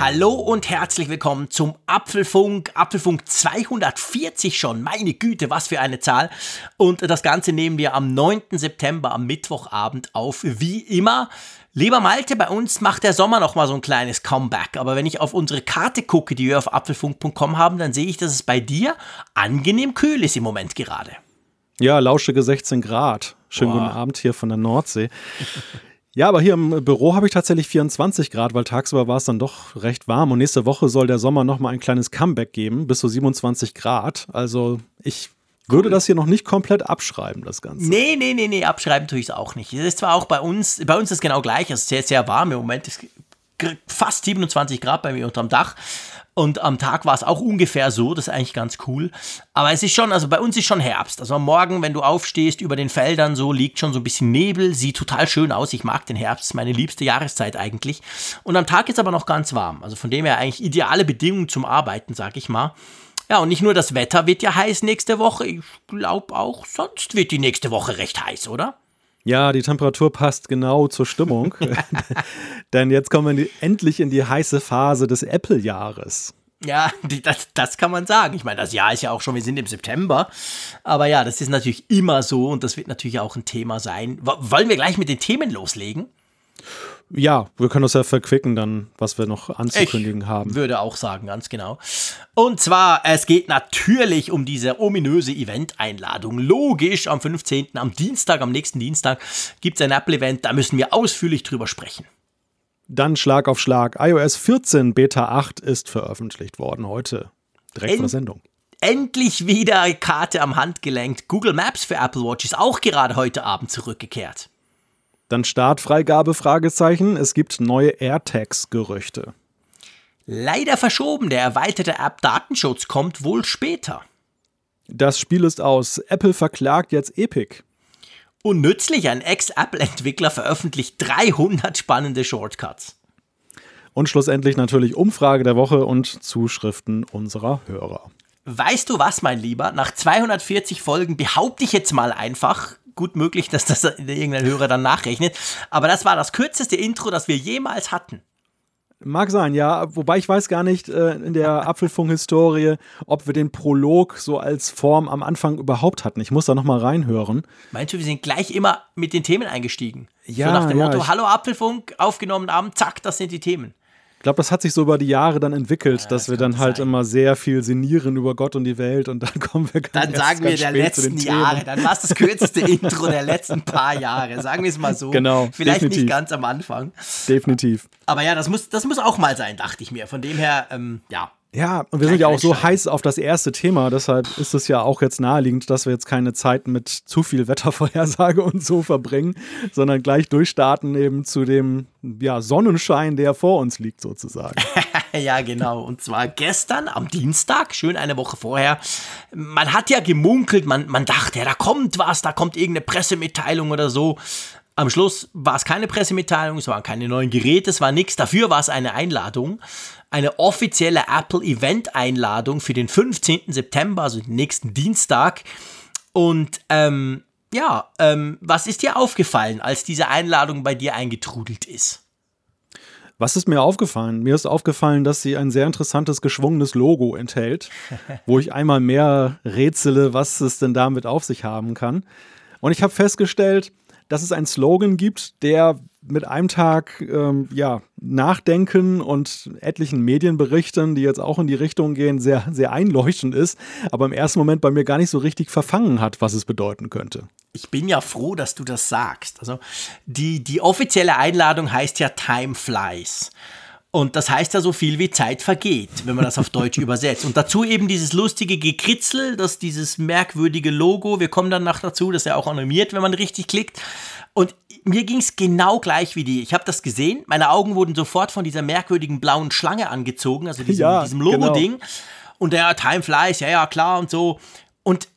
Hallo und herzlich willkommen zum Apfelfunk. Apfelfunk 240 schon. Meine Güte, was für eine Zahl. Und das Ganze nehmen wir am 9. September, am Mittwochabend auf. Wie immer. Lieber Malte, bei uns macht der Sommer noch mal so ein kleines Comeback. Aber wenn ich auf unsere Karte gucke, die wir auf apfelfunk.com haben, dann sehe ich, dass es bei dir angenehm kühl ist im Moment gerade. Ja, lauschige 16 Grad. Schönen Boah. guten Abend hier von der Nordsee. Ja, aber hier im Büro habe ich tatsächlich 24 Grad, weil tagsüber war es dann doch recht warm. Und nächste Woche soll der Sommer nochmal ein kleines Comeback geben, bis zu 27 Grad. Also ich würde das hier noch nicht komplett abschreiben, das Ganze. Nee, nee, nee, nee, abschreiben tue ich es auch nicht. Es ist zwar auch bei uns, bei uns ist genau gleich, es ist sehr, sehr warm im Moment. Es ist fast 27 Grad bei mir unterm Dach. Und am Tag war es auch ungefähr so, das ist eigentlich ganz cool. Aber es ist schon, also bei uns ist schon Herbst. Also am Morgen, wenn du aufstehst, über den Feldern so, liegt schon so ein bisschen Nebel, sieht total schön aus. Ich mag den Herbst, ist meine liebste Jahreszeit eigentlich. Und am Tag ist aber noch ganz warm. Also von dem her eigentlich ideale Bedingungen zum Arbeiten, sag ich mal. Ja, und nicht nur das Wetter wird ja heiß nächste Woche, ich glaube auch sonst wird die nächste Woche recht heiß, oder? Ja, die Temperatur passt genau zur Stimmung. Denn jetzt kommen wir endlich in die heiße Phase des Apple-Jahres. Ja, das, das kann man sagen. Ich meine, das Jahr ist ja auch schon, wir sind im September. Aber ja, das ist natürlich immer so und das wird natürlich auch ein Thema sein. Wollen wir gleich mit den Themen loslegen? Ja, wir können das ja verquicken dann, was wir noch anzukündigen ich haben. Würde auch sagen, ganz genau. Und zwar, es geht natürlich um diese ominöse Event-Einladung. Logisch, am 15., am Dienstag, am nächsten Dienstag gibt es ein Apple-Event, da müssen wir ausführlich drüber sprechen. Dann Schlag auf Schlag. iOS 14 Beta 8 ist veröffentlicht worden heute. Direkt vor der Sendung. Endlich wieder Karte am Handgelenk. Google Maps für Apple Watch ist auch gerade heute Abend zurückgekehrt. Dann Startfreigabe, Fragezeichen. Es gibt neue AirTags-Gerüchte. Leider verschoben. Der erweiterte App-Datenschutz kommt wohl später. Das Spiel ist aus. Apple verklagt jetzt Epic. Unnützlich, ein Ex-Apple-Entwickler veröffentlicht 300 spannende Shortcuts. Und schlussendlich natürlich Umfrage der Woche und Zuschriften unserer Hörer. Weißt du was, mein Lieber? Nach 240 Folgen behaupte ich jetzt mal einfach, gut möglich, dass das irgendein Hörer dann nachrechnet. Aber das war das kürzeste Intro, das wir jemals hatten. Mag sein, ja. Wobei ich weiß gar nicht äh, in der Apfelfunk-Historie, ob wir den Prolog so als Form am Anfang überhaupt hatten. Ich muss da nochmal reinhören. Meinst du, wir sind gleich immer mit den Themen eingestiegen? Ja. So nach dem ja, Motto: Hallo Apfelfunk, aufgenommen Abend, zack, das sind die Themen. Ich glaube, das hat sich so über die Jahre dann entwickelt, ja, dass das wir dann halt sein. immer sehr viel sinnieren über Gott und die Welt und dann kommen wir ganz Dann sagen wir der letzten Jahre, dann war es das kürzeste Intro der letzten paar Jahre, sagen wir es mal so. Genau. Vielleicht definitiv. nicht ganz am Anfang. Definitiv. Aber ja, das muss, das muss auch mal sein, dachte ich mir. Von dem her, ähm, ja, ja, und wir sind ja auch so heiß auf das erste Thema, deshalb ist es ja auch jetzt naheliegend, dass wir jetzt keine Zeit mit zu viel Wettervorhersage und so verbringen, sondern gleich durchstarten eben zu dem ja, Sonnenschein, der vor uns liegt sozusagen. ja, genau. Und zwar gestern am Dienstag, schön eine Woche vorher. Man hat ja gemunkelt, man, man dachte, ja, da kommt was, da kommt irgendeine Pressemitteilung oder so. Am Schluss war es keine Pressemitteilung, es waren keine neuen Geräte, es war nichts. Dafür war es eine Einladung, eine offizielle Apple Event Einladung für den 15. September, also den nächsten Dienstag. Und ähm, ja, ähm, was ist dir aufgefallen, als diese Einladung bei dir eingetrudelt ist? Was ist mir aufgefallen? Mir ist aufgefallen, dass sie ein sehr interessantes geschwungenes Logo enthält, wo ich einmal mehr rätsele, was es denn damit auf sich haben kann. Und ich habe festgestellt, dass es einen Slogan gibt, der mit einem Tag ähm, ja, Nachdenken und etlichen Medienberichten, die jetzt auch in die Richtung gehen, sehr, sehr einleuchtend ist, aber im ersten Moment bei mir gar nicht so richtig verfangen hat, was es bedeuten könnte. Ich bin ja froh, dass du das sagst. Also die, die offizielle Einladung heißt ja Time Flies. Und das heißt ja so viel wie Zeit vergeht, wenn man das auf Deutsch übersetzt. Und dazu eben dieses lustige Gekritzel, das dieses merkwürdige Logo. Wir kommen dann noch dazu, dass er auch animiert, wenn man richtig klickt. Und mir ging es genau gleich wie die. Ich habe das gesehen, meine Augen wurden sofort von dieser merkwürdigen blauen Schlange angezogen, also diesem, ja, diesem Logo-Ding. Genau. Und der Time Flies, ja, ja, klar und so. Und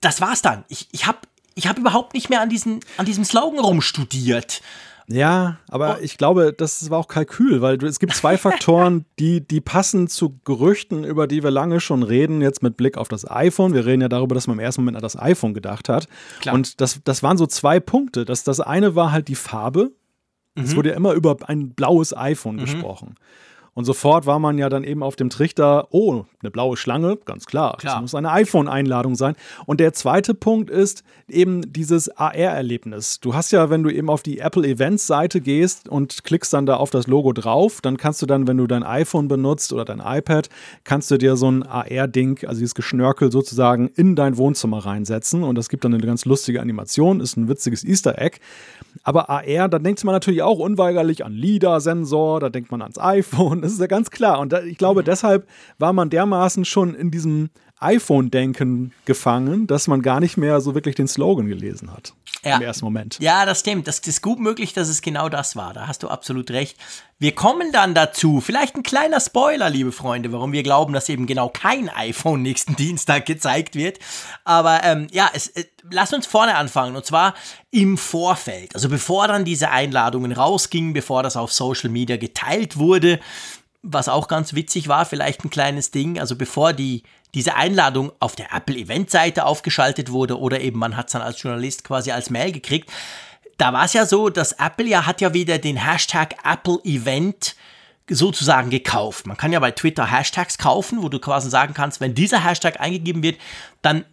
das war's dann. Ich, ich habe ich hab überhaupt nicht mehr an, diesen, an diesem Slogan rumstudiert. Ja, aber oh. ich glaube, das war auch Kalkül, weil es gibt zwei Faktoren, die, die passen zu Gerüchten, über die wir lange schon reden, jetzt mit Blick auf das iPhone. Wir reden ja darüber, dass man im ersten Moment an das iPhone gedacht hat. Klar. Und das, das waren so zwei Punkte. Das, das eine war halt die Farbe. Es mhm. wurde ja immer über ein blaues iPhone mhm. gesprochen. Und sofort war man ja dann eben auf dem Trichter, oh, eine blaue Schlange, ganz klar. klar. Das muss eine iPhone-Einladung sein. Und der zweite Punkt ist eben dieses AR-Erlebnis. Du hast ja, wenn du eben auf die Apple Events-Seite gehst und klickst dann da auf das Logo drauf, dann kannst du dann, wenn du dein iPhone benutzt oder dein iPad, kannst du dir so ein AR-Ding, also dieses Geschnörkel sozusagen in dein Wohnzimmer reinsetzen. Und das gibt dann eine ganz lustige Animation, ist ein witziges Easter Egg. Aber AR, da denkt man natürlich auch unweigerlich an LIDAR-Sensor, da denkt man ans iPhone. Das ist ja ganz klar. Und da, ich glaube, deshalb war man dermaßen schon in diesem iPhone-Denken gefangen, dass man gar nicht mehr so wirklich den Slogan gelesen hat. Ja. Im ersten Moment. Ja, das stimmt. Das ist gut möglich, dass es genau das war. Da hast du absolut recht. Wir kommen dann dazu. Vielleicht ein kleiner Spoiler, liebe Freunde, warum wir glauben, dass eben genau kein iPhone nächsten Dienstag gezeigt wird. Aber ähm, ja, es, äh, lass uns vorne anfangen. Und zwar im Vorfeld. Also bevor dann diese Einladungen rausgingen, bevor das auf Social Media geteilt wurde was auch ganz witzig war, vielleicht ein kleines Ding, also bevor die, diese Einladung auf der Apple-Event-Seite aufgeschaltet wurde oder eben man hat es dann als Journalist quasi als Mail gekriegt, da war es ja so, dass Apple ja hat ja wieder den Hashtag Apple Event sozusagen gekauft. Man kann ja bei Twitter Hashtags kaufen, wo du quasi sagen kannst, wenn dieser Hashtag eingegeben wird, dann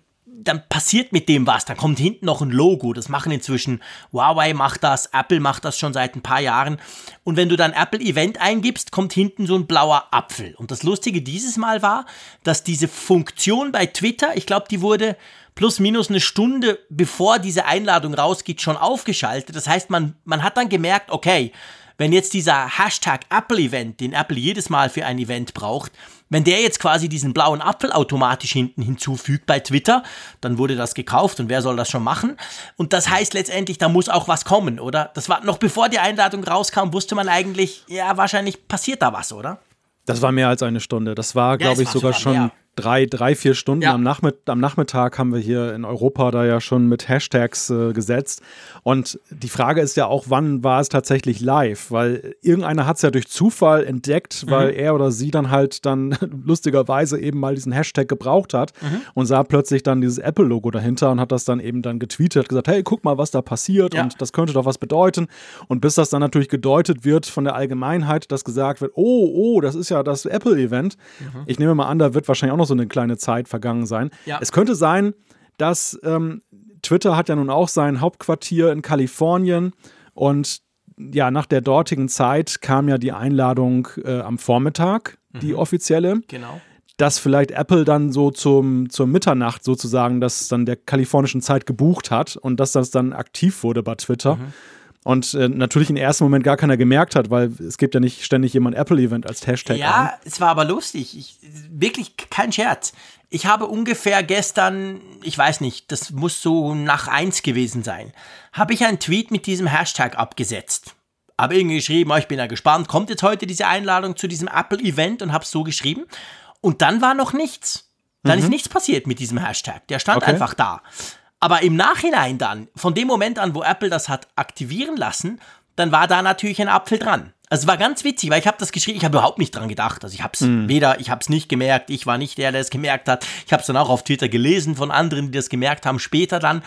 dann passiert mit dem was. Dann kommt hinten noch ein Logo. Das machen inzwischen Huawei macht das, Apple macht das schon seit ein paar Jahren. Und wenn du dann Apple Event eingibst, kommt hinten so ein blauer Apfel. Und das Lustige dieses Mal war, dass diese Funktion bei Twitter, ich glaube, die wurde plus minus eine Stunde bevor diese Einladung rausgeht, schon aufgeschaltet. Das heißt, man, man hat dann gemerkt, okay, wenn jetzt dieser Hashtag Apple Event, den Apple jedes Mal für ein Event braucht, wenn der jetzt quasi diesen blauen Apfel automatisch hinten hinzufügt bei Twitter, dann wurde das gekauft und wer soll das schon machen? Und das heißt letztendlich, da muss auch was kommen, oder? Das war noch bevor die Einladung rauskam, wusste man eigentlich, ja, wahrscheinlich passiert da was, oder? Das war mehr als eine Stunde. Das war, glaube ja, ich, sogar, sogar schon drei, drei, vier Stunden ja. am, Nachmitt am, Nachmittag haben wir hier in Europa da ja schon mit Hashtags äh, gesetzt. Und die Frage ist ja auch, wann war es tatsächlich live? Weil irgendeiner hat es ja durch Zufall entdeckt, mhm. weil er oder sie dann halt dann lustigerweise eben mal diesen Hashtag gebraucht hat mhm. und sah plötzlich dann dieses Apple-Logo dahinter und hat das dann eben dann getweetet, gesagt, hey, guck mal, was da passiert ja. und das könnte doch was bedeuten. Und bis das dann natürlich gedeutet wird von der Allgemeinheit, dass gesagt wird, oh, oh, das ist ja das Apple-Event. Mhm. Ich nehme mal an, da wird wahrscheinlich auch noch noch so eine kleine Zeit vergangen sein. Ja. Es könnte sein, dass ähm, Twitter hat ja nun auch sein Hauptquartier in Kalifornien und ja, nach der dortigen Zeit kam ja die Einladung äh, am Vormittag, die mhm. offizielle. Genau. Dass vielleicht Apple dann so zum, zur Mitternacht sozusagen das dann der kalifornischen Zeit gebucht hat und dass das dann aktiv wurde bei Twitter. Mhm. Und äh, natürlich im ersten Moment gar keiner gemerkt hat, weil es gibt ja nicht ständig jemand Apple-Event als Hashtag. Ja, an. es war aber lustig. Ich, wirklich kein Scherz. Ich habe ungefähr gestern, ich weiß nicht, das muss so nach eins gewesen sein, habe ich einen Tweet mit diesem Hashtag abgesetzt. Habe irgendwie geschrieben, oh, ich bin ja gespannt, kommt jetzt heute diese Einladung zu diesem Apple-Event und habe es so geschrieben. Und dann war noch nichts. Dann mhm. ist nichts passiert mit diesem Hashtag. Der stand okay. einfach da. Aber im Nachhinein dann, von dem Moment an, wo Apple das hat aktivieren lassen, dann war da natürlich ein Apfel dran. Also es war ganz witzig, weil ich habe das geschrieben, ich habe überhaupt nicht dran gedacht. Also ich habe es mhm. weder, ich habe es nicht gemerkt, ich war nicht der, der es gemerkt hat. Ich habe es dann auch auf Twitter gelesen von anderen, die das gemerkt haben, später dann.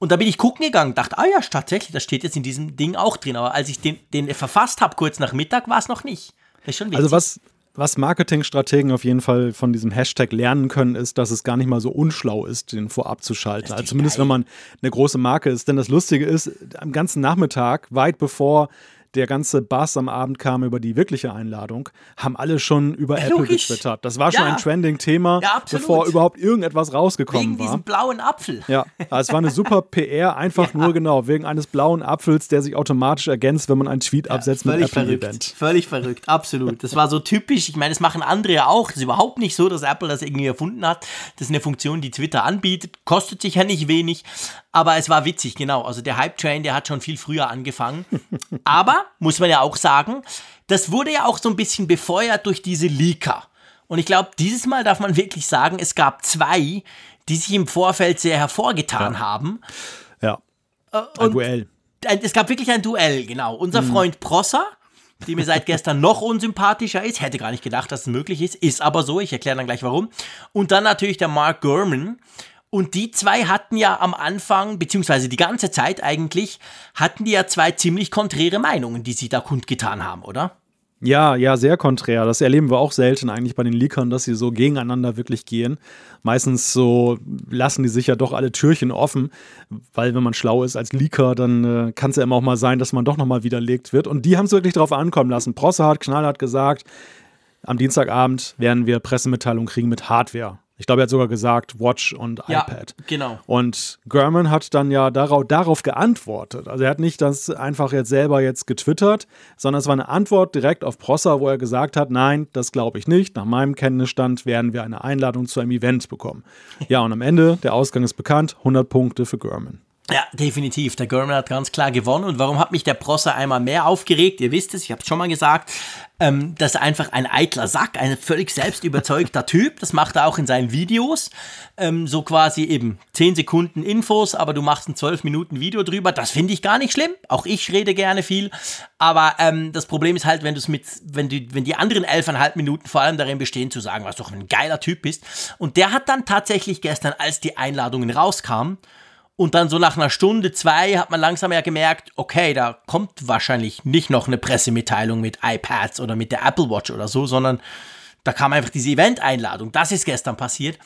Und da bin ich gucken gegangen, dachte, ah ja, tatsächlich, das steht jetzt in diesem Ding auch drin. Aber als ich den, den verfasst habe, kurz nach Mittag, war es noch nicht. Das ist schon witzig. Also was, was Marketingstrategen auf jeden Fall von diesem Hashtag lernen können, ist, dass es gar nicht mal so unschlau ist, den vorab zu schalten. Also zumindest geil. wenn man eine große Marke ist. Denn das Lustige ist, am ganzen Nachmittag, weit bevor der ganze Bass am Abend kam über die wirkliche Einladung, haben alle schon über ja, Apple logisch. getwittert. Das war schon ja. ein Trending-Thema, ja, bevor überhaupt irgendetwas rausgekommen wegen war. Wegen diesem blauen Apfel. Ja, also es war eine super PR, einfach nur genau, wegen eines blauen Apfels, der sich automatisch ergänzt, wenn man einen Tweet absetzt mit Apple verrückt. Event. Völlig verrückt, absolut. Das war so typisch. Ich meine, das machen andere ja auch. Das ist überhaupt nicht so, dass Apple das irgendwie erfunden hat. Das ist eine Funktion, die Twitter anbietet, kostet sich ja nicht wenig. Aber es war witzig, genau. Also der Hype-Train, der hat schon viel früher angefangen. Aber, muss man ja auch sagen, das wurde ja auch so ein bisschen befeuert durch diese Leaker. Und ich glaube, dieses Mal darf man wirklich sagen, es gab zwei, die sich im Vorfeld sehr hervorgetan ja. haben. Ja. Äh, ein Duell. es gab wirklich ein Duell, genau. Unser mhm. Freund Prosser, die mir seit gestern noch unsympathischer ist, hätte gar nicht gedacht, dass es möglich ist, ist aber so, ich erkläre dann gleich warum. Und dann natürlich der Mark Gurman. Und die zwei hatten ja am Anfang, beziehungsweise die ganze Zeit eigentlich, hatten die ja zwei ziemlich konträre Meinungen, die sie da kundgetan haben, oder? Ja, ja, sehr konträr. Das erleben wir auch selten eigentlich bei den Leakern, dass sie so gegeneinander wirklich gehen. Meistens so lassen die sich ja doch alle Türchen offen, weil wenn man schlau ist als Leaker, dann äh, kann es ja immer auch mal sein, dass man doch nochmal widerlegt wird. Und die haben es wirklich drauf ankommen lassen. Prosser hat knallhart gesagt, am Dienstagabend werden wir Pressemitteilung kriegen mit Hardware. Ich glaube, er hat sogar gesagt Watch und ja, iPad. Genau. Und German hat dann ja darauf, darauf geantwortet. Also er hat nicht das einfach jetzt selber jetzt getwittert, sondern es war eine Antwort direkt auf Prosser, wo er gesagt hat, nein, das glaube ich nicht. Nach meinem Kenntnisstand werden wir eine Einladung zu einem Event bekommen. Ja, und am Ende, der Ausgang ist bekannt, 100 Punkte für German. Ja, definitiv. Der German hat ganz klar gewonnen. Und warum hat mich der Prosser einmal mehr aufgeregt? Ihr wisst es, ich habe schon mal gesagt. Ähm, das ist einfach ein eitler Sack, ein völlig selbstüberzeugter Typ. Das macht er auch in seinen Videos. Ähm, so quasi eben 10 Sekunden Infos, aber du machst ein 12 Minuten Video drüber. Das finde ich gar nicht schlimm. Auch ich rede gerne viel. Aber ähm, das Problem ist halt, wenn du es mit, wenn du, wenn die anderen 11,5 Minuten vor allem darin bestehen, zu sagen, was doch ein geiler Typ bist. Und der hat dann tatsächlich gestern, als die Einladungen rauskamen, und dann so nach einer Stunde, zwei hat man langsam ja gemerkt, okay, da kommt wahrscheinlich nicht noch eine Pressemitteilung mit iPads oder mit der Apple Watch oder so, sondern da kam einfach diese Event-Einladung. Das ist gestern passiert.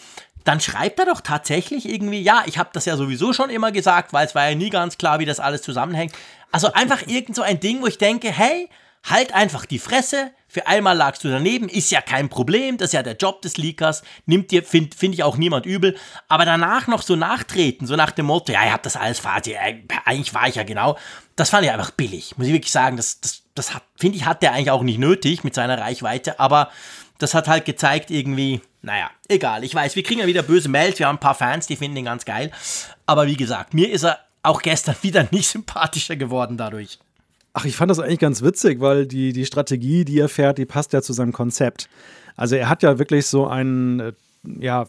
Dann schreibt er doch tatsächlich irgendwie, ja, ich habe das ja sowieso schon immer gesagt, weil es war ja nie ganz klar, wie das alles zusammenhängt. Also einfach irgend so ein Ding, wo ich denke, hey, halt einfach die Fresse, für einmal lagst du daneben, ist ja kein Problem, das ist ja der Job des Leakers, nimmt dir, finde find ich auch niemand übel, aber danach noch so nachtreten, so nach dem Motto, ja, ihr habt das alles fertig, eigentlich war ich ja genau, das fand ich einfach billig, muss ich wirklich sagen, das, das, das finde ich, hat der eigentlich auch nicht nötig mit seiner Reichweite, aber das hat halt gezeigt irgendwie, naja, egal, ich weiß, wir kriegen ja wieder böse Mails, wir haben ein paar Fans, die finden ihn ganz geil, aber wie gesagt, mir ist er auch gestern wieder nicht sympathischer geworden dadurch. Ach, ich fand das eigentlich ganz witzig, weil die, die Strategie, die er fährt, die passt ja zu seinem Konzept. Also er hat ja wirklich so einen, äh, ja,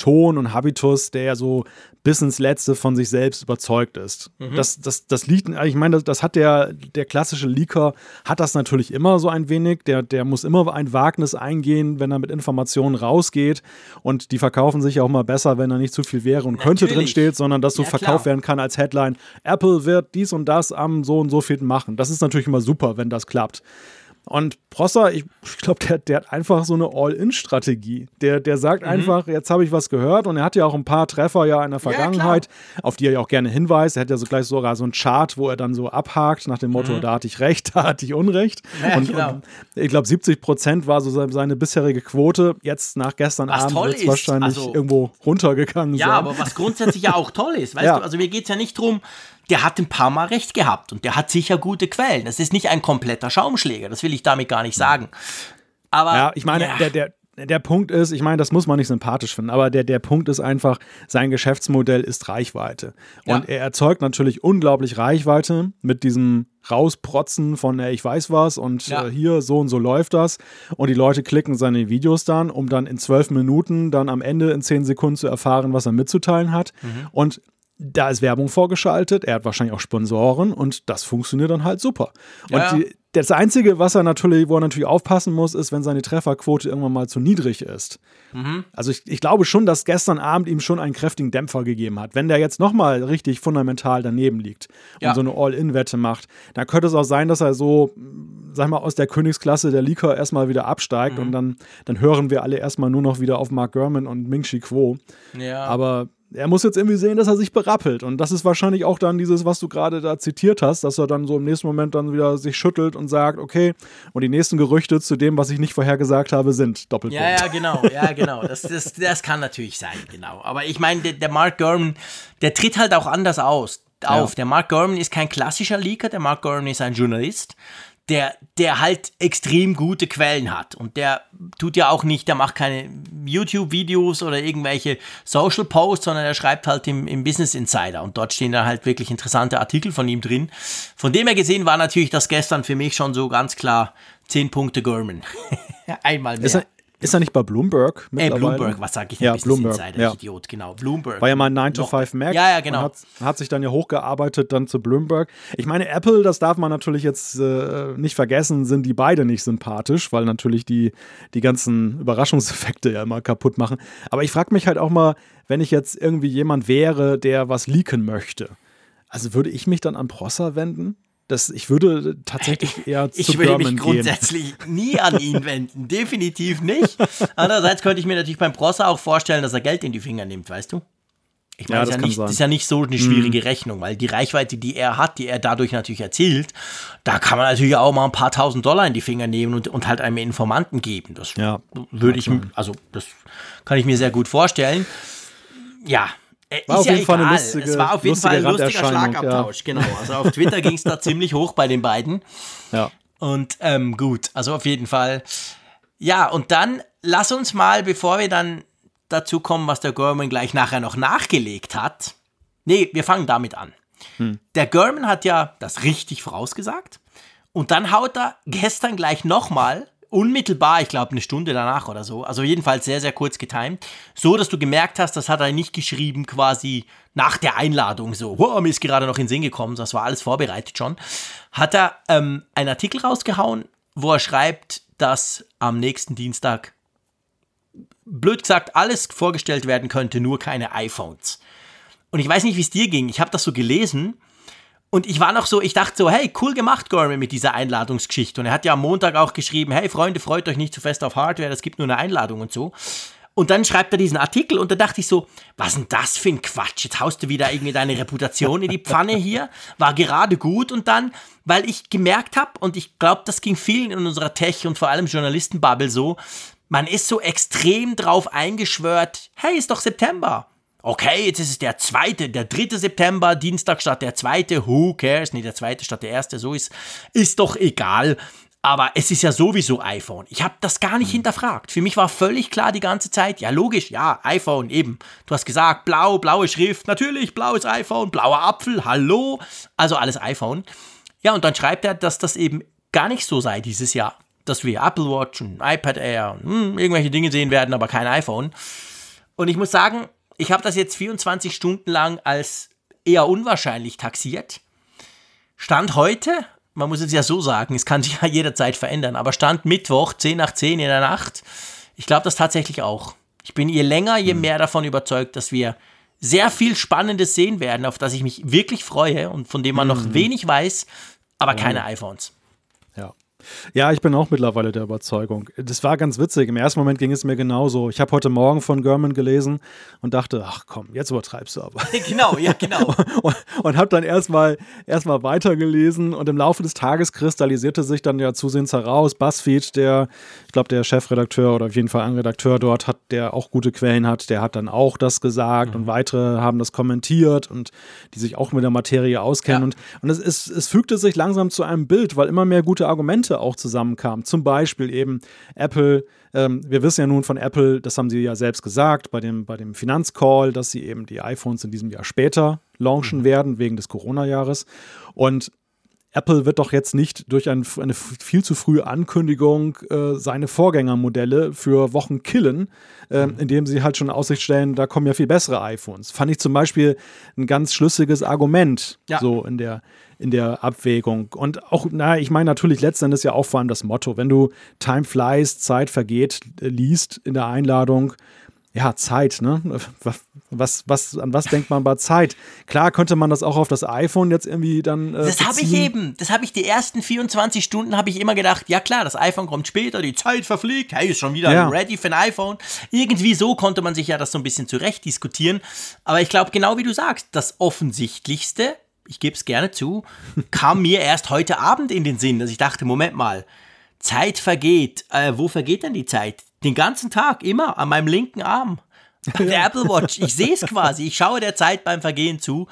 Ton und Habitus, der ja so bis ins Letzte von sich selbst überzeugt ist. Mhm. Das, das, das liegt, ich meine, das, das, hat der, der klassische Leaker, hat das natürlich immer so ein wenig. Der, der muss immer ein Wagnis eingehen, wenn er mit Informationen rausgeht. Und die verkaufen sich auch mal besser, wenn da nicht zu viel wäre und natürlich. könnte drin steht, sondern dass so ja, verkauft werden kann als Headline. Apple wird dies und das am so und so viel machen. Das ist natürlich immer super, wenn das klappt. Und Prosser, ich, ich glaube, der, der hat einfach so eine All-In-Strategie. Der, der sagt mhm. einfach, jetzt habe ich was gehört und er hat ja auch ein paar Treffer ja in der Vergangenheit, ja, auf die er ja auch gerne hinweist. Er hat ja so gleich sogar so ein Chart, wo er dann so abhakt nach dem Motto, mhm. da hatte ich recht, da hatte ich Unrecht. Ja, und, genau. und, ich glaube, 70 Prozent war so seine bisherige Quote. Jetzt nach gestern was Abend wird es wahrscheinlich also, irgendwo runtergegangen ja, sein. Ja, aber was grundsätzlich ja auch toll ist, weißt du, also mir geht es ja nicht darum, der hat ein paar Mal recht gehabt und der hat sicher gute Quellen. Das ist nicht ein kompletter Schaumschläger, das will ich damit gar nicht sagen. Aber ja, ich meine, ja. der, der, der Punkt ist, ich meine, das muss man nicht sympathisch finden, aber der, der Punkt ist einfach, sein Geschäftsmodell ist Reichweite. Und ja. er erzeugt natürlich unglaublich Reichweite mit diesem Rausprotzen von, ey, ich weiß was und ja. äh, hier so und so läuft das. Und die Leute klicken seine Videos dann, um dann in zwölf Minuten dann am Ende in zehn Sekunden zu erfahren, was er mitzuteilen hat. Mhm. Und da ist Werbung vorgeschaltet, er hat wahrscheinlich auch Sponsoren und das funktioniert dann halt super. Ja, und die, das Einzige, was er natürlich, wo er natürlich aufpassen muss, ist, wenn seine Trefferquote irgendwann mal zu niedrig ist. Mhm. Also ich, ich, glaube schon, dass gestern Abend ihm schon einen kräftigen Dämpfer gegeben hat. Wenn der jetzt nochmal richtig fundamental daneben liegt und ja. so eine All-In-Wette macht, dann könnte es auch sein, dass er so, sag mal, aus der Königsklasse der Leaker erstmal wieder absteigt mhm. und dann, dann hören wir alle erstmal nur noch wieder auf Mark Gurman und Ming Chi Kuo. Ja. Aber er muss jetzt irgendwie sehen, dass er sich berappelt. Und das ist wahrscheinlich auch dann dieses, was du gerade da zitiert hast, dass er dann so im nächsten Moment dann wieder sich schüttelt und sagt, okay, und die nächsten Gerüchte zu dem, was ich nicht vorhergesagt habe, sind Doppelpunkt. Ja, ja, genau, ja, genau. Das, das, das kann natürlich sein, genau. Aber ich meine, der, der Mark Gurman, der tritt halt auch anders aus. Auf. Ja. Der Mark Gurman ist kein klassischer Leaker, der Mark Gurman ist ein Journalist der, der halt extrem gute Quellen hat. Und der tut ja auch nicht, der macht keine YouTube-Videos oder irgendwelche Social Posts, sondern er schreibt halt im, im Business Insider. Und dort stehen dann halt wirklich interessante Artikel von ihm drin. Von dem her gesehen war natürlich das gestern für mich schon so ganz klar 10 Punkte Gorman. Einmal mehr. Ist, er nicht bei Bloomberg Äh, Bloomberg, was sage ich? Ja, Bloomberg, Insider, ja. Idiot, genau. Bloomberg. War ja mal ein 9 to Noch- 5 Mac. Ja, ja, genau. Hat, hat sich dann ja hochgearbeitet dann zu Bloomberg. Ich meine, Apple, das darf man natürlich jetzt äh, nicht vergessen, sind die beide nicht sympathisch, weil natürlich die, die ganzen Überraschungseffekte ja immer kaputt machen. Aber ich frage mich halt auch mal, wenn ich jetzt irgendwie jemand wäre, der was leaken möchte. Also würde ich mich dann an Prosser wenden? Das, ich würde tatsächlich eher zu Ich würde German mich gehen. grundsätzlich nie an ihn wenden. Definitiv nicht. Andererseits könnte ich mir natürlich beim Prosser auch vorstellen, dass er Geld in die Finger nimmt, weißt du? Ich meine, Ja, das, ist ja nicht. Mhm. das ist ja nicht so eine schwierige Rechnung, weil die Reichweite, die er hat, die er dadurch natürlich erzielt, da kann man natürlich auch mal ein paar tausend Dollar in die Finger nehmen und, und halt einem Informanten geben. Das Ja. würde ich, also das kann ich mir sehr gut vorstellen. Ja. Äh, War ist auf ja jeden Fall eine lustige- es war auf jeden Fall ein lustige lustiger Schlagabtausch, genau. Also auf Twitter ging es da ziemlich hoch bei den beiden. Ja. Und ähm, gut, also auf jeden Fall. Ja, und dann lass uns mal, bevor wir dann dazu kommen, was der Gorman gleich nachher noch nachgelegt hat. Nee, wir fangen damit an. Der Gorman hat ja das richtig vorausgesagt. Und dann haut er gestern gleich nochmal, unmittelbar, ich glaube eine Stunde danach oder so, also jedenfalls sehr, sehr kurz getimt, so dass du gemerkt hast, das hat er nicht geschrieben quasi nach der Einladung so, wow, mir ist gerade noch in den Sinn gekommen, das war alles vorbereitet schon, hat er ähm, einen Artikel rausgehauen, wo er schreibt, dass am nächsten Dienstag, blöd gesagt, alles vorgestellt werden könnte, nur keine iPhones. Und ich weiß nicht, wie es dir ging, ich habe das so gelesen und ich war noch so, ich dachte so, hey, cool gemacht, Gorman, mit dieser Einladungsgeschichte. Und er hat ja am Montag auch geschrieben, hey Freunde, freut euch nicht zu fest auf Hardware, es gibt nur eine Einladung und so. Und dann schreibt er diesen Artikel und da dachte ich so, was denn das für ein Quatsch? Jetzt haust du wieder irgendwie deine Reputation in die Pfanne hier. War gerade gut und dann, weil ich gemerkt habe, und ich glaube, das ging vielen in unserer Tech- und vor allem Journalistenbubble so, man ist so extrem drauf eingeschwört, hey, ist doch September. Okay, jetzt ist es der zweite, der dritte September, Dienstag statt der zweite, who cares? Nee, der zweite statt der erste, so ist, ist doch egal. Aber es ist ja sowieso iPhone. Ich habe das gar nicht hinterfragt. Für mich war völlig klar die ganze Zeit, ja logisch, ja, iPhone eben. Du hast gesagt, blau, blaue Schrift, natürlich, blaues iPhone, blauer Apfel, hallo. Also alles iPhone. Ja, und dann schreibt er, dass das eben gar nicht so sei dieses Jahr. Dass wir Apple Watch und iPad Air und hm, irgendwelche Dinge sehen werden, aber kein iPhone. Und ich muss sagen, ich habe das jetzt 24 Stunden lang als eher unwahrscheinlich taxiert. Stand heute, man muss es ja so sagen, es kann sich ja jederzeit verändern, aber Stand Mittwoch, 10 nach 10 in der Nacht, ich glaube das tatsächlich auch. Ich bin je länger, je mehr davon überzeugt, dass wir sehr viel Spannendes sehen werden, auf das ich mich wirklich freue und von dem man noch wenig weiß, aber keine iPhones. Ja. Ich bin auch mittlerweile der Überzeugung. Das war ganz witzig. Im ersten Moment ging es mir genauso. Ich habe heute Morgen von German gelesen und dachte, ach komm, jetzt übertreibst du aber. genau, ja, genau. und, und habe dann erstmal erstmal weitergelesen und im Laufe des Tages kristallisierte sich dann ja zusehends heraus, BuzzFeed, der, ich glaube, der Chefredakteur oder auf jeden Fall ein Redakteur dort hat, der auch gute Quellen hat, der hat dann auch das gesagt und weitere haben das kommentiert und die sich auch mit der Materie auskennen. Ja. Und, und es, es, es fügte sich langsam zu einem Bild, weil immer mehr gute Argumente auch zusammenkamen. Zum Beispiel eben Apple, ähm, wir wissen ja nun von Apple, das haben sie ja selbst gesagt bei dem, bei dem Finanzcall, dass sie eben die iPhones in diesem Jahr später launchen werden, wegen des Corona-Jahres. Und Apple wird doch jetzt nicht durch ein, eine viel zu frühe Ankündigung äh, seine Vorgängermodelle für Wochen killen, äh, indem sie halt schon in Aussicht stellen, da kommen ja viel bessere iPhones. Fand ich zum Beispiel ein ganz schlüssiges Argument, Ja. so in der, in der Abwägung. Und auch, na, ich meine natürlich letzten Endes ja auch vor allem das Motto, wenn du Time flies, Zeit vergeht, äh, liest in der Einladung, ja, Zeit, ne? Was, was, an was denkt man bei Zeit? Klar könnte man das auch auf das iPhone jetzt irgendwie dann. Äh, Das habe ich eben. Das habe ich die ersten 24 Stunden habe ich immer gedacht, ja klar, das iPhone kommt später, die Zeit verfliegt, hey, ist schon wieder Ja. ready für ein iPhone. Irgendwie so konnte man sich ja das so ein bisschen zurecht diskutieren. Aber ich glaube, genau wie du sagst, das Offensichtlichste, ich gebe es gerne zu, kam mir erst heute Abend in den Sinn, dass ich dachte, Moment mal, Zeit vergeht. Äh, wo vergeht denn die Zeit? Den ganzen Tag, immer an meinem linken Arm. Der Apple Watch. Ich sehe es quasi. Ich schaue der Zeit beim Vergehen zu.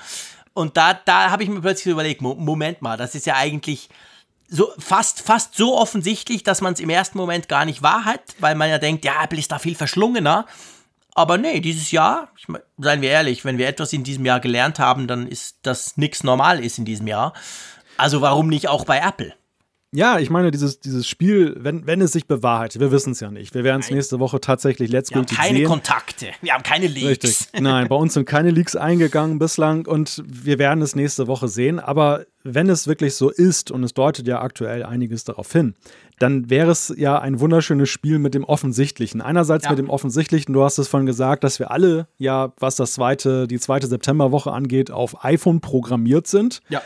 Und da, da habe ich mir plötzlich überlegt, Mo Moment mal, das ist ja eigentlich so fast, fast so offensichtlich, dass man es im ersten Moment gar nicht wahr hat, weil man ja denkt, ja, Apple ist da viel verschlungener. Aber nee, dieses Jahr, ich mein, seien wir ehrlich, wenn wir etwas in diesem Jahr gelernt haben, dann ist, dass nichts normal ist in diesem Jahr. Also warum nicht auch bei Apple? Ja, ich meine, dieses, dieses Spiel, wenn, wenn es sich bewahrheitet, wir wissen es ja nicht. Wir werden es nächste Woche tatsächlich letztgültig wir haben keine sehen. Kontakte, wir haben keine Leaks. Richtig. Nein, bei uns sind keine Leaks eingegangen bislang und wir werden es nächste Woche sehen. Aber wenn es wirklich so ist, und es deutet ja aktuell einiges darauf hin, dann wäre es ja ein wunderschönes Spiel mit dem Offensichtlichen. Einerseits ja. mit dem Offensichtlichen, du hast es vorhin gesagt, dass wir alle ja, was das zweite, die zweite Septemberwoche angeht, auf iPhone programmiert sind. Ja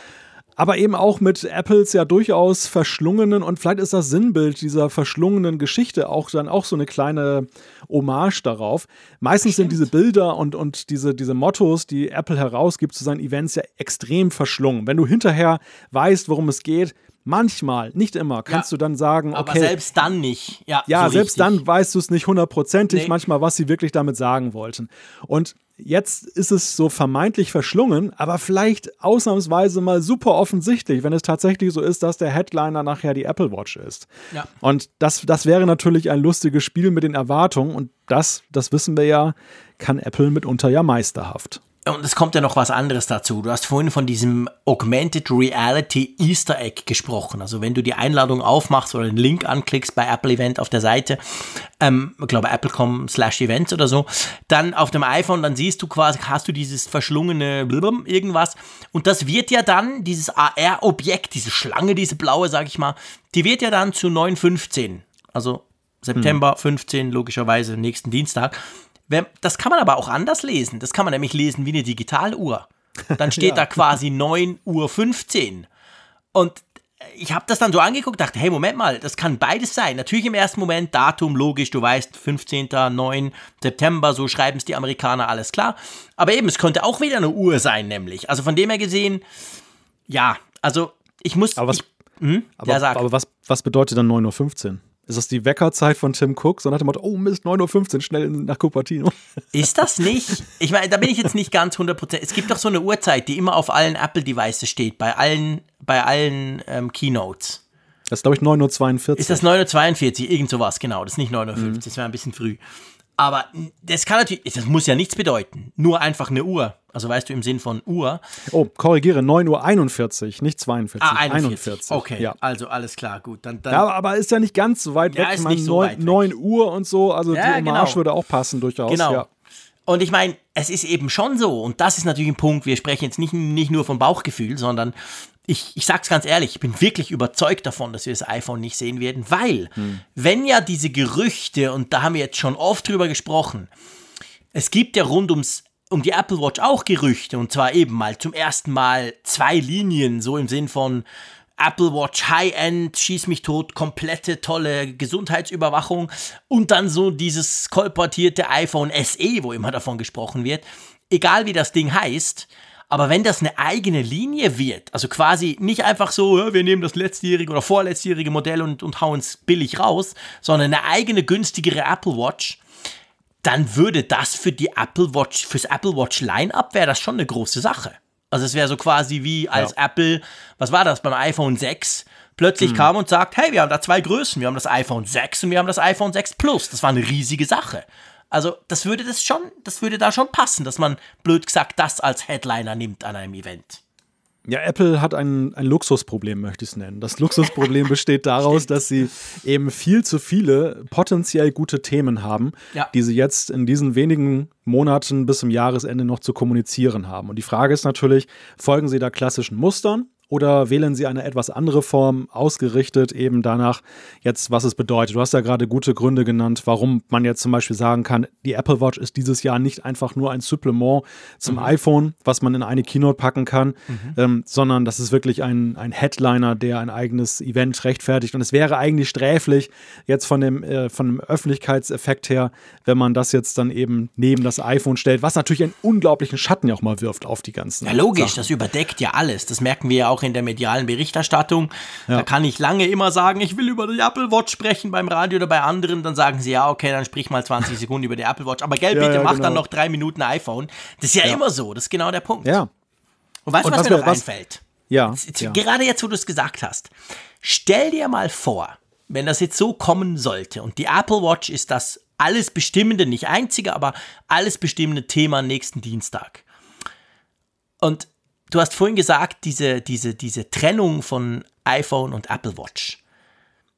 aber eben auch mit Apples ja durchaus verschlungenen und vielleicht ist das Sinnbild dieser verschlungenen Geschichte auch dann auch so eine kleine Hommage darauf. Meistens Stimmt. sind diese Bilder und, und diese, diese Mottos, die Apple herausgibt zu seinen Events ja extrem verschlungen. Wenn du hinterher weißt, worum es geht, Manchmal, nicht immer, kannst ja, du dann sagen, okay. Aber selbst dann nicht. Ja, ja so selbst richtig. dann weißt du es nicht hundertprozentig, nee. manchmal, was sie wirklich damit sagen wollten. Und jetzt ist es so vermeintlich verschlungen, aber vielleicht ausnahmsweise mal super offensichtlich, wenn es tatsächlich so ist, dass der Headliner nachher die Apple Watch ist. Ja. Und das, das wäre natürlich ein lustiges Spiel mit den Erwartungen und das, das wissen wir ja, kann Apple mitunter ja meisterhaft. Und es kommt ja noch was anderes dazu. Du hast vorhin von diesem Augmented Reality Easter Egg gesprochen. Also wenn du die Einladung aufmachst oder den Link anklickst bei Apple Event auf der Seite, ähm, ich glaube apple.com slash events oder so, dann auf dem iPhone, dann siehst du quasi, hast du dieses verschlungene Blum, irgendwas. Und das wird ja dann, dieses AR-Objekt, diese Schlange, diese blaue, sag ich mal, die wird ja dann zu 9.15. Also September hm. 15, logischerweise nächsten Dienstag. Das kann man aber auch anders lesen. Das kann man nämlich lesen wie eine Digitaluhr. Dann steht ja. da quasi 9 Uhr 15. Und ich habe das dann so angeguckt, dachte, hey, Moment mal, das kann beides sein. Natürlich im ersten Moment Datum, logisch, du weißt, 15. 9. September, so schreiben es die Amerikaner, alles klar. Aber eben, es könnte auch wieder eine Uhr sein, nämlich. Also von dem her gesehen, ja, also ich muss. Aber was, ich, hm? aber, ja, aber was, was bedeutet dann 9.15 Uhr? Ist das die Weckerzeit von Tim Cook? So nach dem Motto, oh Mist, 9.15 Uhr, schnell nach Cupertino. Ist das nicht? Ich meine, da bin ich jetzt nicht ganz 100%. Es gibt doch so eine Uhrzeit, die immer auf allen Apple-Devices steht, bei allen, bei allen ähm, Keynotes. Das ist, glaube ich, 9.42 Uhr. Ist das 9.42 Uhr? Irgend sowas, genau. Das ist nicht 9.50 Uhr, mhm. das wäre ein bisschen früh. Aber das kann natürlich, das muss ja nichts bedeuten. Nur einfach eine Uhr. Also weißt du, im Sinn von Uhr. Oh, korrigiere, 9.41 Uhr, nicht 42. Ah, 41. 41. Okay, ja. also alles klar, gut. Dann, dann ja, aber ist ja nicht ganz so weit ja, weg. Ist nicht so 9, weit weg. 9 Uhr und so, also ja, die Hommage genau. würde auch passen durchaus. Genau. Ja. Und ich meine, es ist eben schon so, und das ist natürlich ein Punkt, wir sprechen jetzt nicht, nicht nur vom Bauchgefühl, sondern ich, ich sag's ganz ehrlich, ich bin wirklich überzeugt davon, dass wir das iPhone nicht sehen werden, weil, hm. wenn ja diese Gerüchte, und da haben wir jetzt schon oft drüber gesprochen, es gibt ja rund ums, um die Apple Watch auch Gerüchte, und zwar eben mal zum ersten Mal zwei Linien, so im Sinn von Apple Watch High-End, schieß mich tot, komplette tolle Gesundheitsüberwachung und dann so dieses kolportierte iPhone SE, wo immer davon gesprochen wird. Egal wie das Ding heißt, aber wenn das eine eigene Linie wird, also quasi nicht einfach so, wir nehmen das letztjährige oder vorletztjährige Modell und, und hauen es billig raus, sondern eine eigene günstigere Apple Watch, dann würde das für die Apple Watch, fürs Apple Watch Line-Up wäre das schon eine große Sache. Also es wäre so quasi wie als ja. Apple, was war das beim iPhone 6? Plötzlich hm. kam und sagt, hey, wir haben da zwei Größen, wir haben das iPhone 6 und wir haben das iPhone 6 Plus. Das war eine riesige Sache. Also, das würde das schon, das würde da schon passen, dass man blöd gesagt das als Headliner nimmt an einem Event. Ja, Apple hat ein, ein Luxusproblem, möchte ich es nennen. Das Luxusproblem besteht daraus, dass sie eben viel zu viele potenziell gute Themen haben, ja. die sie jetzt in diesen wenigen Monaten bis zum Jahresende noch zu kommunizieren haben. Und die Frage ist natürlich, folgen sie da klassischen Mustern oder wählen Sie eine etwas andere Form, ausgerichtet eben danach, jetzt, was es bedeutet? Du hast ja gerade gute Gründe genannt, warum man jetzt zum Beispiel sagen kann, die Apple Watch ist dieses Jahr nicht einfach nur ein Supplement zum mhm. iPhone, was man in eine Keynote packen kann, mhm. ähm, sondern das ist wirklich ein, ein Headliner, der ein eigenes Event rechtfertigt. Und es wäre eigentlich sträflich, jetzt von dem, äh, von dem Öffentlichkeitseffekt her, wenn man das jetzt dann eben neben das iPhone stellt, was natürlich einen unglaublichen Schatten ja auch mal wirft auf die ganzen. Ja, logisch, Sachen. das überdeckt ja alles. Das merken wir ja auch in der medialen Berichterstattung. Ja. Da kann ich lange immer sagen, ich will über die Apple Watch sprechen beim Radio oder bei anderen. Dann sagen sie, ja, okay, dann sprich mal 20 Sekunden über die Apple Watch. Aber gell, bitte ja, mach genau. dann noch drei Minuten iPhone. Das ist ja, immer so. Das ist genau der Punkt. Ja. Und weißt du, was, was, mir noch was, einfällt? Ja, jetzt, Gerade jetzt, wo du es gesagt hast. Stell dir mal vor, wenn das jetzt so kommen sollte und die Apple Watch ist das alles bestimmende, nicht einzige, aber alles bestimmende Thema nächsten Dienstag. Und du hast vorhin gesagt, diese, diese, diese Trennung von iPhone und Apple Watch.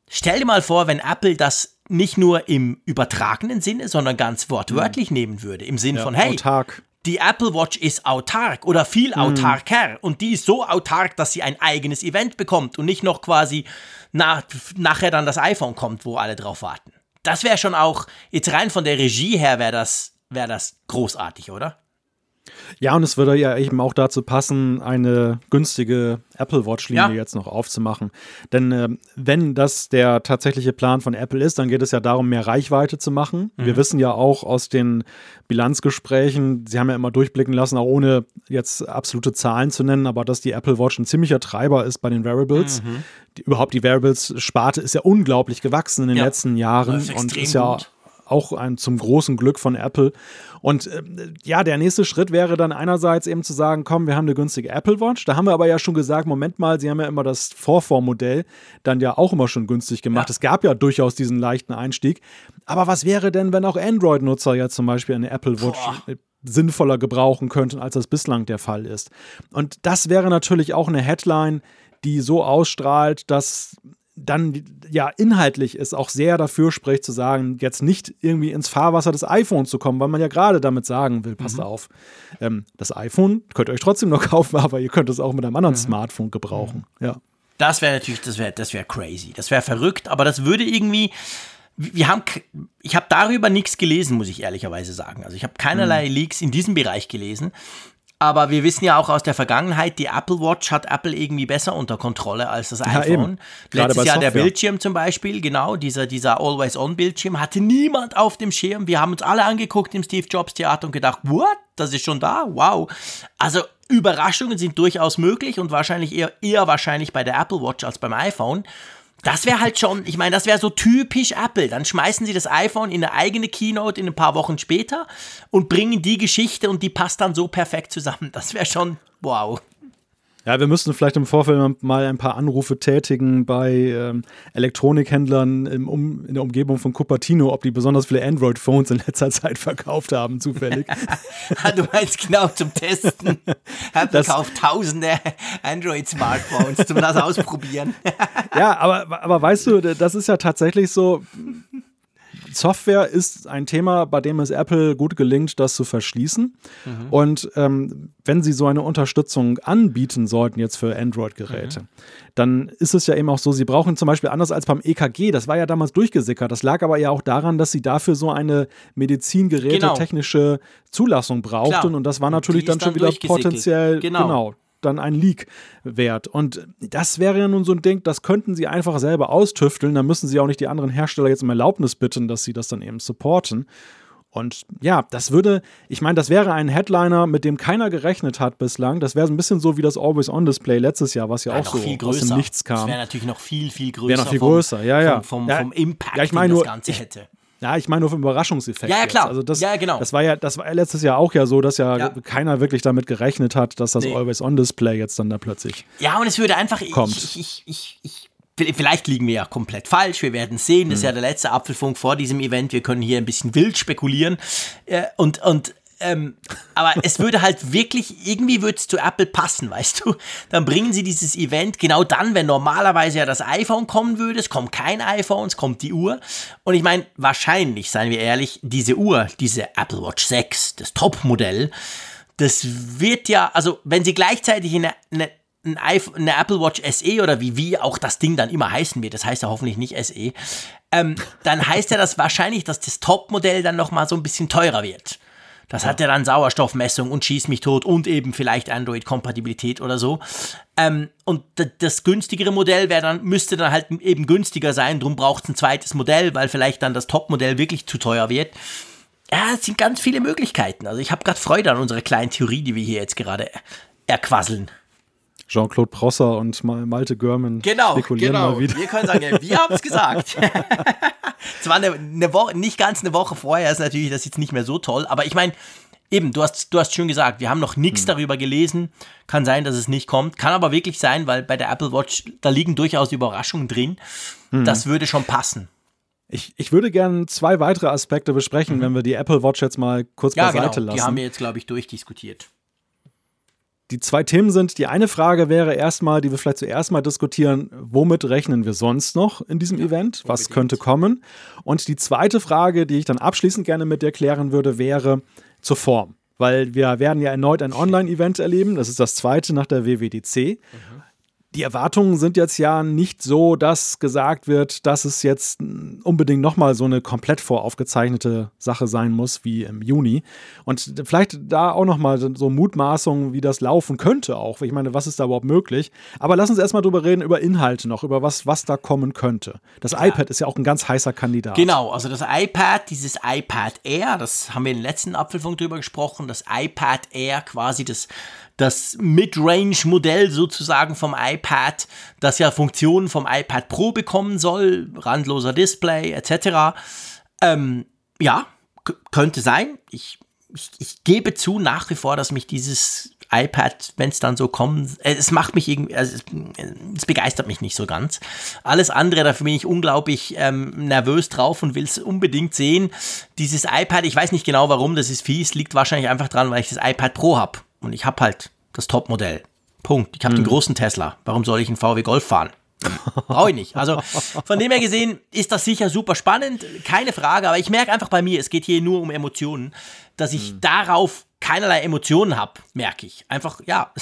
Stell dir mal vor, wenn Apple das nicht nur im übertragenen Sinne, sondern ganz wortwörtlich mhm. nehmen würde. Im Sinne ja, von, hey, autark. die Apple Watch ist autark oder viel mhm. autarker und die ist so autark, dass sie ein eigenes Event bekommt und nicht noch quasi nach, nachher dann das iPhone kommt, wo alle drauf warten. Das wäre schon auch, jetzt rein von der Regie her wäre das, wär das großartig, oder? Ja, und es würde ja eben auch dazu passen, eine günstige Apple Watch-Linie ja. jetzt noch aufzumachen. Denn äh, wenn das der tatsächliche Plan von Apple ist, dann geht es ja darum, mehr Reichweite zu machen. Mhm. Wir wissen ja auch aus den Bilanzgesprächen, sie haben ja immer durchblicken lassen, auch ohne jetzt absolute Zahlen zu nennen, aber dass die Apple Watch ein ziemlicher Treiber ist bei den Wearables. Mhm. Die, überhaupt die Wearables-Sparte ist ja unglaublich gewachsen in den ja. letzten Jahren und ist ja gut auch ein, zum großen Glück von Apple. Und äh, ja, der nächste Schritt wäre dann einerseits eben zu sagen, komm, wir haben eine günstige Apple Watch. Da haben wir aber ja schon gesagt, Moment mal, sie haben ja immer das Vorformmodell dann ja auch immer schon günstig gemacht. Ja. Es gab ja durchaus diesen leichten Einstieg. Aber was wäre denn, wenn auch Android-Nutzer ja zum Beispiel eine Apple Watch Boah sinnvoller gebrauchen könnten, als das bislang der Fall ist. Und das wäre natürlich auch eine Headline, die so ausstrahlt, dass dann ja inhaltlich es auch sehr dafür spricht, zu sagen, jetzt nicht irgendwie ins Fahrwasser des iPhones zu kommen, weil man ja gerade damit sagen will, passt mhm. auf, ähm, das iPhone könnt ihr euch trotzdem noch kaufen, aber ihr könnt es auch mit einem anderen mhm. Smartphone gebrauchen. Mhm. Ja. Das wäre natürlich, das wäre das wär crazy, das wäre verrückt, aber das würde irgendwie, wir haben, ich habe darüber nichts gelesen, muss ich ehrlicherweise sagen. Also ich habe keinerlei mhm. Leaks in diesem Bereich gelesen. Aber wir wissen ja auch aus der Vergangenheit, die Apple Watch hat Apple irgendwie besser unter Kontrolle als das iPhone. Ja, Letztes Jahr der Bildschirm zum Beispiel, genau, dieser, dieser Always-On-Bildschirm, hatte niemand auf dem Schirm. Wir haben uns alle angeguckt im Steve Jobs Theater und gedacht, what? Das ist schon da? Wow. Also Überraschungen sind durchaus möglich und wahrscheinlich eher, eher wahrscheinlich bei der Apple Watch als beim iPhone. Das wäre halt schon, ich meine, das wäre so typisch Apple. Dann schmeißen sie das iPhone in eine eigene Keynote in ein paar Wochen später und bringen die Geschichte und die passt dann so perfekt zusammen. Das wäre schon wow. Ja, wir müssten vielleicht im Vorfeld mal ein paar Anrufe tätigen bei ähm, Elektronikhändlern im, um, in der Umgebung von Cupertino, ob die besonders viele Android-Phones in letzter Zeit verkauft haben, zufällig. du meinst genau zum Testen. Apple kauft tausende Android-Smartphones zum das ausprobieren. ja, aber, aber weißt du, das ist ja tatsächlich so, Software ist ein Thema, bei dem es Apple gut gelingt, das zu verschließen. Mhm. Und ähm, wenn sie so eine Unterstützung anbieten sollten jetzt für Android-Geräte, mhm. dann ist es ja eben auch so, sie brauchen zum Beispiel anders als beim EKG, das war ja damals durchgesickert. Das lag aber ja auch daran, dass sie dafür so eine Medizingeräte-technische genau. Zulassung brauchten. Klar. Und das war natürlich dann, dann schon wieder potenziell genau. genau dann ein Leak wert. Und das wäre ja nun so ein Ding, das könnten sie einfach selber austüfteln. Dann müssen sie auch nicht die anderen Hersteller jetzt um Erlaubnis bitten, dass sie das dann eben supporten. Und ja, das würde, ich meine, das wäre ein Headliner, mit dem keiner gerechnet hat bislang. Das wäre so ein bisschen so wie das Always-On-Display letztes Jahr, was ja, ja auch so aus dem Nichts kam. Das wäre natürlich noch viel, viel größer. Wäre noch viel größer, ja, ja. Vom, vom, vom Impact, ja, ich meine, den das Ganze hätte. Ja, ich meine nur vom Überraschungseffekt. Ja, ja klar. Also das, ja, genau. Das war ja, das war letztes Jahr auch ja so, dass ja, ja. keiner wirklich damit gerechnet hat, dass das nee. Always-On-Display jetzt dann da plötzlich. Ja, und es würde einfach. Kommt. Ich, ich, ich, ich Vielleicht liegen wir ja komplett falsch, wir werden sehen. Das ist ja mhm. der letzte Apfelfunk vor diesem Event. Wir können hier ein bisschen wild spekulieren. Äh, und, und ähm, aber es würde halt wirklich, irgendwie würde es zu Apple passen, weißt du? Dann bringen sie dieses Event genau dann, wenn normalerweise ja das iPhone kommen würde. Es kommt kein iPhone, es kommt die Uhr. Und ich meine, wahrscheinlich, seien wir ehrlich, diese Uhr, diese Apple Watch 6, das Top-Modell, das wird ja, also wenn sie gleichzeitig eine, eine eine Apple Watch SE oder wie, wie auch das Ding dann immer heißen wird, das heißt ja hoffentlich nicht SE, ähm, dann heißt ja das wahrscheinlich, dass das Top-Modell dann nochmal so ein bisschen teurer wird. Das ja. hat ja dann Sauerstoffmessung und schießt mich tot und eben vielleicht Android-Kompatibilität oder so. Ähm, und das günstigere Modell wäre dann, müsste dann halt eben günstiger sein, drum braucht es ein zweites Modell, weil vielleicht dann das Top-Modell wirklich zu teuer wird. Ja, es sind ganz viele Möglichkeiten. Also ich habe gerade Freude an unserer kleinen Theorie, die wir hier jetzt gerade erquasseln. Jean-Claude Prosser und Malte Görman genau, spekulieren genau. mal wieder. Wir können sagen, wir haben es gesagt. Es war eine, eine Woche, nicht ganz eine Woche vorher, ist natürlich das jetzt nicht mehr so toll, aber ich meine, eben, du hast, du hast schon gesagt, wir haben noch nichts hm. darüber gelesen. Kann sein, dass es nicht kommt. Kann aber wirklich sein, weil bei der Apple Watch, da liegen durchaus Überraschungen drin. Hm. Das würde schon passen. Ich, ich würde gerne zwei weitere Aspekte besprechen, mhm. wenn wir die Apple Watch jetzt mal kurz ja, beiseite genau. lassen. Die haben wir jetzt, glaube ich, durchdiskutiert. Die zwei Themen sind, die eine Frage wäre erstmal, die wir vielleicht zuerst mal diskutieren, womit rechnen wir sonst noch in diesem ja, Event? Was unbedingt. könnte kommen? Und die zweite Frage, die ich dann abschließend gerne mit dir klären würde, wäre zur Form. Weil wir werden ja erneut ein Online-Event erleben. Das ist das zweite nach der WWDC. Mhm die Erwartungen sind jetzt ja nicht so, dass gesagt wird, dass es jetzt unbedingt nochmal so eine komplett voraufgezeichnete Sache sein muss wie im Juni. Und vielleicht da auch nochmal so Mutmaßungen, wie das laufen könnte auch. Ich meine, was ist da überhaupt möglich? Aber lass uns erstmal drüber reden, über Inhalte noch, über was, was da kommen könnte. Das ja. iPad ist ja auch ein ganz heißer Kandidat. Genau, also das iPad, dieses iPad Air, das haben wir im letzten Apfelfunk drüber gesprochen, das iPad Air quasi das das Mid-Range-Modell sozusagen vom iPad, das ja Funktionen vom iPad Pro bekommen soll, randloser Display etc. Ähm, ja, könnte sein. Ich, ich, ich gebe zu nach wie vor, dass mich dieses iPad, wenn es dann so kommt, äh, es macht mich irgendwie, also es, es, begeistert mich nicht so ganz. Alles andere, dafür bin ich unglaublich ähm, nervös drauf und will es unbedingt sehen. Dieses iPad, ich weiß nicht genau warum, das ist fies, liegt wahrscheinlich einfach dran, weil ich das iPad Pro habe. Und ich habe halt das Topmodell. Punkt. Ich habe mhm. den großen Tesla. Warum soll ich einen VW Golf fahren? Brauche ich nicht. Also von dem her gesehen ist das sicher super spannend, keine Frage, aber ich merke einfach bei mir, es geht hier nur um Emotionen, dass ich mhm. darauf keinerlei Emotionen habe, merke ich. Einfach, ja.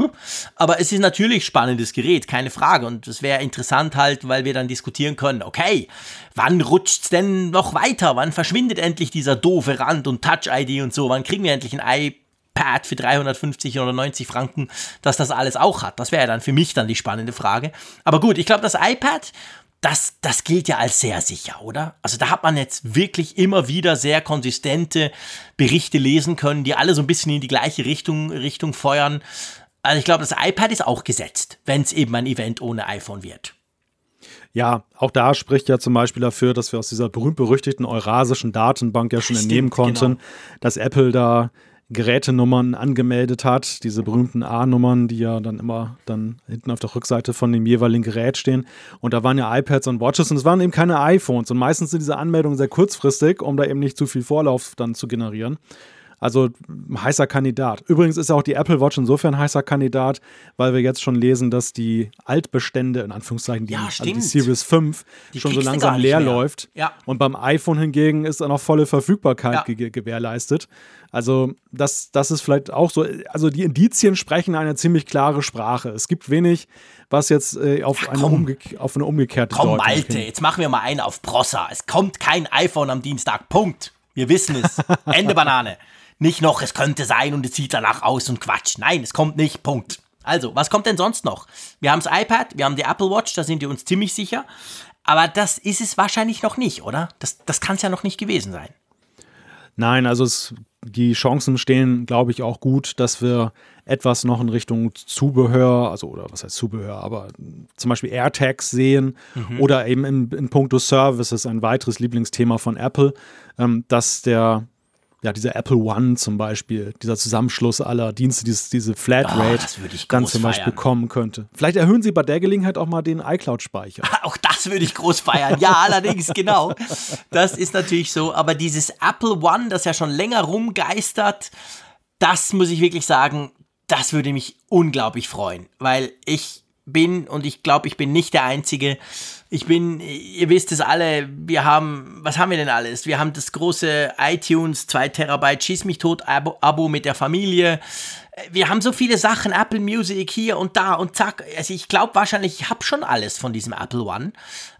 aber es ist natürlich spannendes Gerät, keine Frage. Und es wäre interessant halt, weil wir dann diskutieren können, okay, wann rutscht es denn noch weiter? Wann verschwindet endlich dieser doofe Rand und Touch-ID und so? Wann kriegen wir endlich ein iPad? Pad für 350 oder 90 Franken, dass das alles auch hat. Das wäre ja dann für mich dann die spannende Frage. Aber gut, ich glaube, das iPad, das, das gilt ja als sehr sicher, oder? Also da hat man jetzt wirklich immer wieder sehr konsistente Berichte lesen können, die alle so ein bisschen in die gleiche Richtung, Richtung feuern. Also ich glaube, das iPad ist auch gesetzt, wenn es eben ein Event ohne iPhone wird. Ja, auch da spricht ja zum Beispiel dafür, dass wir aus dieser berühmt-berüchtigten eurasischen Datenbank ja schon Stimmt, entnehmen konnten, genau. dass Apple da Gerätenummern angemeldet hat, diese berühmten A-Nummern, die ja dann immer dann hinten auf der Rückseite von dem jeweiligen Gerät stehen. Und da waren ja iPads und Watches und es waren eben keine iPhones. Und meistens sind diese Anmeldungen sehr kurzfristig, um da eben nicht zu viel Vorlauf dann zu generieren. Also heißer Kandidat. Übrigens ist auch die Apple Watch insofern heißer Kandidat, weil wir jetzt schon lesen, dass die Altbestände, in Anführungszeichen, die, ja, also die Series 5, die schon so langsam leer mehr. läuft. Ja. Und beim iPhone hingegen ist dann noch volle Verfügbarkeit ja. ge gewährleistet. Also das, das ist vielleicht auch so, also die Indizien sprechen eine ziemlich klare Sprache. Es gibt wenig, was jetzt äh, auf, ja, eine umge auf eine umgekehrte Komm, Deutung Malte, jetzt machen wir mal einen auf Prossa. Es kommt kein iPhone am Dienstag, Punkt. Wir wissen es. Ende Banane. Nicht noch, es könnte sein und es sieht danach aus und Quatsch. Nein, es kommt nicht. Punkt. Also, was kommt denn sonst noch? Wir haben das iPad, wir haben die Apple Watch, da sind wir uns ziemlich sicher. Aber das ist es wahrscheinlich noch nicht, oder? Das, das kann es ja noch nicht gewesen sein. Nein, also es, die Chancen stehen, glaube ich, auch gut, dass wir etwas noch in Richtung Zubehör, also oder was heißt Zubehör, aber zum Beispiel AirTags sehen mhm. oder eben in, in puncto Services ein weiteres Lieblingsthema von Apple, ähm, dass der ja, dieser Apple One zum Beispiel, dieser Zusammenschluss aller Dienste, dieses, diese Flatrate oh, dann zum Beispiel feiern. kommen könnte. Vielleicht erhöhen Sie bei der Gelegenheit auch mal den iCloud-Speicher. Auch das würde ich groß feiern. Ja, allerdings, genau. Das ist natürlich so. Aber dieses Apple One, das ja schon länger rumgeistert, das muss ich wirklich sagen, das würde mich unglaublich freuen, weil ich bin und ich glaube, ich bin nicht der Einzige, ich bin, ihr wisst es alle, wir haben, was haben wir denn alles? Wir haben das große iTunes 2 Terabyte Schieß mich tot Abo, Abo mit der Familie. Wir haben so viele Sachen, Apple Music hier und da und zack. Also ich glaube wahrscheinlich, ich habe schon alles von diesem Apple One,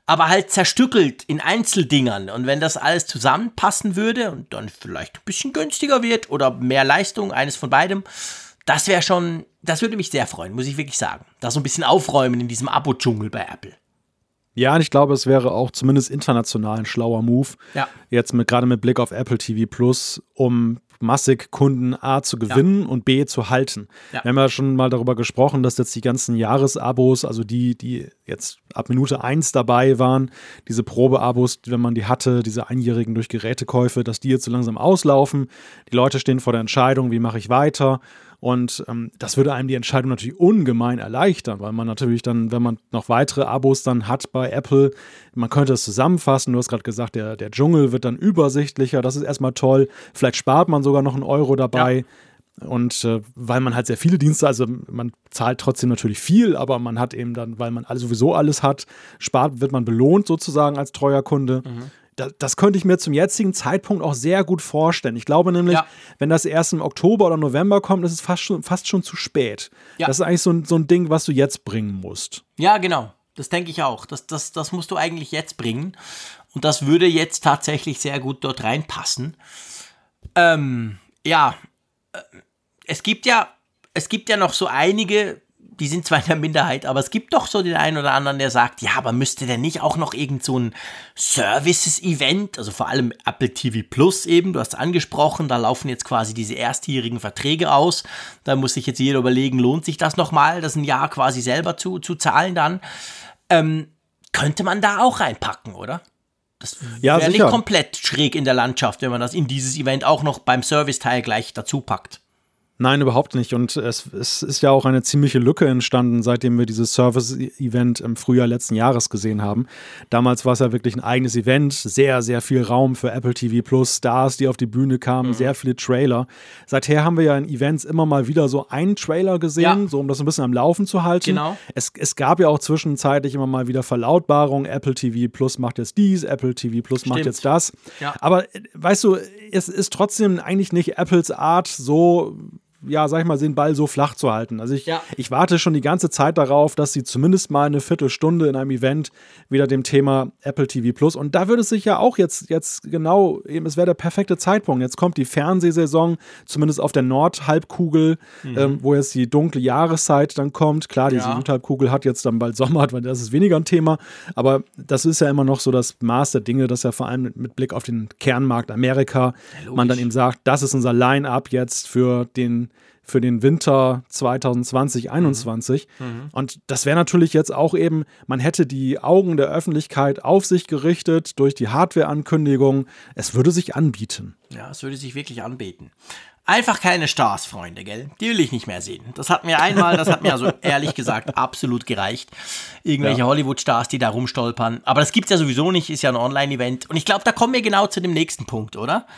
aber halt zerstückelt in Einzeldingern. Und wenn das alles zusammenpassen würde und dann vielleicht ein bisschen günstiger wird oder mehr Leistung, eines von beidem, das wäre schon, das würde mich sehr freuen, muss ich wirklich sagen. Da so ein bisschen aufräumen in diesem Abo-Dschungel bei Apple. Ja, und ich glaube, es wäre auch zumindest international ein schlauer Move. Ja. Jetzt mit, gerade mit Blick auf Apple TV Plus, um massig Kunden A zu gewinnen ja. und B zu halten. Ja. Wir haben ja schon mal darüber gesprochen, dass jetzt die ganzen Jahresabos, also die, die jetzt ab Minute 1 dabei waren, diese Probeabos, wenn man die hatte, diese einjährigen durch Gerätekäufe, dass die jetzt so langsam auslaufen. Die Leute stehen vor der Entscheidung, wie mache ich weiter? Und ähm, das würde einem die Entscheidung natürlich ungemein erleichtern, weil man natürlich dann, wenn man noch weitere Abos dann hat bei Apple, man könnte es zusammenfassen. Du hast gerade gesagt, der, der Dschungel wird dann übersichtlicher. Das ist erstmal toll. Vielleicht spart man sogar noch einen Euro dabei. Ja. Und äh, weil man halt sehr viele Dienste, also man zahlt trotzdem natürlich viel, aber man hat eben dann, weil man alles, sowieso alles hat, spart, wird man belohnt sozusagen als treuer Kunde. Mhm. Das, das, könnte ich mir zum jetzigen Zeitpunkt auch sehr gut vorstellen. Ich glaube nämlich, ja. wenn das erst im Oktober oder November kommt, ist es fast schon, fast schon zu spät. Ja. Das ist eigentlich so ein, so ein Ding, was du jetzt bringen musst. Ja, genau. Das denke ich auch. Das, das, das musst du eigentlich jetzt bringen. Und das würde jetzt tatsächlich sehr gut dort reinpassen. Ähm, ja, äh, es gibt ja, es gibt ja noch so einige, die sind zwar in der Minderheit, aber es gibt doch so den einen oder anderen, der sagt, ja, aber müsste der nicht auch noch irgend so ein Services-Event, also vor allem Apple TV Plus eben, du hast es angesprochen, da laufen jetzt quasi diese erstjährigen Verträge aus, da muss sich jetzt jeder überlegen, lohnt sich das nochmal, das ein Jahr quasi selber zu, zu zahlen dann, ähm, könnte man da auch reinpacken, oder? Das wäre ja, nicht komplett schräg in der Landschaft, wenn man das in dieses Event auch noch beim Serviceteil gleich dazu packt. Nein, überhaupt nicht. Und es, es, ist ja auch eine ziemliche Lücke entstanden, seitdem wir dieses Service-Event im Frühjahr letzten Jahres gesehen haben. Damals war es ja wirklich ein eigenes Event, sehr, sehr viel Raum für Apple TV Plus, Stars, die auf die Bühne kamen, mhm. sehr viele Trailer. Seither haben wir ja in Events immer mal wieder so einen Trailer gesehen, ja. so um das ein bisschen am Laufen zu halten. Genau. Es, es gab ja auch zwischenzeitlich immer mal wieder Verlautbarungen, Apple TV Plus macht jetzt dies, Apple TV Plus Stimmt. macht jetzt das. Ja. Aber weißt du, es ist trotzdem eigentlich nicht Apples Art, so ja, sag ich mal, den Ball so flach zu halten. Also ich, ja. ich warte schon die ganze Zeit darauf, dass sie zumindest mal eine Viertelstunde in einem Event wieder dem Thema Apple TV Plus und da würde es sich ja auch jetzt, jetzt genau, eben, es wäre der perfekte Zeitpunkt. Jetzt kommt die Fernsehsaison, zumindest auf der Nordhalbkugel, mhm. ähm, wo jetzt die dunkle Jahreszeit dann kommt. Klar, die ja. Südhalbkugel hat jetzt dann bald Sommer, weil das ist weniger ein Thema, aber das ist ja immer noch so das Maß der Dinge, dass ja vor allem mit Blick auf den Kernmarkt Amerika ja, man dann eben sagt, das ist unser Line-up jetzt für den für den Winter 2020, 2021. Mhm. mhm. Und das wäre natürlich jetzt auch eben, man hätte die Augen der Öffentlichkeit auf sich gerichtet durch die Hardware-Ankündigung. Es würde sich anbieten. Ja, es würde sich wirklich anbieten. Einfach keine Stars, Freunde, gell? Die will ich nicht mehr sehen. Das hat mir einmal, das hat mir also ehrlich gesagt absolut gereicht. Irgendwelche ja. Hollywood-Stars, die da rumstolpern. Aber das gibt es ja sowieso nicht, ist ja ein Online-Event. Und ich glaube, da kommen wir genau zu dem nächsten Punkt, oder?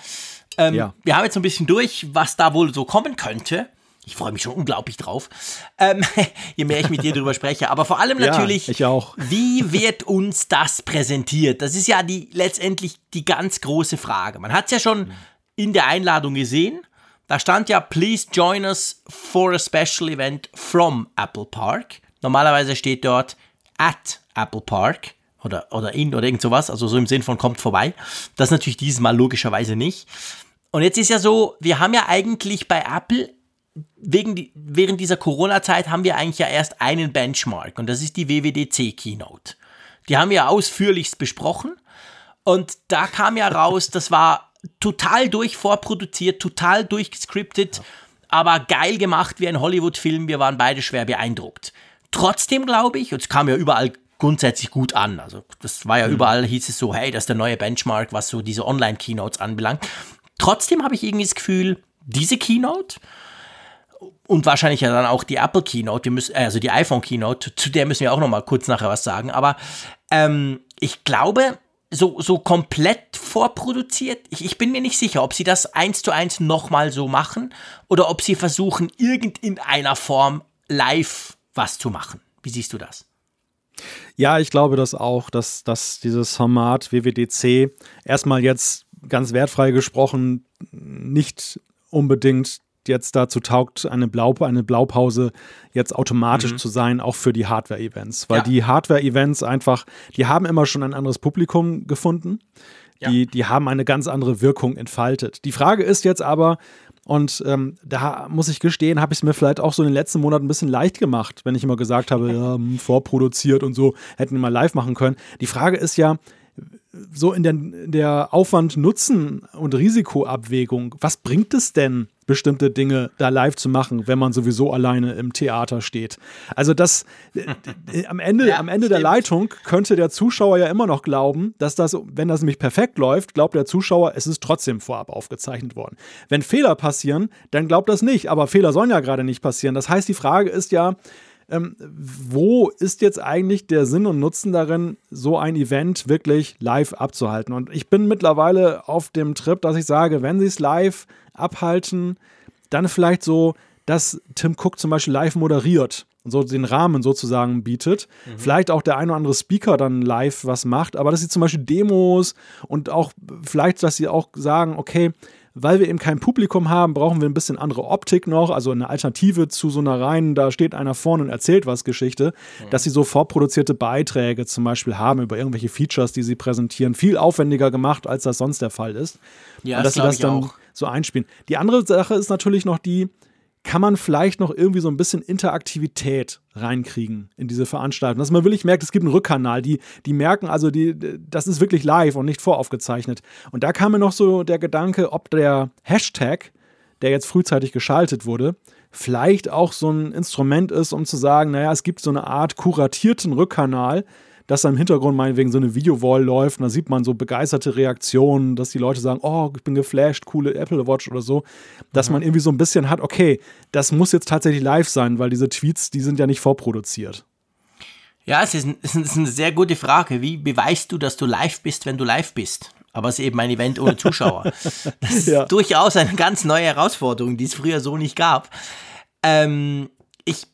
Ähm, ja. Wir haben jetzt so ein bisschen durch, was da wohl so kommen könnte. Ich freue mich schon unglaublich drauf, ähm, je mehr ich mit dir darüber spreche. Aber vor allem natürlich, ja, wie wird uns das präsentiert? Das ist ja die letztendlich die ganz große Frage. Man hat es ja schon in der Einladung gesehen. Da stand ja, please join us for a special event from Apple Park. Normalerweise steht dort at Apple Park oder, oder in oder irgend sowas, also so im Sinn von kommt vorbei. Das natürlich dieses Mal logischerweise nicht. Und jetzt ist ja so, wir haben ja eigentlich bei Apple wegen die, während dieser Corona-Zeit haben wir eigentlich ja erst einen Benchmark und das ist die WWDC Keynote. Die haben wir ausführlichst besprochen und da kam ja raus, das war total durchvorproduziert, total durchgescriptet, aber geil gemacht wie ein Hollywood-Film. Wir waren beide schwer beeindruckt. Trotzdem glaube ich, und es kam ja überall grundsätzlich gut an. Also das war ja mhm. überall, hieß es so, hey, das ist der neue Benchmark, was so diese Online-Keynotes anbelangt. Trotzdem habe ich irgendwie das Gefühl, diese Keynote und wahrscheinlich ja dann auch die Apple Keynote, die müssen, also die iPhone Keynote, zu der müssen wir auch noch mal kurz nachher was sagen. Aber ähm, ich glaube, so, so komplett vorproduziert, ich, ich bin mir nicht sicher, ob sie das eins zu eins noch mal so machen oder ob sie versuchen, irgend in einer Form live was zu machen. Wie siehst du das? Ja, ich glaube das auch, dass, dass dieses Format WWDC erstmal jetzt ganz wertfrei gesprochen nicht unbedingt jetzt dazu taugt, eine, Blau, eine Blaupause jetzt automatisch mhm. zu sein, auch für die Hardware-Events. Weil ja. die Hardware-Events einfach, die haben immer schon ein anderes Publikum gefunden. Die, ja. die haben eine ganz andere Wirkung entfaltet. Die Frage ist jetzt aber, und ähm, da muss ich gestehen, habe ich es mir vielleicht auch so in den letzten Monaten ein bisschen leicht gemacht, wenn ich immer gesagt habe, ja, hm, vorproduziert und so, hätten wir mal live machen können. Die Frage ist ja, so in der, der Aufwand-Nutzen- und Risikoabwägung, was bringt es denn, bestimmte Dinge da live zu machen, wenn man sowieso alleine im Theater steht? Also das äh, am Ende, ja, am Ende der Leitung könnte der Zuschauer ja immer noch glauben, dass das, wenn das nämlich perfekt läuft, glaubt der Zuschauer, es ist trotzdem vorab aufgezeichnet worden. Wenn Fehler passieren, dann glaubt das nicht, aber Fehler sollen ja gerade nicht passieren. Das heißt, die Frage ist ja, ähm, wo ist jetzt eigentlich der Sinn und Nutzen darin, so ein Event wirklich live abzuhalten? Und ich bin mittlerweile auf dem Trip, dass ich sage, wenn sie es live abhalten, dann vielleicht so, dass Tim Cook zum Beispiel live moderiert und so den Rahmen sozusagen bietet. Mhm. Vielleicht auch der ein oder andere Speaker dann live was macht, aber dass sie zum Beispiel Demos und auch vielleicht, dass sie auch sagen, okay, weil wir eben kein Publikum haben, brauchen wir ein bisschen andere Optik noch, also eine Alternative zu so einer reinen, da steht einer vorne und erzählt was Geschichte, mhm. dass sie so vorproduzierte Beiträge zum Beispiel haben über irgendwelche Features, die sie präsentieren, viel aufwendiger gemacht, als das sonst der Fall ist. Ja, und dass das sie das dann auch. so einspielen. Die andere Sache ist natürlich noch die, kann man vielleicht noch irgendwie so ein bisschen Interaktivität reinkriegen in diese Veranstaltung. Dass man wirklich merkt, es gibt einen Rückkanal. Die, die merken also, die, das ist wirklich live und nicht voraufgezeichnet. Und da kam mir noch so der Gedanke, ob der Hashtag, der jetzt frühzeitig geschaltet wurde, vielleicht auch so ein Instrument ist, um zu sagen, naja, es gibt so eine Art kuratierten Rückkanal, dass da im Hintergrund meinetwegen so eine Videowall läuft und da sieht man so begeisterte Reaktionen, dass die Leute sagen, oh, ich bin geflasht, coole Apple Watch oder so, dass mhm. man irgendwie so ein bisschen hat, okay, das muss jetzt tatsächlich live sein, weil diese Tweets, die sind ja nicht vorproduziert. Ja, es ist, es ist eine sehr gute Frage. Wie beweist du, dass du live bist, wenn du live bist? Aber es ist eben ein Event ohne Zuschauer. Das ist ja. durchaus eine ganz neue Herausforderung, die es früher so nicht gab. Ähm, ich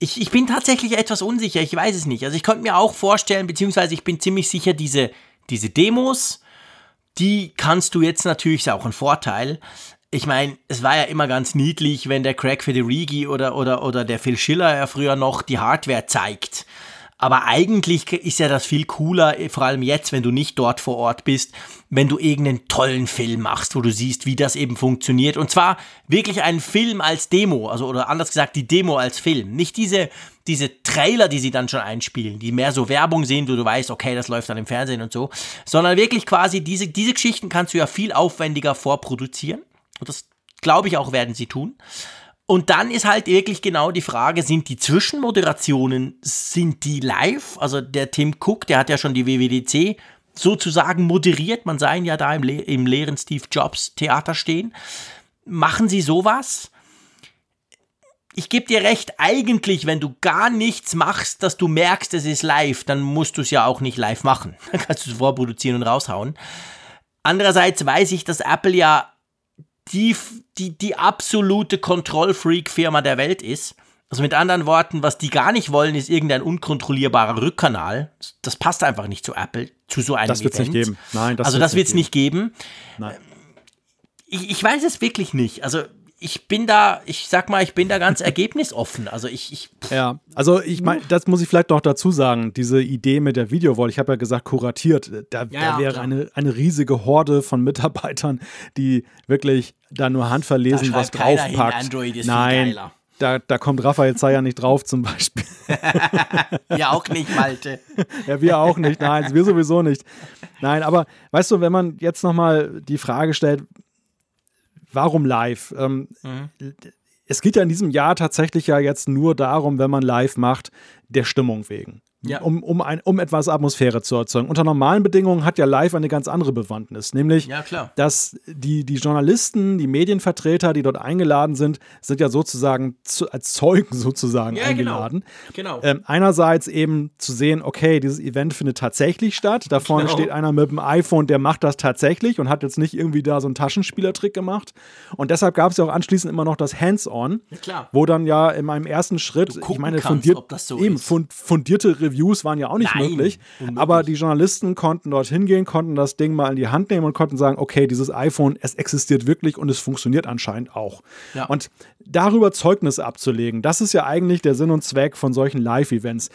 ich, ich bin tatsächlich etwas unsicher, ich weiß es nicht. Also ich könnte mir auch vorstellen, beziehungsweise ich bin ziemlich sicher, diese, diese Demos, die kannst du jetzt natürlich, ist auch ein Vorteil. Ich meine, es war ja immer ganz niedlich, wenn der Craig Federighi oder, oder, oder der Phil Schiller ja früher noch die Hardware zeigt. Aber eigentlich ist ja das viel cooler, vor allem jetzt, wenn du nicht dort vor Ort bist, wenn du irgendeinen tollen Film machst, wo du siehst, wie das eben funktioniert. Und zwar wirklich einen Film als Demo, also oder anders gesagt die Demo als Film. Nicht diese, diese Trailer, die sie dann schon einspielen, die mehr so Werbung sind, wo du weißt, okay, das läuft dann im Fernsehen und so, sondern wirklich quasi diese, diese Geschichten kannst du ja viel aufwendiger vorproduzieren. Und das glaube ich auch werden sie tun. Und dann ist halt wirklich genau die Frage, sind die Zwischenmoderationen, sind die live? Also der Tim Cook, der hat ja schon die WWDC sozusagen moderiert. Man sah ihn ja da im, le im leeren Steve Jobs Theater stehen. Machen sie sowas? Ich gebe dir recht, eigentlich, wenn du gar nichts machst, dass du merkst, es ist live, dann musst du es ja auch nicht live machen. Dann kannst du es vorproduzieren und raushauen. Andererseits weiß ich, dass Apple ja die, die, die absolute Kontrollfreak-Firma der Welt ist. Also mit anderen Worten, was die gar nicht wollen, ist irgendein unkontrollierbarer Rückkanal. Das passt einfach nicht zu Apple, zu so einem Das wird es nicht geben. Nein, das also das wird es nicht geben. Nein. Ich, ich weiß es wirklich nicht. Also ich bin da, ich sag mal, ich bin da ganz ergebnisoffen. Also ich, ich Ja, also ich meine, das muss ich vielleicht noch dazu sagen, diese Idee mit der Videowall, ich habe ja gesagt, kuratiert, da, ja, da wäre eine, eine riesige Horde von Mitarbeitern, die wirklich da nur handverlesen was draufpackt. Android ist Nein, da, da kommt Raphael Zeyer nicht drauf zum Beispiel. ja, auch nicht, Malte. ja, wir auch nicht. Nein, wir sowieso nicht. Nein, aber weißt du, wenn man jetzt nochmal die Frage stellt, warum live? Ähm, mhm. Es geht ja in diesem Jahr tatsächlich ja jetzt nur darum, wenn man live macht, der Stimmung wegen ja. um, um, ein, um etwas Atmosphäre zu erzeugen. Unter normalen Bedingungen hat ja live eine ganz andere Bewandtnis, nämlich, ja, dass die, die Journalisten, die Medienvertreter, die dort eingeladen sind, sind ja sozusagen zu, als Zeugen sozusagen ja, genau. eingeladen. Genau. genau. Ähm, einerseits eben zu sehen, okay, dieses Event findet tatsächlich statt. Da vorne genau. steht einer mit dem iPhone, der macht das tatsächlich und hat jetzt nicht irgendwie da so einen Taschenspielertrick gemacht. Und deshalb gab es ja auch anschließend immer noch das Hands-on, wo dann ja in meinem ersten Schritt, ich meine, fundiert, so eben, fundierte Reviews waren ja auch nicht Nein, möglich. Unmöglich. Aber die Journalisten konnten dorthin gehen, konnten das Ding mal in die Hand nehmen und konnten sagen, okay, dieses iPhone, es existiert wirklich und es funktioniert anscheinend auch. Ja. Und darüber Zeugnisse abzulegen, das ist ja eigentlich der Sinn und Zweck von solchen Live-Events.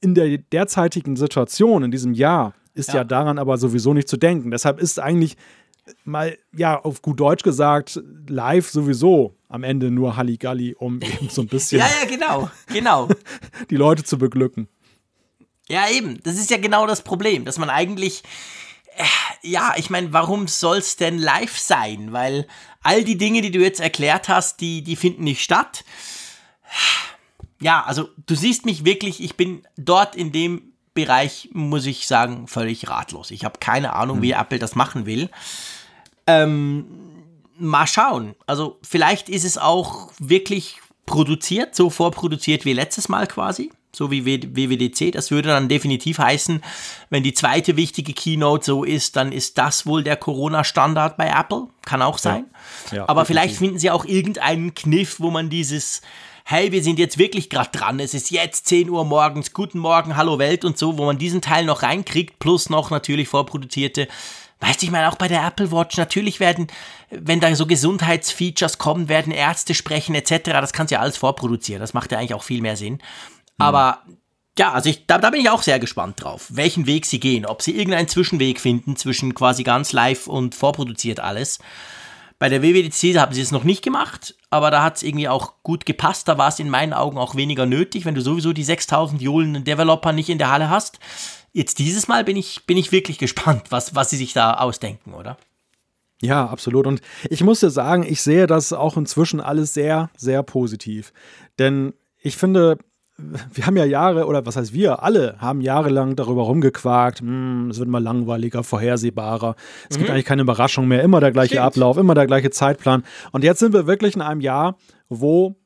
In der derzeitigen Situation, in diesem Jahr, ist ja. ja daran aber sowieso nicht zu denken. Deshalb ist eigentlich mal, ja, auf gut Deutsch gesagt, live sowieso am Ende nur Halligalli, um eben so ein bisschen. ja, ja, genau, genau. die Leute zu beglücken. Ja, eben. Das ist ja genau das Problem, dass man eigentlich. Äh, ja, ich meine, warum soll es denn live sein? Weil all die Dinge, die du jetzt erklärt hast, die, die finden nicht statt. Ja, also du siehst mich wirklich, ich bin dort in dem Bereich, muss ich sagen, völlig ratlos. Ich habe keine Ahnung, wie hm. Apple das machen will. Ähm, mal schauen. Also vielleicht ist es auch wirklich produziert, so vorproduziert wie letztes Mal quasi so wie WWDC. Das würde dann definitiv heißen, wenn die zweite wichtige Keynote so ist, dann ist das wohl der Corona-Standard bei Apple. Kann auch sein. Ja. Ja, Aber vielleicht finden sie auch irgendeinen Kniff, wo man dieses hey, wir sind jetzt wirklich gerade dran, es ist jetzt 10 Uhr morgens, guten Morgen, hallo Welt und so, wo man diesen Teil noch reinkriegt, plus noch natürlich vorproduzierte Weißt du, ich meine, auch bei der Apple Watch, natürlich werden, wenn da so Gesundheitsfeatures kommen, werden Ärzte sprechen etc. Das kannst du ja alles vorproduzieren. Das macht ja eigentlich auch viel mehr Sinn. Aber ja, also ich, da, da bin ich auch sehr gespannt drauf, welchen Weg sie gehen. Ob sie irgendeinen Zwischenweg finden zwischen quasi ganz live und vorproduziert alles. Bei der WWDC haben sie es noch nicht gemacht, aber da hat es irgendwie auch gut gepasst. Da war es in meinen Augen auch weniger nötig, wenn du sowieso die 6000 Jolen Developer nicht in der Halle hast jetzt dieses Mal bin ich, bin ich wirklich gespannt, was, was sie sich da ausdenken, oder? Ja, absolut. Und ich muss dir sagen, ich sehe das auch inzwischen alles sehr, sehr positiv. Denn ich finde, wir haben ja Jahre, oder was heißt wir, alle haben jahrelang darüber rumgequakt, hm, es wird mal langweiliger, vorhersehbarer, es mhm. gibt eigentlich keine Überraschung mehr, immer der gleiche Stimmt. Ablauf, immer der gleiche Zeitplan. Und jetzt sind wir wirklich in einem Jahr, wo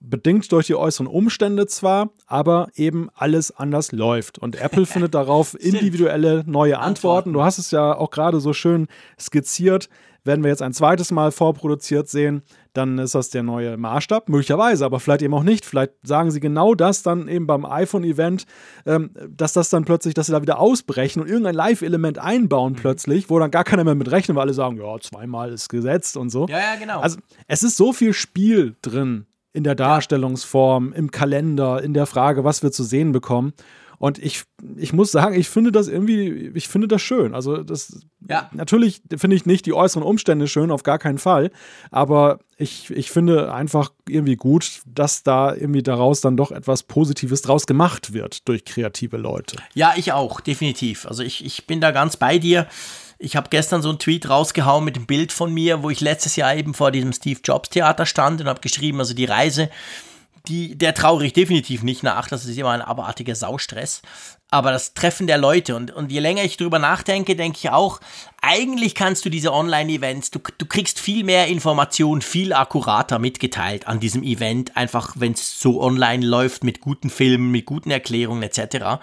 bedingt durch die äußeren Umstände zwar, aber eben alles anders läuft. Und Apple findet darauf individuelle neue Antworten. Du hast es ja auch gerade so schön skizziert. Werden wir jetzt ein zweites Mal vorproduziert sehen, dann ist das der neue Maßstab, möglicherweise, aber vielleicht eben auch nicht. Vielleicht sagen sie genau das dann eben beim iPhone-Event, ähm, dass das dann plötzlich, dass sie da wieder ausbrechen und irgendein Live-Element einbauen mhm. plötzlich, wo dann gar keiner mehr mit rechnet, weil alle sagen, ja, zweimal ist gesetzt und so. Ja, ja, genau. Also es ist so viel Spiel drin in der Darstellungsform, im Kalender, in der Frage, was wir zu sehen bekommen. Und ich, ich muss sagen, ich finde das irgendwie, ich finde das schön. Also das, ja. natürlich finde ich nicht die äußeren Umstände schön, auf gar keinen Fall. Aber ich, ich finde einfach irgendwie gut, dass da irgendwie daraus dann doch etwas Positives draus gemacht wird durch kreative Leute. Ja, ich auch, definitiv. Also ich, ich bin da ganz bei dir. Ich habe gestern so einen Tweet rausgehauen mit dem Bild von mir, wo ich letztes Jahr eben vor diesem Steve Jobs Theater stand und habe geschrieben, also die Reise, die, der traure ich definitiv nicht nach. Das ist immer ein abartiger Saustress aber das Treffen der Leute. Und, und je länger ich drüber nachdenke, denke ich auch, eigentlich kannst du diese Online-Events, du, du kriegst viel mehr Informationen, viel akkurater mitgeteilt an diesem Event, einfach wenn es so online läuft mit guten Filmen, mit guten Erklärungen etc.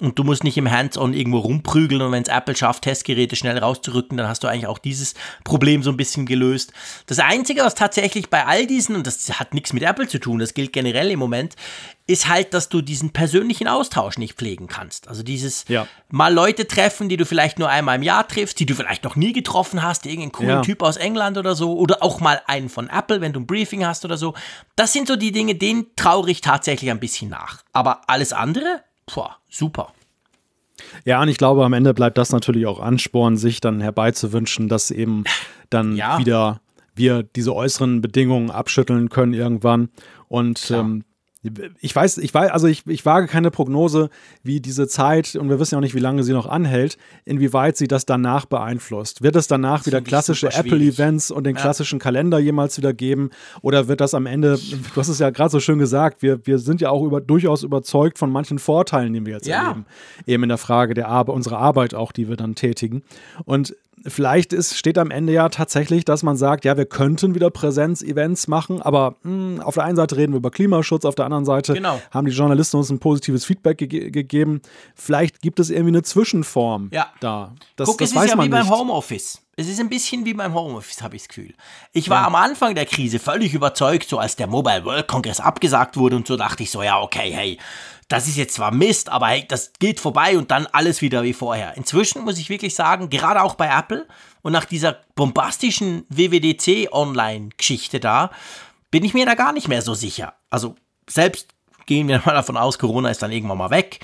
Und du musst nicht im Hands-on irgendwo rumprügeln und wenn es Apple schafft, Testgeräte schnell rauszurücken, dann hast du eigentlich auch dieses Problem so ein bisschen gelöst. Das Einzige, was tatsächlich bei all diesen, und das hat nichts mit Apple zu tun, das gilt generell im Moment, ist halt, dass du diesen persönlichen Austausch nicht pflegen kannst. Also dieses ja. mal Leute treffen, die du vielleicht nur einmal im Jahr triffst, die du vielleicht noch nie getroffen hast, irgendeinen coolen ja. Typ aus England oder so, oder auch mal einen von Apple, wenn du ein Briefing hast oder so. Das sind so die Dinge, denen traure ich tatsächlich ein bisschen nach. Aber alles andere, boah, super. Ja, und ich glaube, am Ende bleibt das natürlich auch Ansporn, sich dann herbeizuwünschen, dass eben dann ja. wieder wir diese äußeren Bedingungen abschütteln können irgendwann. Und ähm, ich weiß, ich weiß, also ich, ich wage keine Prognose, wie diese Zeit, und wir wissen ja auch nicht, wie lange sie noch anhält, inwieweit sie das danach beeinflusst. Wird es danach das wieder klassische Apple-Events und den ja. klassischen Kalender jemals wieder geben? Oder wird das am Ende, du hast es ja gerade so schön gesagt, wir, wir sind ja auch über, durchaus überzeugt von manchen Vorteilen, die wir jetzt ja. erleben. Eben in der Frage der Arbeit, unserer Arbeit auch, die wir dann tätigen. Und vielleicht ist, steht am Ende ja tatsächlich, dass man sagt, ja, wir könnten wieder Präsenz-Events machen, aber mh, hm, auf der einen Seite reden wir über Klimaschutz, auf der anderen Seite genau. haben die Journalisten uns ein positives Feedback ge gegeben. Vielleicht gibt es irgendwie eine Zwischenform ja. da. Das, Guck, das es ist ja wie beim Homeoffice. Es ist ein bisschen wie beim Homeoffice, habe ich das Gefühl. Ich war ja. am Anfang der Krise völlig überzeugt, so als der Mobile World Congress abgesagt wurde und so dachte ich so, ja, okay, hey, das ist jetzt zwar Mist, aber hey, das geht vorbei und dann alles wieder wie vorher. Inzwischen muss ich wirklich sagen, gerade auch bei Apple und nach dieser bombastischen WWDC-Online-Geschichte da, bin ich mir da gar nicht mehr so sicher. Also selbst gehen wir mal davon aus, Corona ist dann irgendwann mal weg.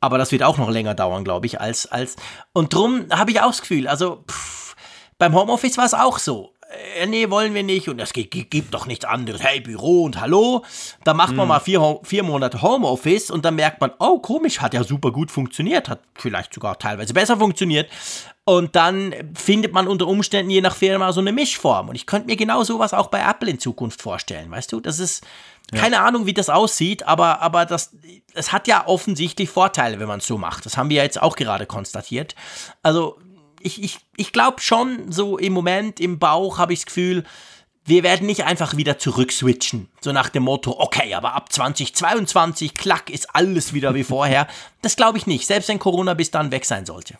Aber das wird auch noch länger dauern, glaube ich, als, als. Und drum habe ich auch das Gefühl, also pff, beim Homeoffice war es auch so äh, nee, wollen wir nicht und es gibt doch nichts anderes. Hey, Büro und Hallo. Da macht man mhm. mal vier, vier Monate Homeoffice und dann merkt man, oh, komisch, hat ja super gut funktioniert, hat vielleicht sogar teilweise besser funktioniert. Und dann findet man unter Umständen je nach Firma so eine Mischform. Und ich könnte mir genau sowas auch bei Apple in Zukunft vorstellen, weißt du? Das ist keine ja. Ahnung, wie das aussieht, aber, aber das, es hat ja offensichtlich Vorteile, wenn man es so macht. Das haben wir ja jetzt auch gerade konstatiert. Also ich, ich, ich glaube schon, so im Moment im Bauch habe ich das Gefühl, wir werden nicht einfach wieder zurückswitchen. So nach dem Motto, okay, aber ab 2022, klack, ist alles wieder wie vorher. Das glaube ich nicht, selbst wenn Corona bis dann weg sein sollte.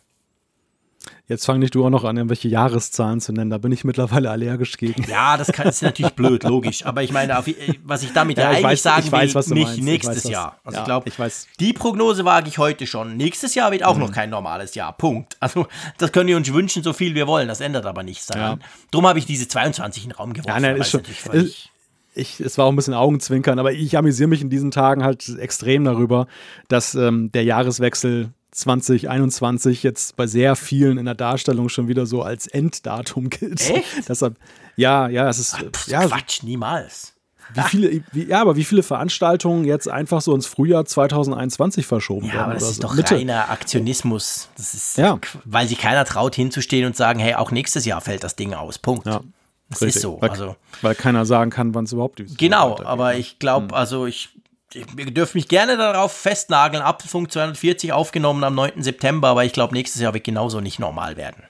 Jetzt fang nicht du auch noch an, irgendwelche Jahreszahlen zu nennen. Da bin ich mittlerweile allergisch gegen. Ja, das kann, ist natürlich blöd, logisch. Aber ich meine, auf, was ich damit ja, ja eigentlich weiß, sagen weiß, will, nicht meinst. nächstes weiß, Jahr. Also ja, ich glaube, die Prognose wage ich heute schon. Nächstes Jahr wird auch mhm. noch kein normales Jahr. Punkt. Also das können wir uns wünschen, so viel wir wollen. Das ändert aber nichts daran. Ja. Drum habe ich diese 22 in den Raum geworfen. Ja, nein, ist schon, ist, ich, es war auch ein bisschen Augenzwinkern, aber ich amüsiere mich in diesen Tagen halt extrem darüber, dass ähm, der Jahreswechsel 2021 jetzt bei sehr vielen in der Darstellung schon wieder so als Enddatum gilt. Echt? Deshalb, ja, ja, es ist. Ach, pf, ja, Quatsch, niemals. Wie viele, wie, ja, aber wie viele Veranstaltungen jetzt einfach so ins Frühjahr 2021 verschoben ja, werden? aber das ist so. doch Mitte. reiner Aktionismus. Das ist, ja. weil sich keiner traut hinzustehen und sagen, hey, auch nächstes Jahr fällt das Ding aus. Punkt. Ja. Das Richtig. ist so. Weil, also, weil keiner sagen kann, wann es überhaupt ist. Genau, aber ich glaube, hm. also ich ihr dürft mich gerne darauf festnageln. Apfelfunk 240 aufgenommen am 9. September, aber ich glaube, nächstes Jahr wird genauso nicht normal werden.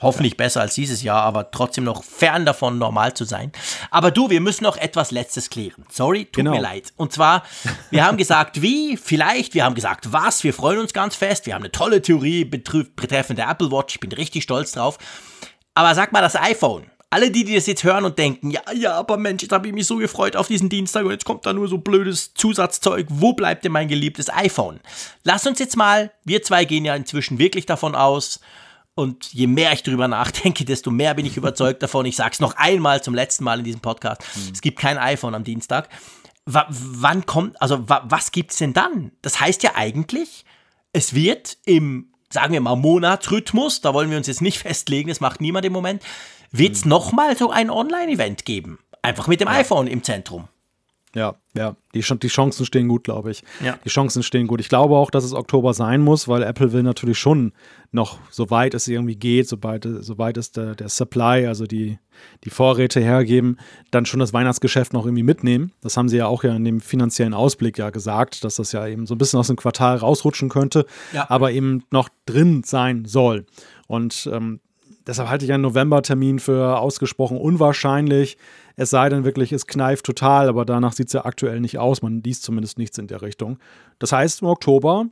Hoffentlich ja. besser als dieses Jahr, aber trotzdem noch fern davon, normal zu sein. Aber du, wir müssen noch etwas Letztes klären. Sorry, tut genau. mir leid. Und zwar, wir haben gesagt, wie, vielleicht, wir haben gesagt, was, wir freuen uns ganz fest, wir haben eine tolle Theorie betreffend der Apple Watch, ich bin richtig stolz drauf. Aber sag mal, das iPhone, alle die, die das jetzt hören und denken, ja, ja, aber Mensch, jetzt habe ich mich so gefreut auf diesen Dienstag und jetzt kommt da nur so blödes Zusatzzeug. Wo bleibt denn mein geliebtes iPhone? Lass uns jetzt mal, wir zwei gehen ja inzwischen wirklich davon aus, und je mehr ich darüber nachdenke, desto mehr bin ich überzeugt davon. Ich sage es noch einmal zum letzten Mal in diesem Podcast. Mhm. Es gibt kein iPhone am Dienstag. W wann kommt, also was gibt es denn dann? Das heißt ja eigentlich, es wird im, sagen wir mal, Monatsrhythmus, da wollen wir uns jetzt nicht festlegen, das macht niemand im Moment, wird es mhm. nochmal so ein Online-Event geben. Einfach mit dem ja. iPhone im Zentrum. Ja, ja, die, die Chancen stehen gut, glaube ich. Ja. Die Chancen stehen gut. Ich glaube auch, dass es Oktober sein muss, weil Apple will natürlich schon noch, soweit es irgendwie geht, soweit, soweit es der, der Supply, also die, die Vorräte hergeben, dann schon das Weihnachtsgeschäft noch irgendwie mitnehmen. Das haben sie ja auch ja in dem finanziellen Ausblick ja gesagt, dass das ja eben so ein bisschen aus dem Quartal rausrutschen könnte, ja. aber eben noch drin sein soll. Und ähm, deshalb halte ich einen November-Termin für ausgesprochen unwahrscheinlich. Es sei denn wirklich, es kneift total, aber danach sieht es ja aktuell nicht aus. Man liest zumindest nichts in der Richtung. Das heißt, im Oktober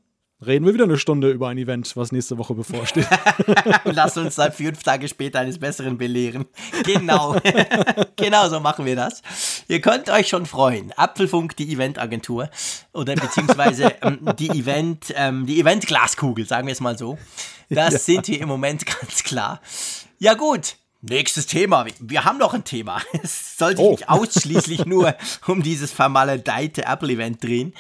reden wir wieder eine Stunde über ein Event, was nächste Woche bevorsteht. Lass uns dann fünf Tage später eines Besseren belehren. Genau. genau so machen wir das. Ihr könnt euch schon freuen. Apfelfunk, die Eventagentur. Oder beziehungsweise ähm, die Event, ähm, die Event-Glaskugel, sagen wir es mal so. Das ja. sind wir im Moment ganz klar. Ja, gut. Nächstes Thema. Wir haben noch ein Thema. Es soll sich oh. nicht ausschließlich nur um dieses vermaledeite Apple-Event drehen.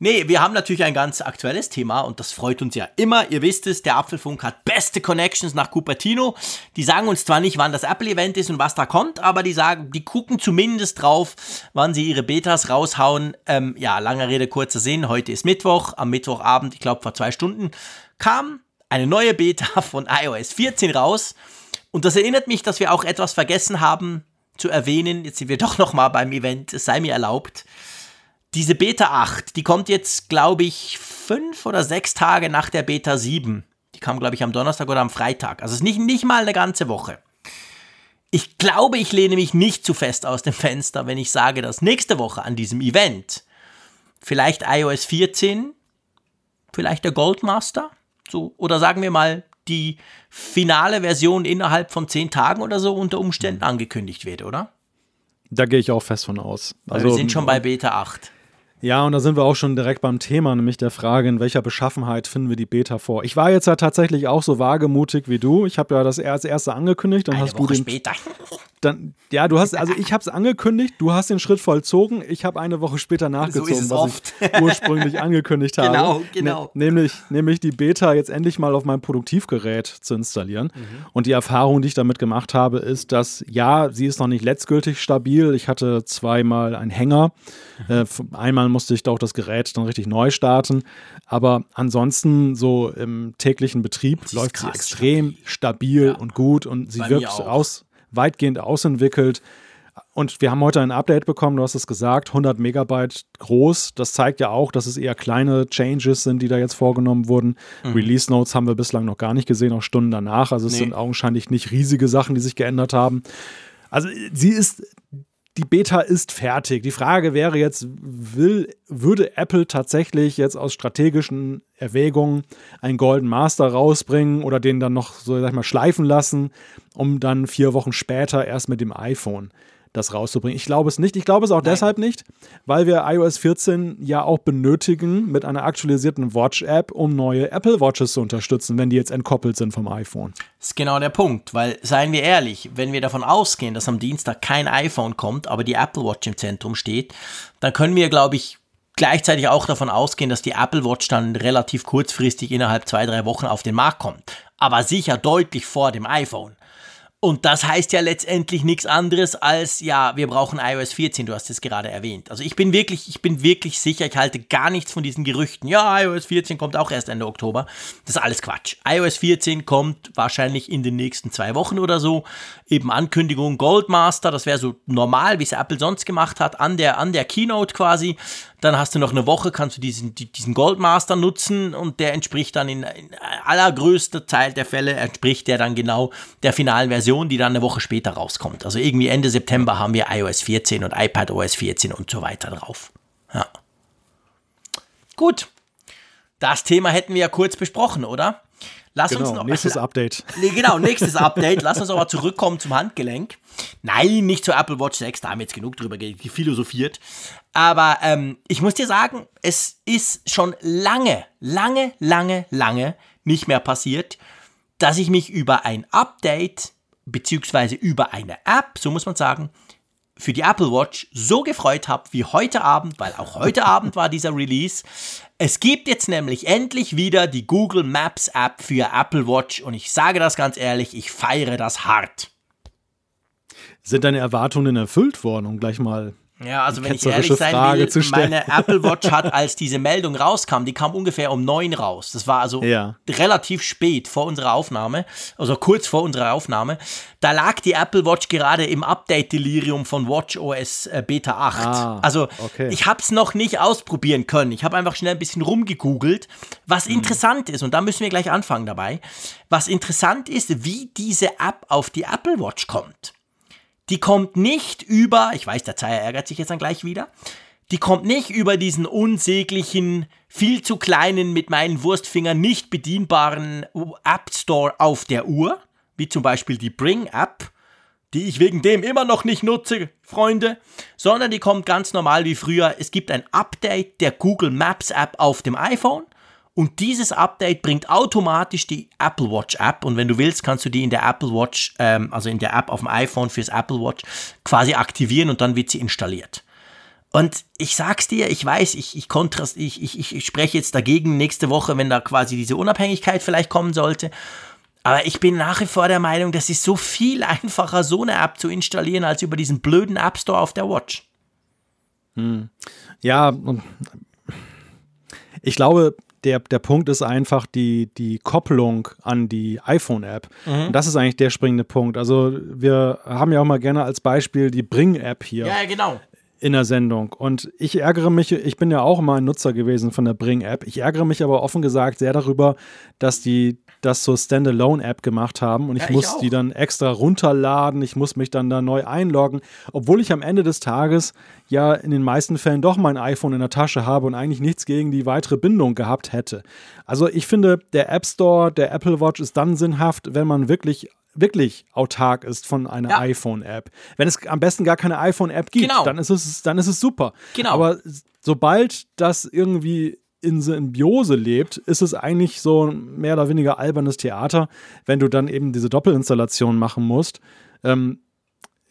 Nee, wir haben natürlich ein ganz aktuelles Thema und das freut uns ja immer. Ihr wisst es, der Apfelfunk hat beste Connections nach Cupertino. Die sagen uns zwar nicht, wann das Apple-Event ist und was da kommt, aber die sagen, die gucken zumindest drauf, wann sie ihre Betas raushauen. Ähm, ja, lange Rede, kurzer Sinn. Heute ist Mittwoch. Am Mittwochabend, ich glaube vor zwei Stunden, kam eine neue Beta von iOS 14 raus. Und das erinnert mich, dass wir auch etwas vergessen haben zu erwähnen. Jetzt sind wir doch noch mal beim Event. Es sei mir erlaubt. Diese Beta 8, die kommt jetzt, glaube ich, fünf oder sechs Tage nach der Beta 7. Die kam, glaube ich, am Donnerstag oder am Freitag. Also es ist nicht, nicht mal eine ganze Woche. Ich glaube, ich lehne mich nicht zu fest aus dem Fenster, wenn ich sage, dass nächste Woche an diesem Event vielleicht iOS 14, vielleicht der Goldmaster, so, oder sagen wir mal, die finale Version innerhalb von zehn Tagen oder so unter Umständen mhm. angekündigt wird, oder? Da gehe ich auch fest von aus. Also, wir sind schon bei Beta 8. Ja, und da sind wir auch schon direkt beim Thema, nämlich der Frage, in welcher Beschaffenheit finden wir die Beta vor. Ich war jetzt ja tatsächlich auch so wagemutig wie du. Ich habe ja das als erste angekündigt. Dann Eine hast Woche du den, später. Dann, ja, du hast, also ich habe es angekündigt, du hast den Schritt vollzogen. Ich habe eine Woche später nachgezogen, so was ich ursprünglich angekündigt habe. Genau, genau. Ne, nämlich, nämlich die Beta jetzt endlich mal auf meinem Produktivgerät zu installieren. Mhm. Und die Erfahrung, die ich damit gemacht habe, ist, dass ja, sie ist noch nicht letztgültig stabil. Ich hatte zweimal einen Hänger. Mhm. Äh, einmal musste ich da auch das Gerät dann richtig neu starten. Aber ansonsten so im täglichen Betrieb läuft sie extrem stabil, stabil ja. und gut und sie Bei wirkt aus weitgehend ausentwickelt. Und wir haben heute ein Update bekommen, du hast es gesagt, 100 Megabyte groß. Das zeigt ja auch, dass es eher kleine Changes sind, die da jetzt vorgenommen wurden. Mhm. Release Notes haben wir bislang noch gar nicht gesehen, auch Stunden danach. Also es nee. sind augenscheinlich nicht riesige Sachen, die sich geändert haben. Also sie ist, die Beta ist fertig. Die Frage wäre jetzt, will, würde Apple tatsächlich jetzt aus strategischen Erwägungen einen Golden Master rausbringen oder den dann noch so, sag ich mal, schleifen lassen, um dann vier Wochen später erst mit dem iPhone das rauszubringen. Ich glaube es nicht. Ich glaube es auch Nein. deshalb nicht, weil wir iOS 14 ja auch benötigen mit einer aktualisierten Watch-App, um neue Apple Watches zu unterstützen, wenn die jetzt entkoppelt sind vom iPhone. Das ist genau der Punkt, weil seien wir ehrlich, wenn wir davon ausgehen, dass am Dienstag kein iPhone kommt, aber die Apple Watch im Zentrum steht, dann können wir, glaube ich, gleichzeitig auch davon ausgehen, dass die Apple Watch dann relativ kurzfristig innerhalb zwei, drei Wochen auf den Markt kommt. Aber sicher deutlich vor dem iPhone. Und das heißt ja letztendlich nichts anderes als, ja, wir brauchen iOS 14, du hast es gerade erwähnt. Also ich bin wirklich, ich bin wirklich sicher, ich halte gar nichts von diesen Gerüchten. Ja, iOS 14 kommt auch erst Ende Oktober. Das ist alles Quatsch. iOS 14 kommt wahrscheinlich in den nächsten zwei Wochen oder so. Eben Ankündigung Goldmaster, das wäre so normal, wie es Apple sonst gemacht hat, an der, an der Keynote quasi. Dann hast du noch eine Woche, kannst du diesen, diesen Goldmaster nutzen und der entspricht dann in, in allergrößter Teil der Fälle, entspricht der dann genau der finalen Version, die dann eine Woche später rauskommt. Also irgendwie Ende September haben wir iOS 14 und iPadOS 14 und so weiter drauf. Ja. Gut. Das Thema hätten wir ja kurz besprochen, oder? Lass genau, uns noch. Nächstes Update. Nee, genau, nächstes Update. Lass uns aber zurückkommen zum Handgelenk. Nein, nicht zur Apple Watch 6, da haben wir jetzt genug drüber philosophiert. Aber ähm, ich muss dir sagen, es ist schon lange, lange, lange, lange nicht mehr passiert, dass ich mich über ein Update beziehungsweise über eine App, so muss man sagen, für die Apple Watch so gefreut habe wie heute Abend, weil auch heute Abend war dieser Release. Es gibt jetzt nämlich endlich wieder die Google Maps App für Apple Watch und ich sage das ganz ehrlich, ich feiere das hart. Sind deine Erwartungen erfüllt worden, um gleich mal ja, also wenn ich ehrlich sein will, meine Apple Watch hat, als diese Meldung rauskam, die kam ungefähr um neun raus. Das war also ja. relativ spät vor unserer Aufnahme, also kurz vor unserer Aufnahme. Da lag die Apple Watch gerade im Update-Delirium von Watch OS äh, Beta 8. Ah, also okay. ich habe es noch nicht ausprobieren können. Ich habe einfach schnell ein bisschen rumgegoogelt, was mhm. interessant ist. Und da müssen wir gleich anfangen dabei. Was interessant ist, wie diese App auf die Apple Watch kommt die kommt nicht über, ich weiß, der Zeier ärgert sich jetzt dann gleich wieder, die kommt nicht über diesen unsäglichen, viel zu kleinen, mit meinen Wurstfingern nicht bedienbaren App Store auf der Uhr, wie zum Beispiel die Bring App, die ich wegen dem immer noch nicht nutze, Freunde, sondern die kommt ganz normal wie früher. Es gibt ein Update der Google Maps App auf dem iPhone und dieses Update bringt automatisch die Apple Watch App. Und wenn du willst, kannst du die in der Apple Watch, ähm, also in der App auf dem iPhone fürs Apple Watch, quasi aktivieren und dann wird sie installiert. Und ich sag's dir, ich weiß, ich, ich, kontrast, ich, ich, ich spreche jetzt dagegen nächste Woche, wenn da quasi diese Unabhängigkeit vielleicht kommen sollte. Aber ich bin nach wie vor der Meinung, das ist so viel einfacher, so eine App zu installieren, als über diesen blöden App Store auf der Watch. Hm. Ja, ich glaube, der, der Punkt ist einfach die, die Kopplung an die iPhone-App. Mhm. Und das ist eigentlich der springende Punkt. Also wir haben ja auch mal gerne als Beispiel die Bring-App hier. Ja, genau in der Sendung. Und ich ärgere mich, ich bin ja auch mal ein Nutzer gewesen von der Bring-App. Ich ärgere mich aber offen gesagt sehr darüber, dass die das zur Standalone-App gemacht haben und ich, ja, ich muss auch. die dann extra runterladen, ich muss mich dann da neu einloggen, obwohl ich am Ende des Tages ja in den meisten Fällen doch mein iPhone in der Tasche habe und eigentlich nichts gegen die weitere Bindung gehabt hätte. Also ich finde, der App Store der Apple Watch ist dann sinnhaft, wenn man wirklich wirklich autark ist von einer ja. iPhone-App. Wenn es am besten gar keine iPhone-App gibt, genau. dann, ist es, dann ist es super. Genau. Aber sobald das irgendwie in Symbiose lebt, ist es eigentlich so mehr oder weniger albernes Theater, wenn du dann eben diese Doppelinstallation machen musst. Ähm,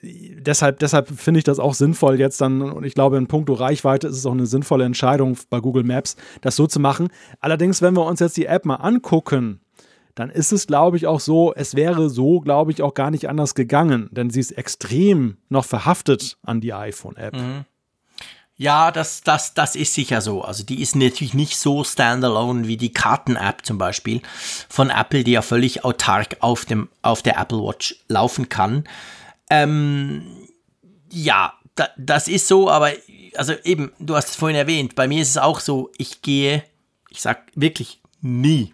deshalb, deshalb finde ich das auch sinnvoll jetzt dann, und ich glaube, in puncto Reichweite ist es auch eine sinnvolle Entscheidung bei Google Maps, das so zu machen. Allerdings, wenn wir uns jetzt die App mal angucken, dann ist es, glaube ich, auch so, es wäre so, glaube ich, auch gar nicht anders gegangen, denn sie ist extrem noch verhaftet an die iPhone-App. Mhm. Ja, das, das, das ist sicher so. Also die ist natürlich nicht so standalone wie die Karten-App zum Beispiel von Apple, die ja völlig autark auf, dem, auf der Apple Watch laufen kann. Ähm, ja, da, das ist so, aber also eben, du hast es vorhin erwähnt, bei mir ist es auch so, ich gehe, ich sag wirklich nie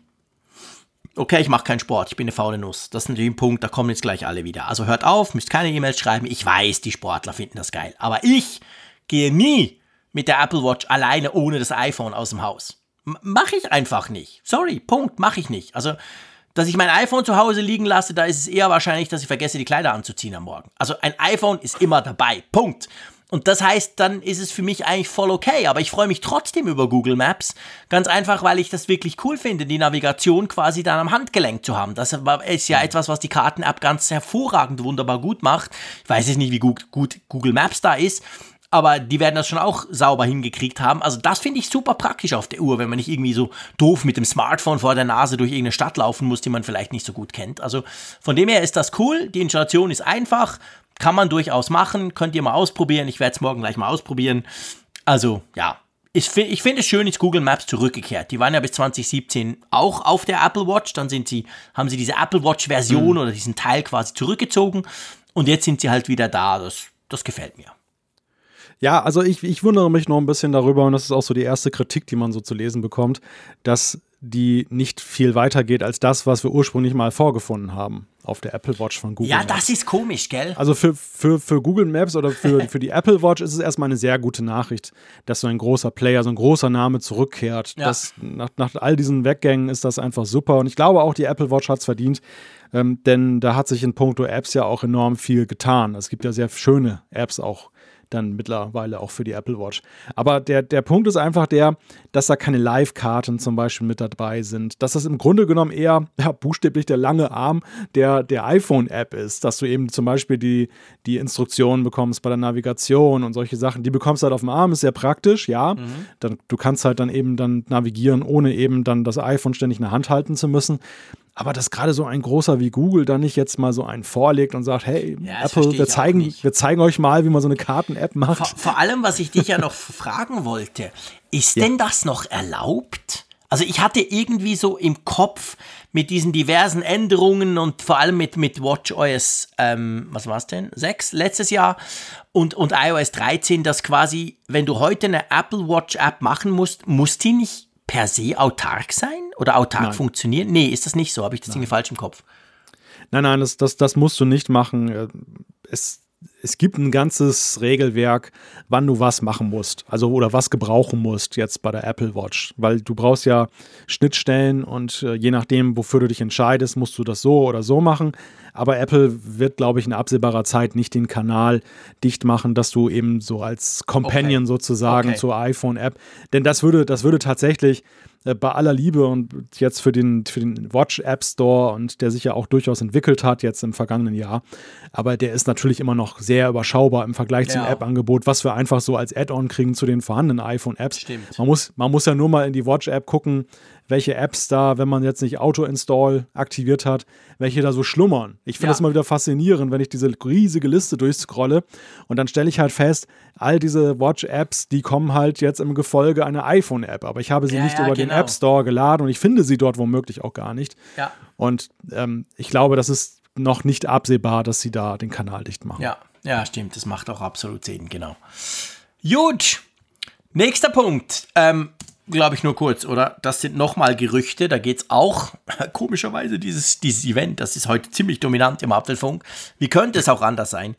Okay, ich mache keinen Sport, ich bin eine faule Nuss. Das ist natürlich ein Punkt, da kommen jetzt gleich alle wieder. Also hört auf, müsst keine E-Mails schreiben. Ich weiß, die Sportler finden das geil. Aber ich gehe nie mit der Apple Watch alleine ohne das iPhone aus dem Haus. M mach ich einfach nicht. Sorry, Punkt, mache ich nicht. Also, dass ich mein iPhone zu Hause liegen lasse, da ist es eher wahrscheinlich, dass ich vergesse, die Kleider anzuziehen am Morgen. Also ein iPhone ist immer dabei. Punkt. Und das heißt, dann ist es für mich eigentlich voll okay. Aber ich freue mich trotzdem über Google Maps. Ganz einfach, weil ich das wirklich cool finde, die Navigation quasi dann am Handgelenk zu haben. Das ist ja etwas, was die Karten-App ganz hervorragend, wunderbar gut macht. Ich weiß jetzt nicht, wie gut, gut Google Maps da ist. Aber die werden das schon auch sauber hingekriegt haben. Also das finde ich super praktisch auf der Uhr, wenn man nicht irgendwie so doof mit dem Smartphone vor der Nase durch irgendeine Stadt laufen muss, die man vielleicht nicht so gut kennt. Also von dem her ist das cool. Die Installation ist einfach. Kann man durchaus machen, könnt ihr mal ausprobieren. Ich werde es morgen gleich mal ausprobieren. Also, ja. Ich, ich finde es schön, ist Google Maps zurückgekehrt. Die waren ja bis 2017 auch auf der Apple Watch. Dann sind sie, haben sie diese Apple Watch-Version mhm. oder diesen Teil quasi zurückgezogen. Und jetzt sind sie halt wieder da. Das, das gefällt mir. Ja, also ich, ich wundere mich noch ein bisschen darüber, und das ist auch so die erste Kritik, die man so zu lesen bekommt, dass die nicht viel weiter geht als das, was wir ursprünglich mal vorgefunden haben auf der Apple Watch von Google. Ja, Maps. das ist komisch, gell? Also für, für, für Google Maps oder für, für die Apple Watch ist es erstmal eine sehr gute Nachricht, dass so ein großer Player, so ein großer Name zurückkehrt. Ja. Das, nach, nach all diesen Weggängen ist das einfach super. Und ich glaube auch, die Apple Watch hat es verdient, ähm, denn da hat sich in puncto Apps ja auch enorm viel getan. Es gibt ja sehr schöne Apps auch dann mittlerweile auch für die Apple Watch. Aber der, der Punkt ist einfach der, dass da keine Live-Karten zum Beispiel mit dabei sind. Dass das im Grunde genommen eher ja, buchstäblich der lange Arm der, der iPhone-App ist. Dass du eben zum Beispiel die, die Instruktionen bekommst bei der Navigation und solche Sachen. Die bekommst du halt auf dem Arm, ist sehr praktisch, ja. Mhm. Dann, du kannst halt dann eben dann navigieren, ohne eben dann das iPhone ständig in der Hand halten zu müssen. Aber dass gerade so ein großer wie Google dann nicht jetzt mal so einen vorlegt und sagt, hey, ja, Apple, wir zeigen, wir zeigen euch mal, wie man so eine Karten-App macht. Vor, vor, allem, was ich dich ja noch fragen wollte, ist ja. denn das noch erlaubt? Also ich hatte irgendwie so im Kopf mit diesen diversen Änderungen und vor allem mit, mit WatchOS, ähm, was war es denn? 6 letztes Jahr und, und iOS 13, dass quasi, wenn du heute eine Apple Watch App machen musst, muss die nicht per se autark sein oder autark nein. funktionieren? Nee, ist das nicht so? Habe ich das Ding falsch im Kopf? Nein, nein, das, das, das musst du nicht machen. Es, es gibt ein ganzes Regelwerk, wann du was machen musst, also oder was gebrauchen musst jetzt bei der Apple Watch, weil du brauchst ja Schnittstellen und äh, je nachdem, wofür du dich entscheidest, musst du das so oder so machen. Aber Apple wird, glaube ich, in absehbarer Zeit nicht den Kanal dicht machen, dass du eben so als Companion okay. sozusagen okay. zur iPhone-App, denn das würde, das würde tatsächlich äh, bei aller Liebe und jetzt für den, für den Watch App Store und der sich ja auch durchaus entwickelt hat jetzt im vergangenen Jahr. Aber der ist natürlich immer noch sehr überschaubar im Vergleich ja. zum App-Angebot, was wir einfach so als Add-on kriegen zu den vorhandenen iPhone-Apps. Man muss, man muss ja nur mal in die Watch-App gucken, welche Apps da, wenn man jetzt nicht Auto-Install aktiviert hat, welche da so schlummern. Ich finde ja. das immer wieder faszinierend, wenn ich diese riesige Liste durchscrolle und dann stelle ich halt fest, all diese Watch-Apps, die kommen halt jetzt im Gefolge einer iPhone-App, aber ich habe sie ja, nicht ja, über genau. den App Store geladen und ich finde sie dort womöglich auch gar nicht. Ja. Und ähm, ich glaube, das ist noch nicht absehbar, dass sie da den Kanal dicht machen. Ja, ja, stimmt. Das macht auch absolut Sinn, genau. Gut. Nächster Punkt. Ähm, glaube ich, nur kurz, oder? Das sind nochmal Gerüchte. Da geht es auch, komischerweise, dieses, dieses Event, das ist heute ziemlich dominant im Apfelfunk. Wie könnte es auch anders sein?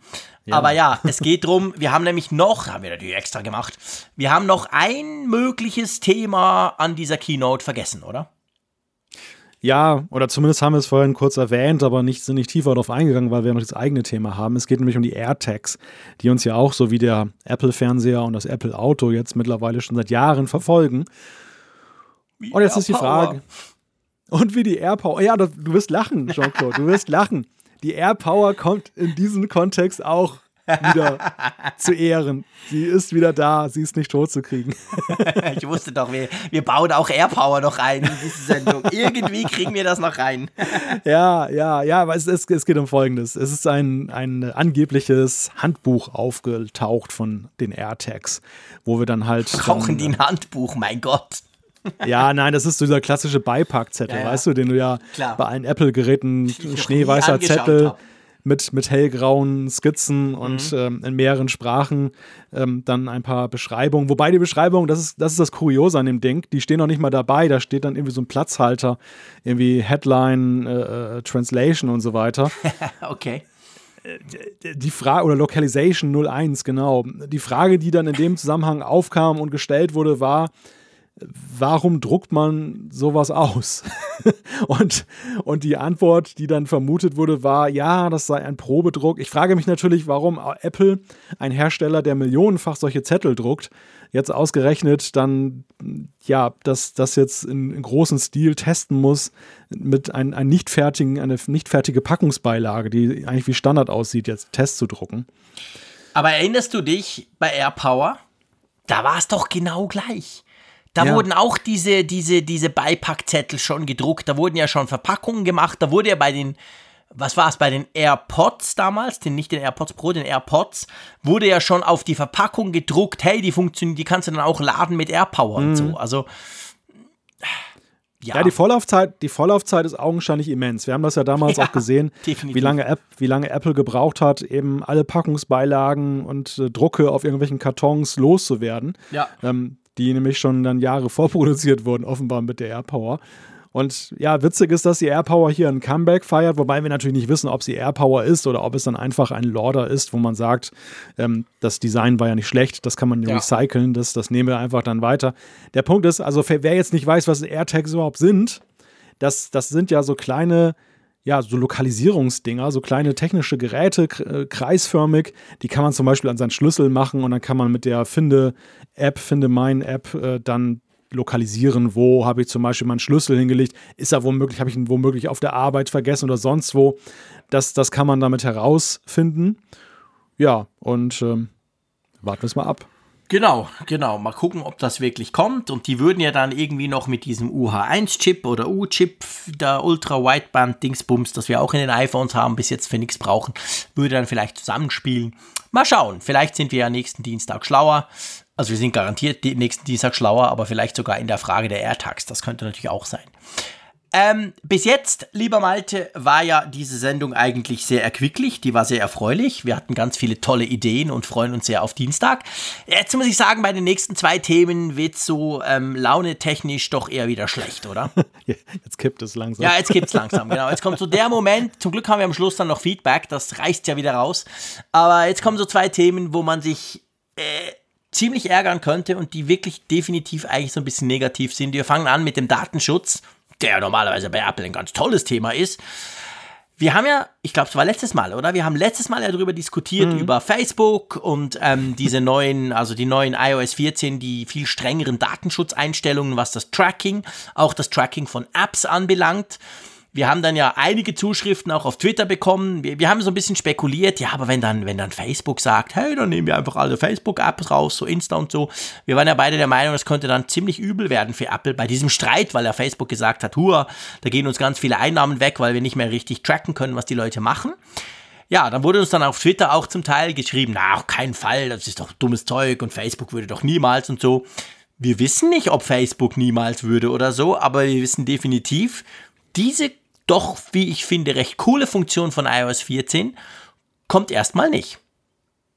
Ja. Aber ja, es geht drum, wir haben nämlich noch, haben wir natürlich extra gemacht, wir haben noch ein mögliches Thema an dieser Keynote vergessen, oder? Ja, oder zumindest haben wir es vorhin kurz erwähnt, aber nicht, sind nicht tiefer darauf eingegangen, weil wir noch das eigene Thema haben. Es geht nämlich um die AirTags, die uns ja auch so wie der Apple-Fernseher und das Apple-Auto jetzt mittlerweile schon seit Jahren verfolgen. Wie und jetzt ist die Frage. Und wie die AirPower. Ja, du wirst lachen, Jean-Claude, du wirst lachen. Die AirPower kommt in diesem Kontext auch wieder zu ehren. Sie ist wieder da, sie ist nicht tot zu kriegen. ich wusste doch, wir, wir bauen auch Airpower noch rein in diese Sendung. Irgendwie kriegen wir das noch rein. ja, ja, ja, aber es, es, es geht um Folgendes. Es ist ein, ein angebliches Handbuch aufgetaucht von den AirTags, wo wir dann halt. Brauchen die ein Handbuch, mein Gott. Ja, nein, das ist so dieser klassische Beipackzettel, ja, ja. weißt du, den du ja Klar. bei allen Apple-Geräten, schneeweißer Zettel. Hab mit, mit hellgrauen Skizzen und mhm. ähm, in mehreren Sprachen ähm, dann ein paar Beschreibungen. Wobei die Beschreibungen, das ist, das ist das Kuriose an dem Ding, die stehen noch nicht mal dabei. Da steht dann irgendwie so ein Platzhalter, irgendwie Headline, äh, äh Translation und so weiter. okay die Frage, oder Localization 01, genau. Die Frage, die dann in dem Zusammenhang aufkam und gestellt wurde, war, warum druckt man sowas aus? und, und die Antwort, die dann vermutet wurde, war, ja, das sei ein Probedruck. Ich frage mich natürlich, warum Apple, ein Hersteller, der millionenfach solche Zettel druckt, jetzt ausgerechnet dann, ja, das, das jetzt in, in großem Stil testen muss mit ein, ein nicht fertigen, eine nicht fertige Packungsbeilage, die eigentlich wie Standard aussieht, jetzt Test zu drucken. Aber erinnerst du dich bei AirPower? Da war es doch genau gleich. Da ja. wurden auch diese, diese, diese Beipackzettel schon gedruckt, da wurden ja schon Verpackungen gemacht, da wurde ja bei den, was war es, bei den AirPods damals, den, nicht den AirPods Pro, den AirPods, wurde ja schon auf die Verpackung gedruckt, hey, die funktionieren, die kannst du dann auch laden mit AirPower mhm. und so. Also ja. ja, die Vorlaufzeit, die Vorlaufzeit ist augenscheinlich immens. Wir haben das ja damals ja, auch gesehen, wie lange, App, wie lange Apple gebraucht hat, eben alle Packungsbeilagen und äh, Drucke auf irgendwelchen Kartons loszuwerden. Ja. Ähm, die nämlich schon dann Jahre vorproduziert wurden, offenbar mit der AirPower. Und ja, witzig ist, dass die AirPower hier ein Comeback feiert, wobei wir natürlich nicht wissen, ob sie AirPower ist oder ob es dann einfach ein Lorder ist, wo man sagt, ähm, das Design war ja nicht schlecht, das kann man ja. recyceln, das, das nehmen wir einfach dann weiter. Der Punkt ist, also wer jetzt nicht weiß, was AirTags überhaupt sind, das, das sind ja so kleine ja, so Lokalisierungsdinger, so kleine technische Geräte, äh, kreisförmig, die kann man zum Beispiel an seinen Schlüssel machen und dann kann man mit der Finde-App, Finde mein App, äh, dann lokalisieren, wo habe ich zum Beispiel meinen Schlüssel hingelegt, ist er womöglich, habe ich ihn womöglich auf der Arbeit vergessen oder sonst wo. Das, das kann man damit herausfinden. Ja, und ähm, warten wir es mal ab. Genau, genau. Mal gucken, ob das wirklich kommt. Und die würden ja dann irgendwie noch mit diesem UH1-Chip oder U-Chip, der Ultra-Wideband-Dingsbums, das wir auch in den iPhones haben, bis jetzt für nichts brauchen, würde dann vielleicht zusammenspielen. Mal schauen. Vielleicht sind wir ja nächsten Dienstag schlauer. Also wir sind garantiert nächsten Dienstag schlauer, aber vielleicht sogar in der Frage der AirTags. Das könnte natürlich auch sein. Ähm, bis jetzt, lieber Malte, war ja diese Sendung eigentlich sehr erquicklich, die war sehr erfreulich. Wir hatten ganz viele tolle Ideen und freuen uns sehr auf Dienstag. Jetzt muss ich sagen, bei den nächsten zwei Themen wird so ähm, launetechnisch doch eher wieder schlecht, oder? Jetzt kippt es langsam. Ja, jetzt kippt es langsam, genau. Jetzt kommt so der Moment, zum Glück haben wir am Schluss dann noch Feedback, das reißt ja wieder raus. Aber jetzt kommen so zwei Themen, wo man sich äh, ziemlich ärgern könnte und die wirklich definitiv eigentlich so ein bisschen negativ sind. Wir fangen an mit dem Datenschutz der normalerweise bei Apple ein ganz tolles Thema ist. Wir haben ja, ich glaube, es war letztes Mal, oder? Wir haben letztes Mal ja darüber diskutiert, mhm. über Facebook und ähm, diese neuen, also die neuen iOS 14, die viel strengeren Datenschutzeinstellungen, was das Tracking, auch das Tracking von Apps anbelangt. Wir haben dann ja einige Zuschriften auch auf Twitter bekommen. Wir, wir haben so ein bisschen spekuliert, ja, aber wenn dann, wenn dann Facebook sagt, hey, dann nehmen wir einfach alle Facebook-Apps raus, so Insta und so. Wir waren ja beide der Meinung, das könnte dann ziemlich übel werden für Apple bei diesem Streit, weil ja Facebook gesagt hat, hua, da gehen uns ganz viele Einnahmen weg, weil wir nicht mehr richtig tracken können, was die Leute machen. Ja, dann wurde uns dann auf Twitter auch zum Teil geschrieben, na, auf keinen Fall, das ist doch dummes Zeug und Facebook würde doch niemals und so. Wir wissen nicht, ob Facebook niemals würde oder so, aber wir wissen definitiv, diese doch, wie ich finde, recht coole Funktion von iOS 14 kommt erstmal nicht.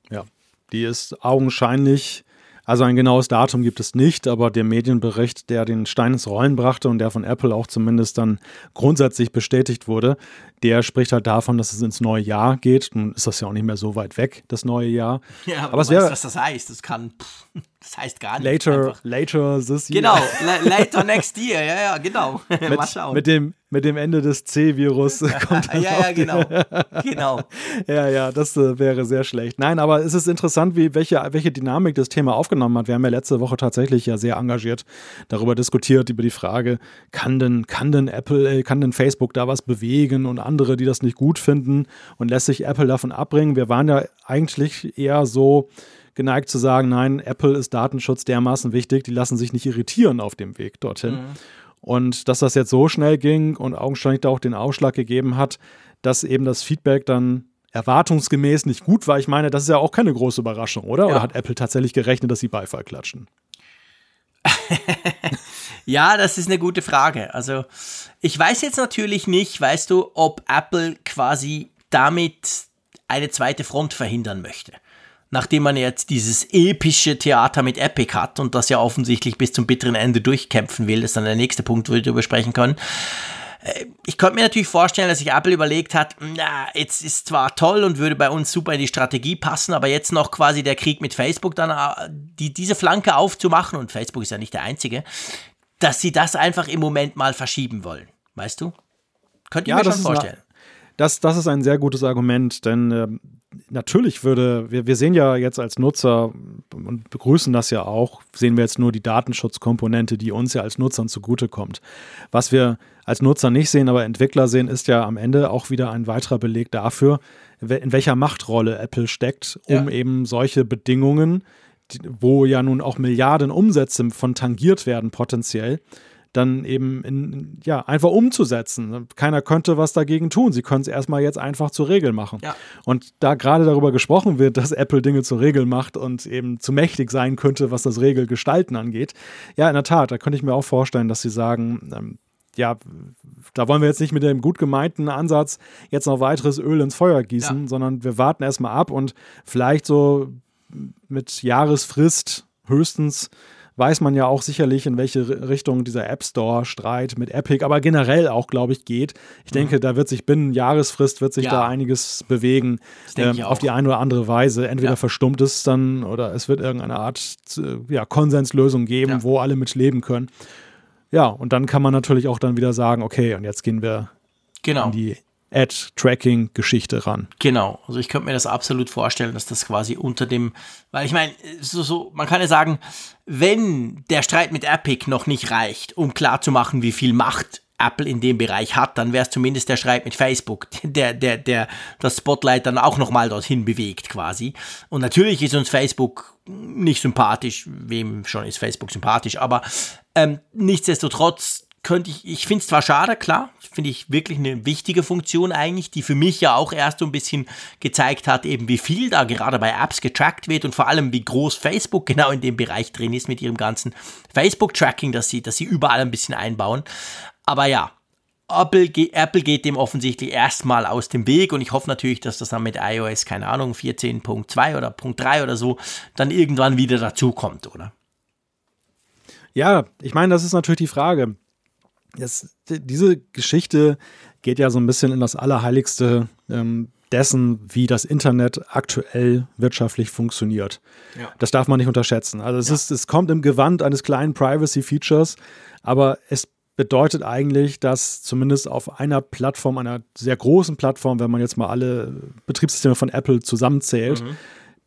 Ja, die ist augenscheinlich also ein genaues Datum gibt es nicht, aber der Medienbericht, der den Stein ins Rollen brachte und der von Apple auch zumindest dann grundsätzlich bestätigt wurde, der spricht halt davon, dass es ins neue Jahr geht. Nun ist das ja auch nicht mehr so weit weg, das neue Jahr. Ja, aber, aber es wäre, was das heißt. Das kann, pff, das heißt gar nicht. Later, einfach. later this year. Genau, later next year, ja, ja, genau. mit, Mal schauen. Mit dem, mit dem Ende des C-Virus kommt Ja, ja, genau. genau. ja, ja, das äh, wäre sehr schlecht. Nein, aber es ist interessant, wie, welche, welche Dynamik das Thema aufgenommen hat. Wir haben ja letzte Woche tatsächlich ja sehr engagiert darüber diskutiert, über die Frage, kann denn, kann denn Apple, äh, kann denn Facebook da was bewegen und andere, die das nicht gut finden und lässt sich Apple davon abbringen? Wir waren ja eigentlich eher so geneigt zu sagen, nein, Apple ist Datenschutz dermaßen wichtig, die lassen sich nicht irritieren auf dem Weg dorthin. Mhm. Und dass das jetzt so schnell ging und augenscheinlich da auch den Ausschlag gegeben hat, dass eben das Feedback dann erwartungsgemäß nicht gut war. Ich meine, das ist ja auch keine große Überraschung, oder? Ja. Oder hat Apple tatsächlich gerechnet, dass sie Beifall klatschen? ja, das ist eine gute Frage. Also, ich weiß jetzt natürlich nicht, weißt du, ob Apple quasi damit eine zweite Front verhindern möchte. Nachdem man jetzt dieses epische Theater mit Epic hat und das ja offensichtlich bis zum bitteren Ende durchkämpfen will, das ist dann der nächste Punkt, wo wir darüber sprechen können. Äh, ich könnte mir natürlich vorstellen, dass sich Apple überlegt hat, na, jetzt ist zwar toll und würde bei uns super in die Strategie passen, aber jetzt noch quasi der Krieg mit Facebook dann äh, die, diese Flanke aufzumachen, und Facebook ist ja nicht der einzige, dass sie das einfach im Moment mal verschieben wollen. Weißt du? Könnt ihr ja, mir schon vorstellen. Das, das ist ein sehr gutes Argument, denn äh, natürlich würde, wir, wir sehen ja jetzt als Nutzer und begrüßen das ja auch, sehen wir jetzt nur die Datenschutzkomponente, die uns ja als Nutzern zugutekommt. Was wir als Nutzer nicht sehen, aber Entwickler sehen, ist ja am Ende auch wieder ein weiterer Beleg dafür, in welcher Machtrolle Apple steckt, um ja. eben solche Bedingungen, wo ja nun auch Milliarden Umsätze von tangiert werden potenziell, dann eben in, ja, einfach umzusetzen. Keiner könnte was dagegen tun. Sie können es erstmal jetzt einfach zur Regel machen. Ja. Und da gerade darüber gesprochen wird, dass Apple Dinge zur Regel macht und eben zu mächtig sein könnte, was das Regelgestalten angeht, ja, in der Tat, da könnte ich mir auch vorstellen, dass sie sagen, ähm, ja, da wollen wir jetzt nicht mit dem gut gemeinten Ansatz jetzt noch weiteres Öl ins Feuer gießen, ja. sondern wir warten erstmal ab und vielleicht so mit Jahresfrist höchstens weiß man ja auch sicherlich, in welche Richtung dieser App Store-Streit mit Epic, aber generell auch, glaube ich, geht. Ich mhm. denke, da wird sich binnen Jahresfrist wird sich ja. da einiges bewegen ähm, auf die eine oder andere Weise. Entweder ja. verstummt es dann oder es wird irgendeine Art ja, Konsenslösung geben, ja. wo alle mit leben können. Ja, und dann kann man natürlich auch dann wieder sagen, okay, und jetzt gehen wir genau. in die Ad-Tracking-Geschichte ran. Genau, also ich könnte mir das absolut vorstellen, dass das quasi unter dem, weil ich meine, so, so, man kann ja sagen, wenn der Streit mit Epic noch nicht reicht, um klarzumachen, wie viel Macht Apple in dem Bereich hat, dann wäre es zumindest der Streit mit Facebook, der, der, der das Spotlight dann auch nochmal dorthin bewegt quasi. Und natürlich ist uns Facebook nicht sympathisch, wem schon ist Facebook sympathisch, aber ähm, nichtsdestotrotz könnte ich, ich finde es zwar schade, klar, finde ich wirklich eine wichtige Funktion eigentlich, die für mich ja auch erst so ein bisschen gezeigt hat, eben wie viel da gerade bei Apps getrackt wird und vor allem wie groß Facebook genau in dem Bereich drin ist mit ihrem ganzen Facebook-Tracking, dass sie, dass sie überall ein bisschen einbauen. Aber ja, Apple, Apple geht dem offensichtlich erstmal aus dem Weg und ich hoffe natürlich, dass das dann mit iOS, keine Ahnung, 14.2 oder Punkt 3 oder so, dann irgendwann wieder dazukommt, oder? Ja, ich meine, das ist natürlich die Frage das, diese Geschichte geht ja so ein bisschen in das Allerheiligste ähm, dessen, wie das Internet aktuell wirtschaftlich funktioniert. Ja. Das darf man nicht unterschätzen. Also es, ja. ist, es kommt im Gewand eines kleinen Privacy-Features, aber es bedeutet eigentlich, dass zumindest auf einer Plattform, einer sehr großen Plattform, wenn man jetzt mal alle Betriebssysteme von Apple zusammenzählt, mhm.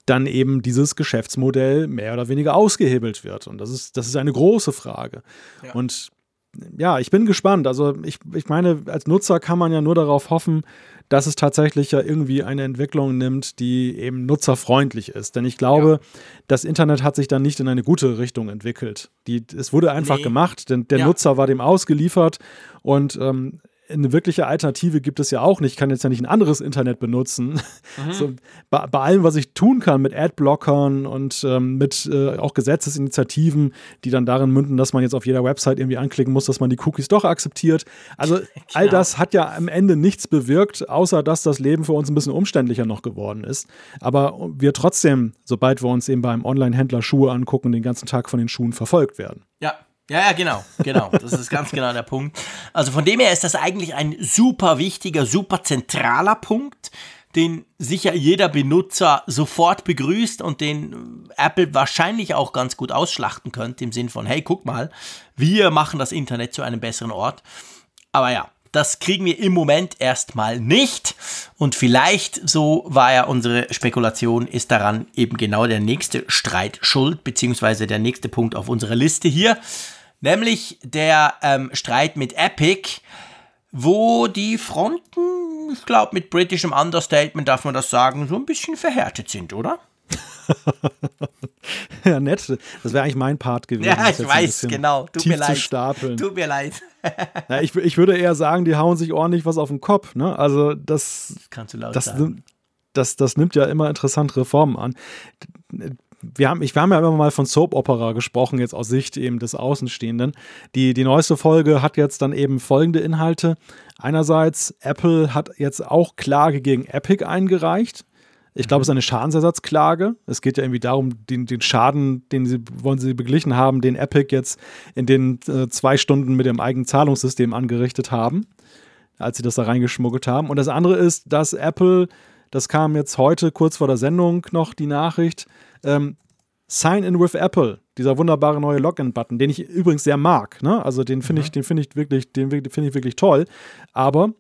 dann eben dieses Geschäftsmodell mehr oder weniger ausgehebelt wird. Und das ist, das ist eine große Frage. Ja. Und ja, ich bin gespannt. Also ich, ich meine, als Nutzer kann man ja nur darauf hoffen, dass es tatsächlich ja irgendwie eine Entwicklung nimmt, die eben nutzerfreundlich ist. Denn ich glaube, ja. das Internet hat sich dann nicht in eine gute Richtung entwickelt. Die, es wurde einfach nee. gemacht, denn der ja. Nutzer war dem ausgeliefert und ähm, eine wirkliche Alternative gibt es ja auch nicht. Ich kann jetzt ja nicht ein anderes Internet benutzen. Mhm. So, bei, bei, allem, was ich tun kann mit Adblockern und ähm, mit äh, auch Gesetzesinitiativen, die dann darin münden, dass man jetzt auf jeder Website irgendwie anklicken muss, dass man die Cookies doch akzeptiert. Also all das hat ja am Ende nichts bewirkt, außer dass das Leben für uns ein bisschen umständlicher noch geworden ist. Aber wir trotzdem, sobald wir uns eben beim Online-Händler Schuhe angucken, den ganzen Tag von den Schuhen verfolgt werden. Ja, ja, ja, genau, genau. Das ist ganz genau der Punkt. Also von dem her ist das eigentlich ein super wichtiger, super zentraler Punkt, den sicher jeder Benutzer sofort begrüßt und den Apple wahrscheinlich auch ganz gut ausschlachten könnte im Sinn von, hey, guck mal, wir machen das Internet zu einem besseren Ort. Aber ja, das kriegen wir im Moment erstmal nicht. Und vielleicht, so war ja unsere Spekulation, ist daran eben genau der nächste Streit schuld, beziehungsweise der nächste Punkt auf unserer Liste hier nämlich der ähm, Streit mit Epic, wo die Fronten, ich glaube mit britischem Understatement darf man das sagen, so ein bisschen verhärtet sind, oder? ja, nett. Das wäre eigentlich mein Part gewesen. Ja, ich weiß, genau. Tut mir leid. stapeln. Tut mir leid. ja, ich, ich würde eher sagen, die hauen sich ordentlich was auf den Kopf. Ne? Also das, das kannst du laut das, sagen. Das, das nimmt ja immer interessantere Formen an wir haben, ich, wir haben ja immer mal von Soap Opera gesprochen, jetzt aus Sicht eben des Außenstehenden. Die, die neueste Folge hat jetzt dann eben folgende Inhalte. Einerseits, Apple hat jetzt auch Klage gegen Epic eingereicht. Ich glaube, es ist eine Schadensersatzklage. Es geht ja irgendwie darum, den, den Schaden, den sie wollen sie beglichen haben, den Epic jetzt in den äh, zwei Stunden mit dem eigenen Zahlungssystem angerichtet haben, als sie das da reingeschmuggelt haben. Und das andere ist, dass Apple, das kam jetzt heute kurz vor der Sendung noch die Nachricht, ähm, Sign in with Apple, dieser wunderbare neue Login-Button, den ich übrigens sehr mag. Ne? Also den finde ich, den finde ich wirklich, den finde ich wirklich toll. Aber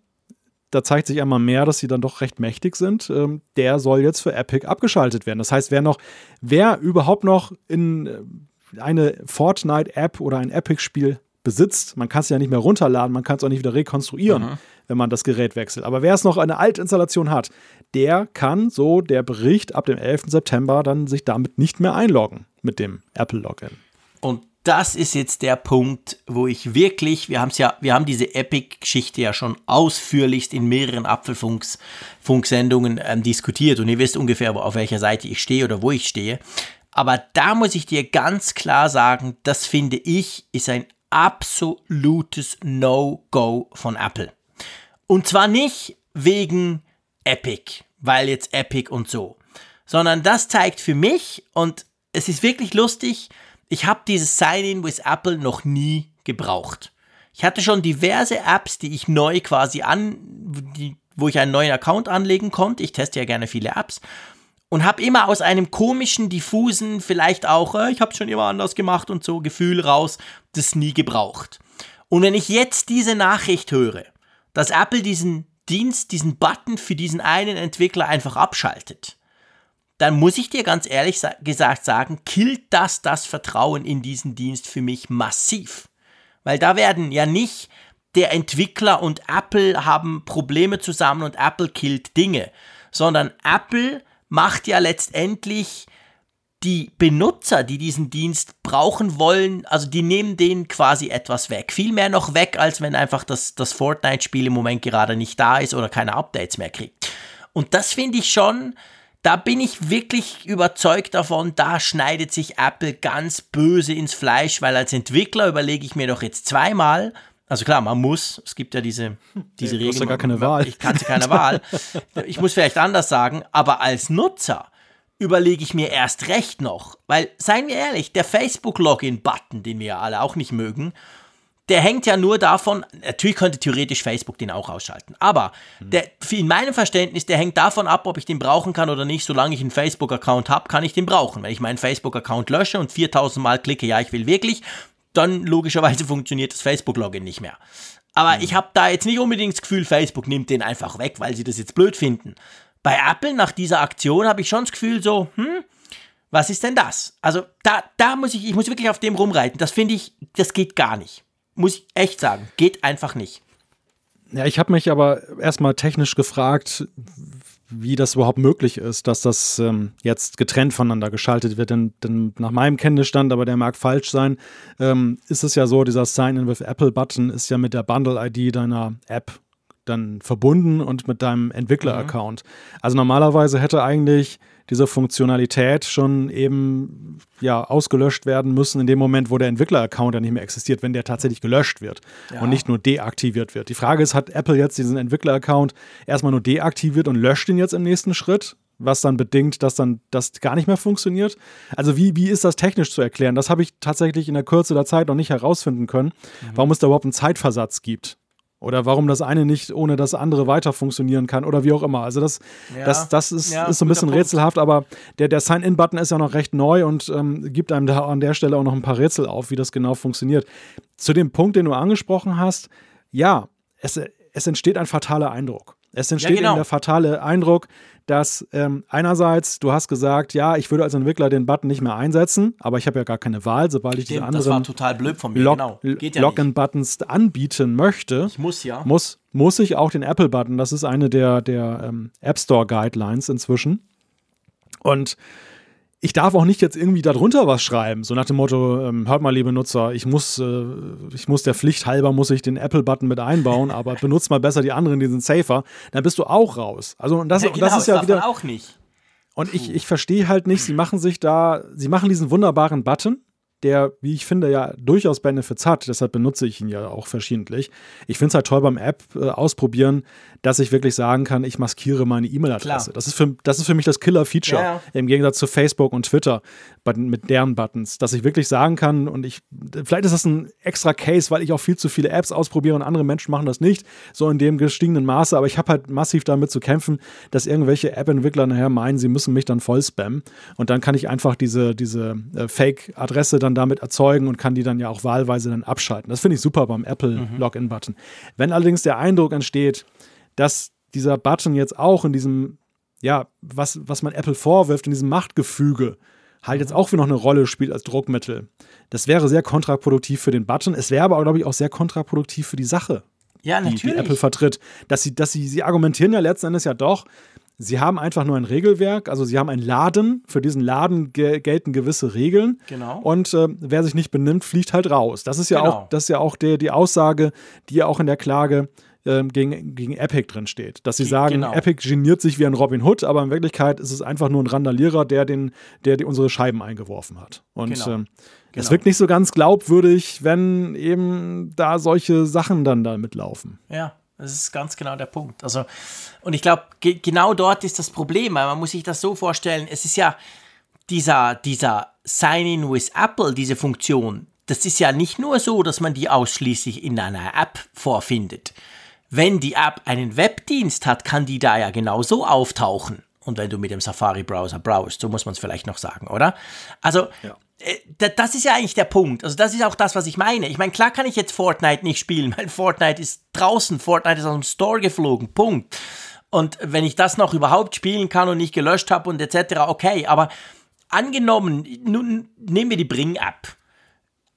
da zeigt sich einmal mehr, dass sie dann doch recht mächtig sind. Ähm, der soll jetzt für Epic abgeschaltet werden. Das heißt, wer noch, wer überhaupt noch in äh, eine Fortnite-App oder ein Epic-Spiel besitzt, man kann es ja nicht mehr runterladen, man kann es auch nicht wieder rekonstruieren, mhm. Wenn man das Gerät wechselt. Aber wer es noch eine Altinstallation hat, der kann, so der Bericht, ab dem 11. September dann sich damit nicht mehr einloggen mit dem Apple-Login. Und das ist jetzt der Punkt, wo ich wirklich, wir haben es ja, wir haben diese Epic-Geschichte ja schon ausführlichst in mehreren Apfelfunksendungen ähm, diskutiert und ihr wisst ungefähr, auf welcher Seite ich stehe oder wo ich stehe. Aber da muss ich dir ganz klar sagen, das finde ich ist ein absolutes No-Go von Apple. Und zwar nicht wegen Epic, weil jetzt Epic und so, sondern das zeigt für mich und es ist wirklich lustig, ich habe dieses Sign-in with Apple noch nie gebraucht. Ich hatte schon diverse Apps, die ich neu quasi an, die, wo ich einen neuen Account anlegen konnte. Ich teste ja gerne viele Apps und habe immer aus einem komischen, diffusen, vielleicht auch, äh, ich habe schon immer anders gemacht und so Gefühl raus, das nie gebraucht. Und wenn ich jetzt diese Nachricht höre, dass Apple diesen Dienst, diesen Button für diesen einen Entwickler einfach abschaltet, dann muss ich dir ganz ehrlich gesagt sagen, killt das das Vertrauen in diesen Dienst für mich massiv. Weil da werden ja nicht der Entwickler und Apple haben Probleme zusammen und Apple killt Dinge, sondern Apple macht ja letztendlich die Benutzer, die diesen Dienst brauchen wollen, also die nehmen denen quasi etwas weg. Viel mehr noch weg, als wenn einfach das, das Fortnite-Spiel im Moment gerade nicht da ist oder keine Updates mehr kriegt. Und das finde ich schon, da bin ich wirklich überzeugt davon, da schneidet sich Apple ganz böse ins Fleisch, weil als Entwickler überlege ich mir doch jetzt zweimal, also klar, man muss, es gibt ja diese, diese ja, Regeln. Ja gar keine Wahl. Ich kann keine Wahl. Ich muss vielleicht anders sagen, aber als Nutzer überlege ich mir erst recht noch, weil, seien wir ehrlich, der Facebook-Login-Button, den wir ja alle auch nicht mögen, der hängt ja nur davon, natürlich könnte theoretisch Facebook den auch ausschalten, aber mhm. der, in meinem Verständnis, der hängt davon ab, ob ich den brauchen kann oder nicht. Solange ich einen Facebook-Account habe, kann ich den brauchen. Wenn ich meinen Facebook-Account lösche und 4000 Mal klicke, ja, ich will wirklich, dann logischerweise funktioniert das Facebook-Login nicht mehr. Aber mhm. ich habe da jetzt nicht unbedingt das Gefühl, Facebook nimmt den einfach weg, weil sie das jetzt blöd finden. Bei Apple nach dieser Aktion habe ich schon das Gefühl so, hm, was ist denn das? Also da, da muss ich, ich muss wirklich auf dem rumreiten. Das finde ich, das geht gar nicht. Muss ich echt sagen. Geht einfach nicht. Ja, ich habe mich aber erstmal technisch gefragt, wie das überhaupt möglich ist, dass das ähm, jetzt getrennt voneinander geschaltet wird. Denn, denn, nach meinem Kenntnisstand, aber der mag falsch sein, ähm, ist es ja so, dieser Sign-in with Apple-Button ist ja mit der Bundle-ID deiner App dann verbunden und mit deinem Entwickler-Account. Mhm. Also normalerweise hätte eigentlich diese Funktionalität schon eben ja ausgelöscht werden müssen in dem Moment, wo der Entwickler-Account ja nicht mehr existiert, wenn der tatsächlich gelöscht wird ja. und nicht nur deaktiviert wird. Die Frage ist, hat Apple jetzt diesen Entwickler-Account erstmal nur deaktiviert und löscht ihn jetzt im nächsten Schritt? was dann bedingt, dass dann das gar nicht mehr funktioniert. Also wie, wie ist das technisch zu erklären? Das habe ich tatsächlich in der Kürze der Zeit noch nicht herausfinden können, mhm. warum es da überhaupt einen Zeitversatz gibt. Oder warum das eine nicht ohne das andere weiter funktionieren kann oder wie auch immer. Also das, ja. das, das ist, ja, ist so ein bisschen Punkt. rätselhaft, aber der, der Sign-In-Button ist ja noch recht neu und ähm, gibt einem da an der Stelle auch noch ein paar Rätsel auf, wie das genau funktioniert. Zu dem Punkt, den du angesprochen hast, ja, es, es entsteht ein fataler Eindruck. Es entsteht ja, genau. der fatale Eindruck, dass ähm, einerseits, du hast gesagt, ja, ich würde als Entwickler den Button nicht mehr einsetzen, aber ich habe ja gar keine Wahl, sobald ich Stimmt, diese anderen genau. ja Login-Buttons anbieten möchte, ich muss ja. Muss, muss ich auch den Apple-Button, das ist eine der, der ähm, App Store-Guidelines inzwischen. Und ich darf auch nicht jetzt irgendwie darunter was schreiben, so nach dem Motto, ähm, hört mal, liebe Nutzer, ich muss, äh, ich muss der Pflicht halber, muss ich den Apple-Button mit einbauen, aber benutzt mal besser die anderen, die sind safer, dann bist du auch raus. Also und das, ja, genau, das ist ja das wieder auch nicht. Und ich, ich verstehe halt nicht, sie machen sich da, sie machen diesen wunderbaren Button, der, wie ich finde, ja durchaus Benefits hat. Deshalb benutze ich ihn ja auch verschiedentlich. Ich finde es halt toll beim App äh, ausprobieren, dass ich wirklich sagen kann, ich maskiere meine E-Mail-Adresse. Das, ist für, das ist für mich das Killer-Feature ja, im Gegensatz zu Facebook und Twitter mit deren Buttons, dass ich wirklich sagen kann und ich, vielleicht ist das ein extra Case, weil ich auch viel zu viele Apps ausprobiere und andere Menschen machen das nicht, so in dem gestiegenen Maße, aber ich habe halt massiv damit zu kämpfen, dass irgendwelche App-Entwickler nachher meinen, sie müssen mich dann voll spammen und dann kann ich einfach diese, diese äh, Fake-Adresse dann damit erzeugen und kann die dann ja auch wahlweise dann abschalten. Das finde ich super beim Apple-Login-Button. Mhm. Wenn allerdings der Eindruck entsteht, dass dieser Button jetzt auch in diesem, ja, was, was man Apple vorwirft, in diesem Machtgefüge halt jetzt auch wieder noch eine Rolle spielt als Druckmittel. Das wäre sehr kontraproduktiv für den Button. Es wäre aber, glaube ich, auch sehr kontraproduktiv für die Sache, ja, die, die Apple vertritt. Dass sie, dass sie, sie argumentieren ja letzten Endes ja doch, Sie haben einfach nur ein Regelwerk, also sie haben einen Laden, für diesen Laden ge gelten gewisse Regeln. Genau. Und äh, wer sich nicht benimmt, fliegt halt raus. Das ist ja genau. auch, das ist ja auch der, die Aussage, die ja auch in der Klage ähm, gegen, gegen Epic drin steht. Dass sie sagen, genau. Epic geniert sich wie ein Robin Hood, aber in Wirklichkeit ist es einfach nur ein Randalierer, der, den, der die unsere Scheiben eingeworfen hat. Und genau. ähm, es genau. wirkt nicht so ganz glaubwürdig, wenn eben da solche Sachen dann da mitlaufen. Ja, das ist ganz genau der Punkt. Also, und ich glaube, ge genau dort ist das Problem, weil man muss sich das so vorstellen, es ist ja dieser, dieser Sign-in with Apple, diese Funktion, das ist ja nicht nur so, dass man die ausschließlich in einer App vorfindet, wenn die App einen Webdienst hat, kann die da ja genauso auftauchen. Und wenn du mit dem Safari-Browser browst, so muss man es vielleicht noch sagen, oder? Also, ja. Äh, das ist ja eigentlich der Punkt. Also, das ist auch das, was ich meine. Ich meine, klar kann ich jetzt Fortnite nicht spielen, weil Fortnite ist draußen, Fortnite ist aus dem Store geflogen, Punkt. Und wenn ich das noch überhaupt spielen kann und nicht gelöscht habe und etc., okay, aber angenommen, nun nehmen wir die Bring-App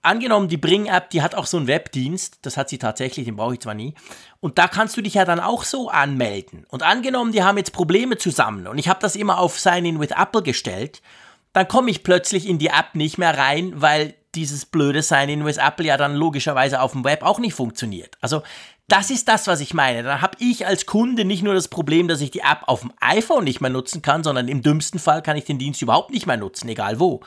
angenommen, die Bring-App, die hat auch so einen Webdienst, das hat sie tatsächlich, den brauche ich zwar nie. Und da kannst du dich ja dann auch so anmelden. Und angenommen, die haben jetzt Probleme zusammen und ich habe das immer auf Sign-in with Apple gestellt, dann komme ich plötzlich in die App nicht mehr rein, weil dieses blöde Sign-in with Apple ja dann logischerweise auf dem Web auch nicht funktioniert. Also das ist das, was ich meine. Dann habe ich als Kunde nicht nur das Problem, dass ich die App auf dem iPhone nicht mehr nutzen kann, sondern im dümmsten Fall kann ich den Dienst überhaupt nicht mehr nutzen, egal wo.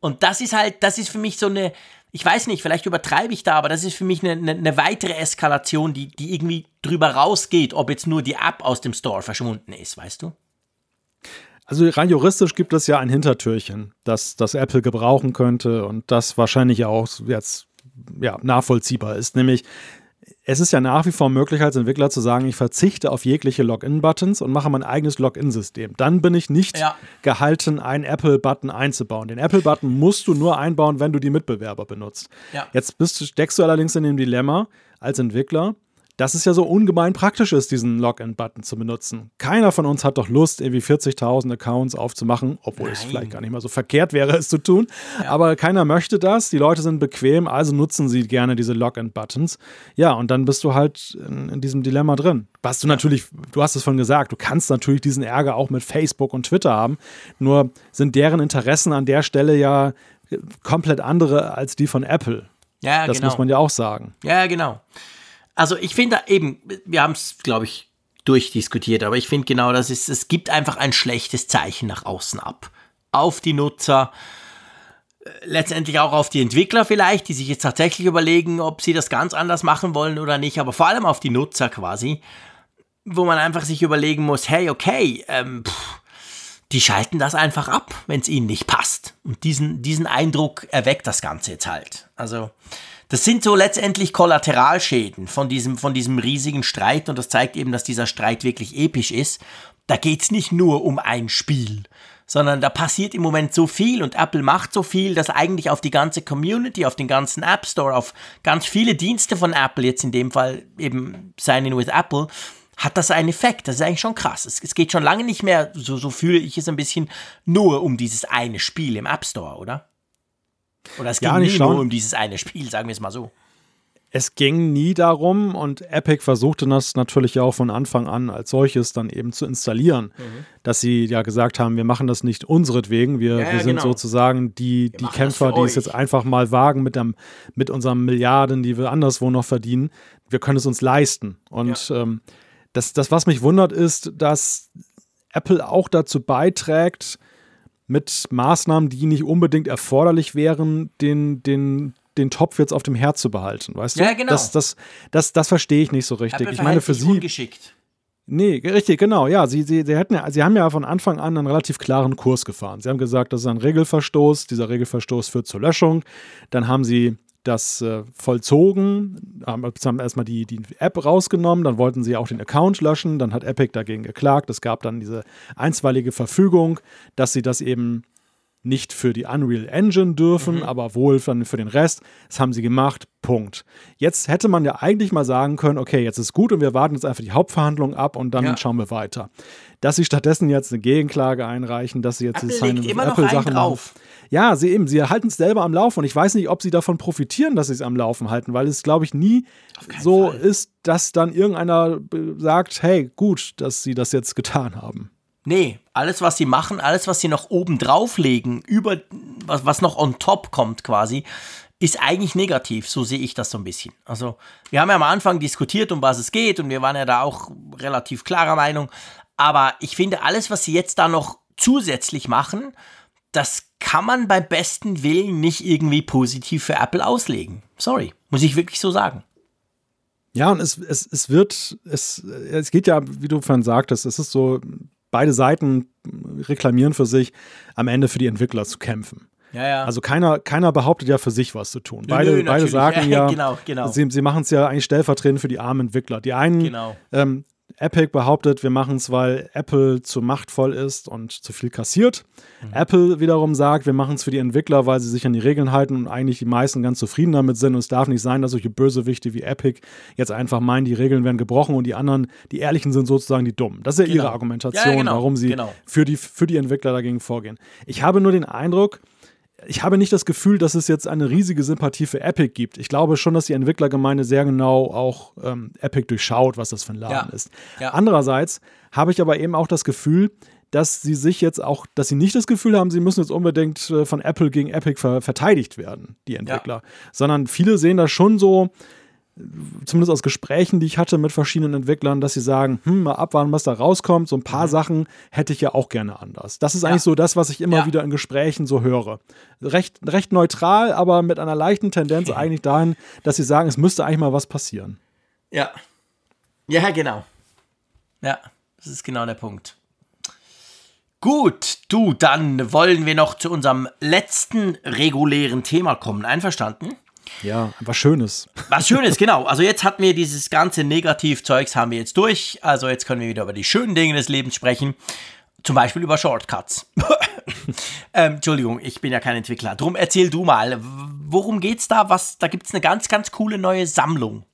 Und das ist halt, das ist für mich so eine, ich weiß nicht, vielleicht übertreibe ich da, aber das ist für mich eine, eine, weitere Eskalation, die, die irgendwie drüber rausgeht, ob jetzt nur die App aus dem Store verschwunden ist, weißt du? Also rein juristisch gibt es ja ein Hintertürchen, das, das Apple gebrauchen könnte und das wahrscheinlich auch jetzt ja, nachvollziehbar ist. Nämlich, es ist ja nach wie vor möglich, als Entwickler zu sagen, ich verzichte auf jegliche Login-Buttons und mache mein eigenes Login-System. Dann bin ich nicht ja. gehalten, einen Apple-Button einzubauen. Den Apple-Button musst du nur einbauen, wenn du die Mitbewerber benutzt. Ja. Jetzt bist, steckst du allerdings in dem Dilemma als Entwickler, dass es ja so ungemein praktisch ist, diesen Login-Button zu benutzen. Keiner von uns hat doch Lust, irgendwie 40.000 Accounts aufzumachen, obwohl Nein. es vielleicht gar nicht mal so verkehrt wäre, es zu tun. Ja. Aber keiner möchte das. Die Leute sind bequem, also nutzen sie gerne diese Login-Buttons. Ja, und dann bist du halt in, in diesem Dilemma drin. Was du natürlich, du hast es schon gesagt, du kannst natürlich diesen Ärger auch mit Facebook und Twitter haben. Nur sind deren Interessen an der Stelle ja komplett andere als die von Apple. Ja, das genau. muss man ja auch sagen. Ja, genau. Also ich finde eben, wir haben es, glaube ich, durchdiskutiert, aber ich finde genau, das ist, es gibt einfach ein schlechtes Zeichen nach außen ab. Auf die Nutzer, äh, letztendlich auch auf die Entwickler vielleicht, die sich jetzt tatsächlich überlegen, ob sie das ganz anders machen wollen oder nicht, aber vor allem auf die Nutzer quasi, wo man einfach sich überlegen muss, hey, okay, ähm, pff, die schalten das einfach ab, wenn es ihnen nicht passt. Und diesen, diesen Eindruck erweckt das Ganze jetzt halt. Also das sind so letztendlich Kollateralschäden von diesem, von diesem riesigen Streit und das zeigt eben, dass dieser Streit wirklich episch ist. Da geht es nicht nur um ein Spiel, sondern da passiert im Moment so viel und Apple macht so viel, dass eigentlich auf die ganze Community, auf den ganzen App Store, auf ganz viele Dienste von Apple, jetzt in dem Fall eben Sign-in with Apple, hat das einen Effekt. Das ist eigentlich schon krass. Es, es geht schon lange nicht mehr, so, so fühle ich es ein bisschen, nur um dieses eine Spiel im App Store, oder? Oder es ging ja, nie nur um dieses eine Spiel, sagen wir es mal so. Es ging nie darum und Epic versuchte das natürlich auch von Anfang an als solches dann eben zu installieren, mhm. dass sie ja gesagt haben, wir machen das nicht unseretwegen, wir, ja, wir sind genau. sozusagen die, die Kämpfer, die es jetzt einfach mal wagen mit, dem, mit unseren Milliarden, die wir anderswo noch verdienen. Wir können es uns leisten. Und ja. ähm, das, das, was mich wundert, ist, dass Apple auch dazu beiträgt, mit Maßnahmen, die nicht unbedingt erforderlich wären, den, den, den Topf jetzt auf dem Herd zu behalten, weißt du? Ja, genau. Das, das, das, das verstehe ich nicht so richtig. Apple ich meine, für sie. Ungeschickt. Nee, richtig, genau. Ja, sie, sie, sie, hätten ja, sie haben ja von Anfang an einen relativ klaren Kurs gefahren. Sie haben gesagt, das ist ein Regelverstoß. Dieser Regelverstoß führt zur Löschung. Dann haben sie das äh, vollzogen, haben, haben erstmal die, die App rausgenommen, dann wollten sie auch den Account löschen, dann hat Epic dagegen geklagt. Es gab dann diese einstweilige Verfügung, dass sie das eben nicht für die Unreal Engine dürfen, aber wohl für, für den Rest. Das haben sie gemacht. Punkt. Jetzt hätte man ja eigentlich mal sagen können, okay, jetzt ist gut und wir warten jetzt einfach die Hauptverhandlung ab und dann Ja. schauen wir weiter. Dass sie stattdessen jetzt eine Gegenklage einreichen, dass sie jetzt Apple die Sign legt with immer noch Apple einen Sachen drauf. machen. Ja, sie eben, sie halten es selber am Laufen und ich weiß nicht, ob sie davon profitieren, dass sie es am Laufen halten, weil es, glaube ich, nie so Fall. ist, dass dann irgendeiner äh, sagt, hey, gut, dass sie das jetzt getan haben. Nee, alles, was sie machen, alles, was sie noch oben drauflegen, über was, was noch on top kommt quasi, ist eigentlich negativ. So sehe ich das so ein bisschen. Also, wir haben ja am Anfang diskutiert, um was es geht, und wir waren ja da auch relativ klarer Meinung. Aber ich finde, alles, was sie jetzt da noch zusätzlich machen, das kann man beim besten Willen nicht irgendwie positiv für Apple auslegen. Sorry, muss ich wirklich so sagen. Ja, und es, es, es wird, es, es geht ja, wie du vorhin sagtest, es ist so, beide Seiten reklamieren für sich, am Ende für die Entwickler zu kämpfen. Ja, ja. Also keiner, keiner behauptet ja für sich was zu tun. Beide, nö, beide sagen Ja, ja, genau, genau. sie, sie machen es ja eigentlich stellvertretend für die armen Entwickler. Die einen, Genau. ähm, Epic behauptet, wir machen es, weil Apple zu machtvoll ist und zu viel kassiert. Mhm. Apple wiederum sagt, wir machen es für die Entwickler, weil sie sich an die Regeln halten und eigentlich die meisten ganz zufrieden damit sind. Und es darf nicht sein, dass solche Bösewichte wie Epic jetzt einfach meinen, die Regeln werden gebrochen und die anderen, die Ehrlichen sind sozusagen die Dummen. Das ist ja Genau. ihre Argumentation, Ja, ja, genau, warum sie genau. für, die, für die Entwickler dagegen vorgehen. Ich habe nur den Eindruck, ich habe nicht das Gefühl, dass es jetzt eine riesige Sympathie für Epic gibt. Ich glaube schon, dass die Entwicklergemeinde sehr genau auch ähm, Epic durchschaut, was das für ein Laden Ja. ist. Ja. Andererseits habe ich aber eben auch das Gefühl, dass sie sich jetzt auch, dass sie nicht das Gefühl haben, sie müssen jetzt unbedingt äh, von Apple gegen Epic ver verteidigt werden, die Entwickler. Sondern viele sehen das schon so, zumindest aus Gesprächen, die ich hatte mit verschiedenen Entwicklern, dass sie sagen, hm, mal abwarten, was da rauskommt. So ein paar Sachen hätte ich ja auch gerne anders. Das ist eigentlich so das, was ich immer Ja. wieder in Gesprächen so höre. Recht, recht neutral, aber mit einer leichten Tendenz eigentlich dahin, dass sie sagen, es müsste eigentlich mal was passieren. Ja. Ja, genau. Ja, das ist genau der Punkt. Gut, du, dann wollen wir noch zu unserem letzten regulären Thema kommen. Einverstanden? Ja, was Schönes. Was Schönes, genau. Also jetzt hatten wir dieses ganze Negativzeugs haben wir jetzt durch. Also jetzt können wir wieder über die schönen Dinge des Lebens sprechen. Zum Beispiel über Shortcuts. ähm, Entschuldigung, ich bin ja kein Entwickler. Drum erzähl du mal, worum geht's da? Was, da gibt's eine ganz, ganz coole neue Sammlung.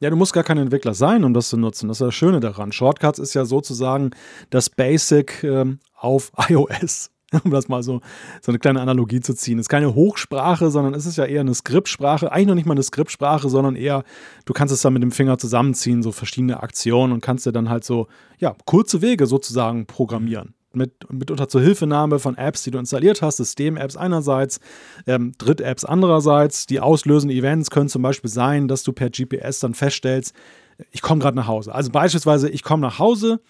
Ja, du musst gar kein Entwickler sein, um das zu nutzen. Das ist das Schöne daran. Shortcuts ist ja sozusagen das Basic ähm, auf iOS. Um das mal so, so eine kleine Analogie zu ziehen. Es ist keine Hochsprache, sondern es ist ja eher eine Skriptsprache. Eigentlich noch nicht mal eine Skriptsprache, sondern eher, du kannst es dann mit dem Finger zusammenziehen, so verschiedene Aktionen und kannst dir dann halt so, ja, kurze Wege sozusagen programmieren. Mit, mitunter zur Hilfenahme von Apps, die du installiert hast, System-Apps einerseits, ähm, Dritt-Apps andererseits. Die auslösenden Events können zum Beispiel sein, dass du per GPS dann feststellst, ich komme gerade nach Hause. Also beispielsweise, ich komme nach Hause,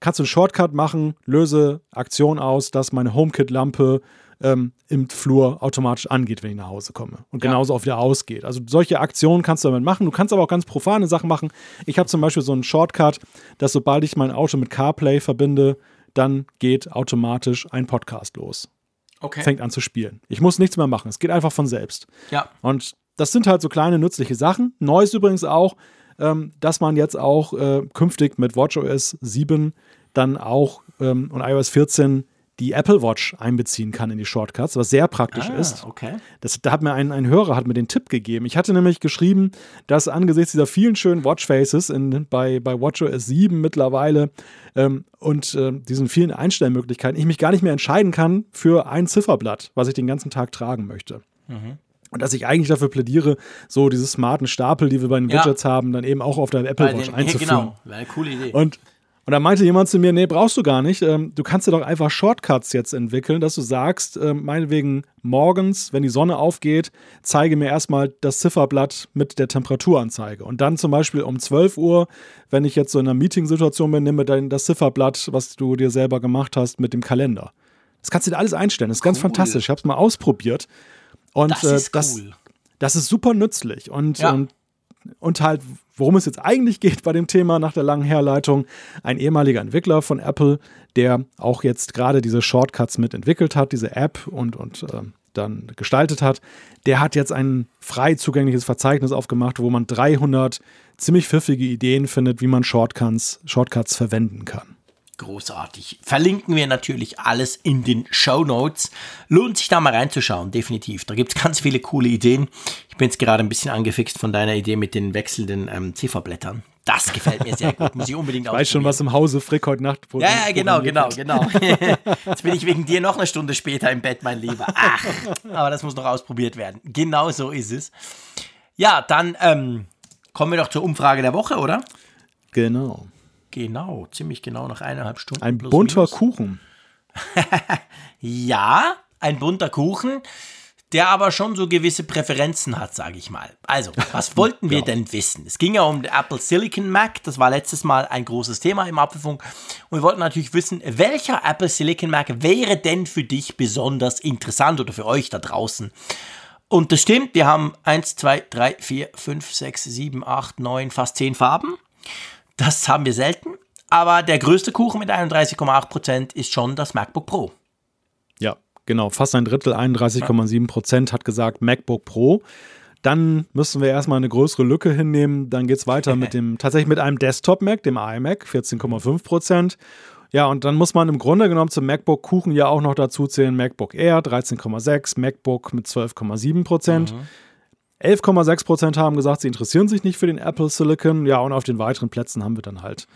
kannst du einen Shortcut machen, löse Aktion aus, dass meine HomeKit-Lampe ähm, im Flur automatisch angeht, wenn ich nach Hause komme. Und genauso auch wieder ausgeht. Also solche Aktionen kannst du damit machen. Du kannst aber auch ganz profane Sachen machen. Ich habe zum Beispiel so einen Shortcut, dass sobald ich mein Auto mit CarPlay verbinde, dann geht automatisch ein Podcast los. Okay. Fängt an zu spielen. Ich muss nichts mehr machen. Es geht einfach von selbst. Ja. Und das sind halt so kleine nützliche Sachen. Neu ist übrigens auch, ähm, dass man jetzt auch äh, künftig mit WatchOS 7 dann auch ähm, und iOS 14 die Apple Watch einbeziehen kann in die Shortcuts, was sehr praktisch ist. Ah, okay. Das, da hat mir ein, ein Hörer hat mir den Tipp gegeben. Ich hatte nämlich geschrieben, dass angesichts dieser vielen schönen Watchfaces in, bei, bei WatchOS 7 mittlerweile ähm, und äh, diesen vielen Einstellmöglichkeiten ich mich gar nicht mehr entscheiden kann für ein Zifferblatt, was ich den ganzen Tag tragen möchte. Und dass ich eigentlich dafür plädiere, so diese smarten Stapel, die wir bei den Ja. Widgets haben, dann eben auch auf der Apple Watch den- einzuführen. Genau, wäre eine coole Idee. Und, Und da meinte jemand zu mir, nee, brauchst du gar nicht. Ähm, du kannst dir doch einfach Shortcuts jetzt entwickeln, dass du sagst, äh, meinetwegen morgens, wenn die Sonne aufgeht, zeige mir erstmal das Zifferblatt mit der Temperaturanzeige. Und dann zum Beispiel um 12 Uhr, wenn ich jetzt so in einer Meeting-Situation bin, nehme dann das Zifferblatt, was du dir selber gemacht hast, mit dem Kalender. Das kannst du dir alles einstellen. Das ist ganz fantastisch. Ich habe es mal ausprobiert. Und Das ist äh, das, cool. das ist super nützlich. Und, Ja. und, und halt, worum es jetzt eigentlich geht bei dem Thema nach der langen Herleitung, ein ehemaliger Entwickler von Apple, der auch jetzt gerade diese Shortcuts mitentwickelt hat, diese App und, und äh, dann gestaltet hat, der hat jetzt ein frei zugängliches Verzeichnis aufgemacht, wo man 300 ziemlich pfiffige Ideen findet, wie man Shortcuts, Shortcuts verwenden kann. Großartig. Verlinken wir natürlich alles in den Show Notes. Lohnt sich da mal reinzuschauen, definitiv. Da gibt es ganz viele coole Ideen. Ich bin jetzt gerade ein bisschen angefixt von deiner Idee mit den wechselnden ähm, Zifferblättern. Das gefällt mir sehr gut. Muss ich unbedingt Ich weiß schon, was im Hause Frick heute Nacht Ja, ja, genau, genau, genau. Jetzt bin ich wegen dir noch eine Stunde später im Bett, mein Lieber. Ach, aber das muss noch ausprobiert werden. Genau so ist es. Ja, dann ähm, kommen wir doch zur Umfrage der Woche, oder? Genau. Genau, ziemlich genau nach eineinhalb Stunden. Ein bunter minus. Kuchen. Ja, ein bunter Kuchen, der aber schon so gewisse Präferenzen hat, sage ich mal. Also, was wollten wir denn wissen? Es ging ja um den Apple Silicon Mac, das war letztes Mal ein großes Thema im Apfelfunk. Und wir wollten natürlich wissen, welcher Apple Silicon Mac wäre denn für dich besonders interessant oder für euch da draußen? Und das stimmt, wir haben 1, 2, 3, 4, 5, 6, 7, 8, 9, fast 10 Farben. Das haben wir selten. Aber der größte Kuchen mit 31,8% ist schon das MacBook Pro. Ja, genau. Fast ein Drittel, 31,7 Prozent hat gesagt MacBook Pro. Dann müssen wir erstmal eine größere Lücke hinnehmen. Dann geht es weiter mit dem, tatsächlich mit einem Desktop-Mac, dem iMac, 14,5 Prozent. Ja, und dann muss man im Grunde genommen zum MacBook Kuchen ja auch noch dazu zählen MacBook Air 13,6, MacBook mit 12,7 Prozent. 11,6 Prozent haben gesagt, sie interessieren sich nicht für den Apple Silicon. Ja, und auf den weiteren Plätzen haben wir dann halt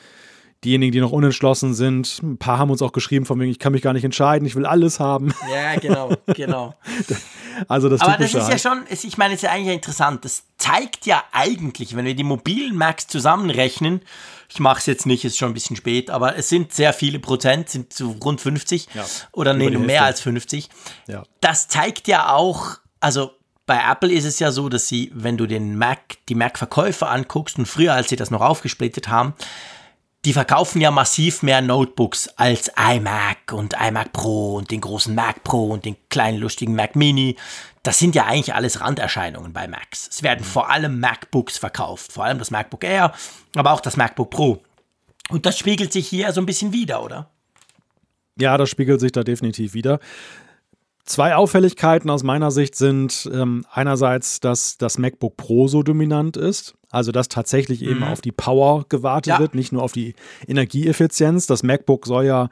diejenigen, die noch unentschlossen sind. Ein paar haben uns auch geschrieben, von wegen, ich kann mich gar nicht entscheiden, ich will alles haben. Ja, genau, genau. Also das Aber das ist ja halt. schon, es- ich meine, es ist ja eigentlich interessant. Das zeigt ja eigentlich, wenn wir die mobilen Macs zusammenrechnen, ich mache es jetzt nicht, ist schon ein bisschen spät, aber es sind sehr viele Prozent, sind so rund 50 Ja, oder nee, mehr als 50. Ja. Das zeigt ja auch, also bei Apple ist es ja so, dass sie, wenn du den Mac, die Mac-Verkäufer anguckst und früher, als sie das noch aufgesplittet haben, die verkaufen ja massiv mehr Notebooks als iMac und iMac Pro und den großen Mac Pro und den kleinen lustigen Mac Mini. Das sind ja eigentlich alles Randerscheinungen bei Macs. Es werden vor allem MacBooks verkauft, vor allem das MacBook Air, aber auch das MacBook Pro. Und das spiegelt sich hier so ein bisschen wieder, oder? Ja, das spiegelt sich da definitiv wieder. Zwei Auffälligkeiten aus meiner Sicht sind ähm, einerseits, dass das MacBook Pro so dominant ist, also dass tatsächlich eben auf die Power gewartet Ja. wird, nicht nur auf die Energieeffizienz. Das MacBook soll ja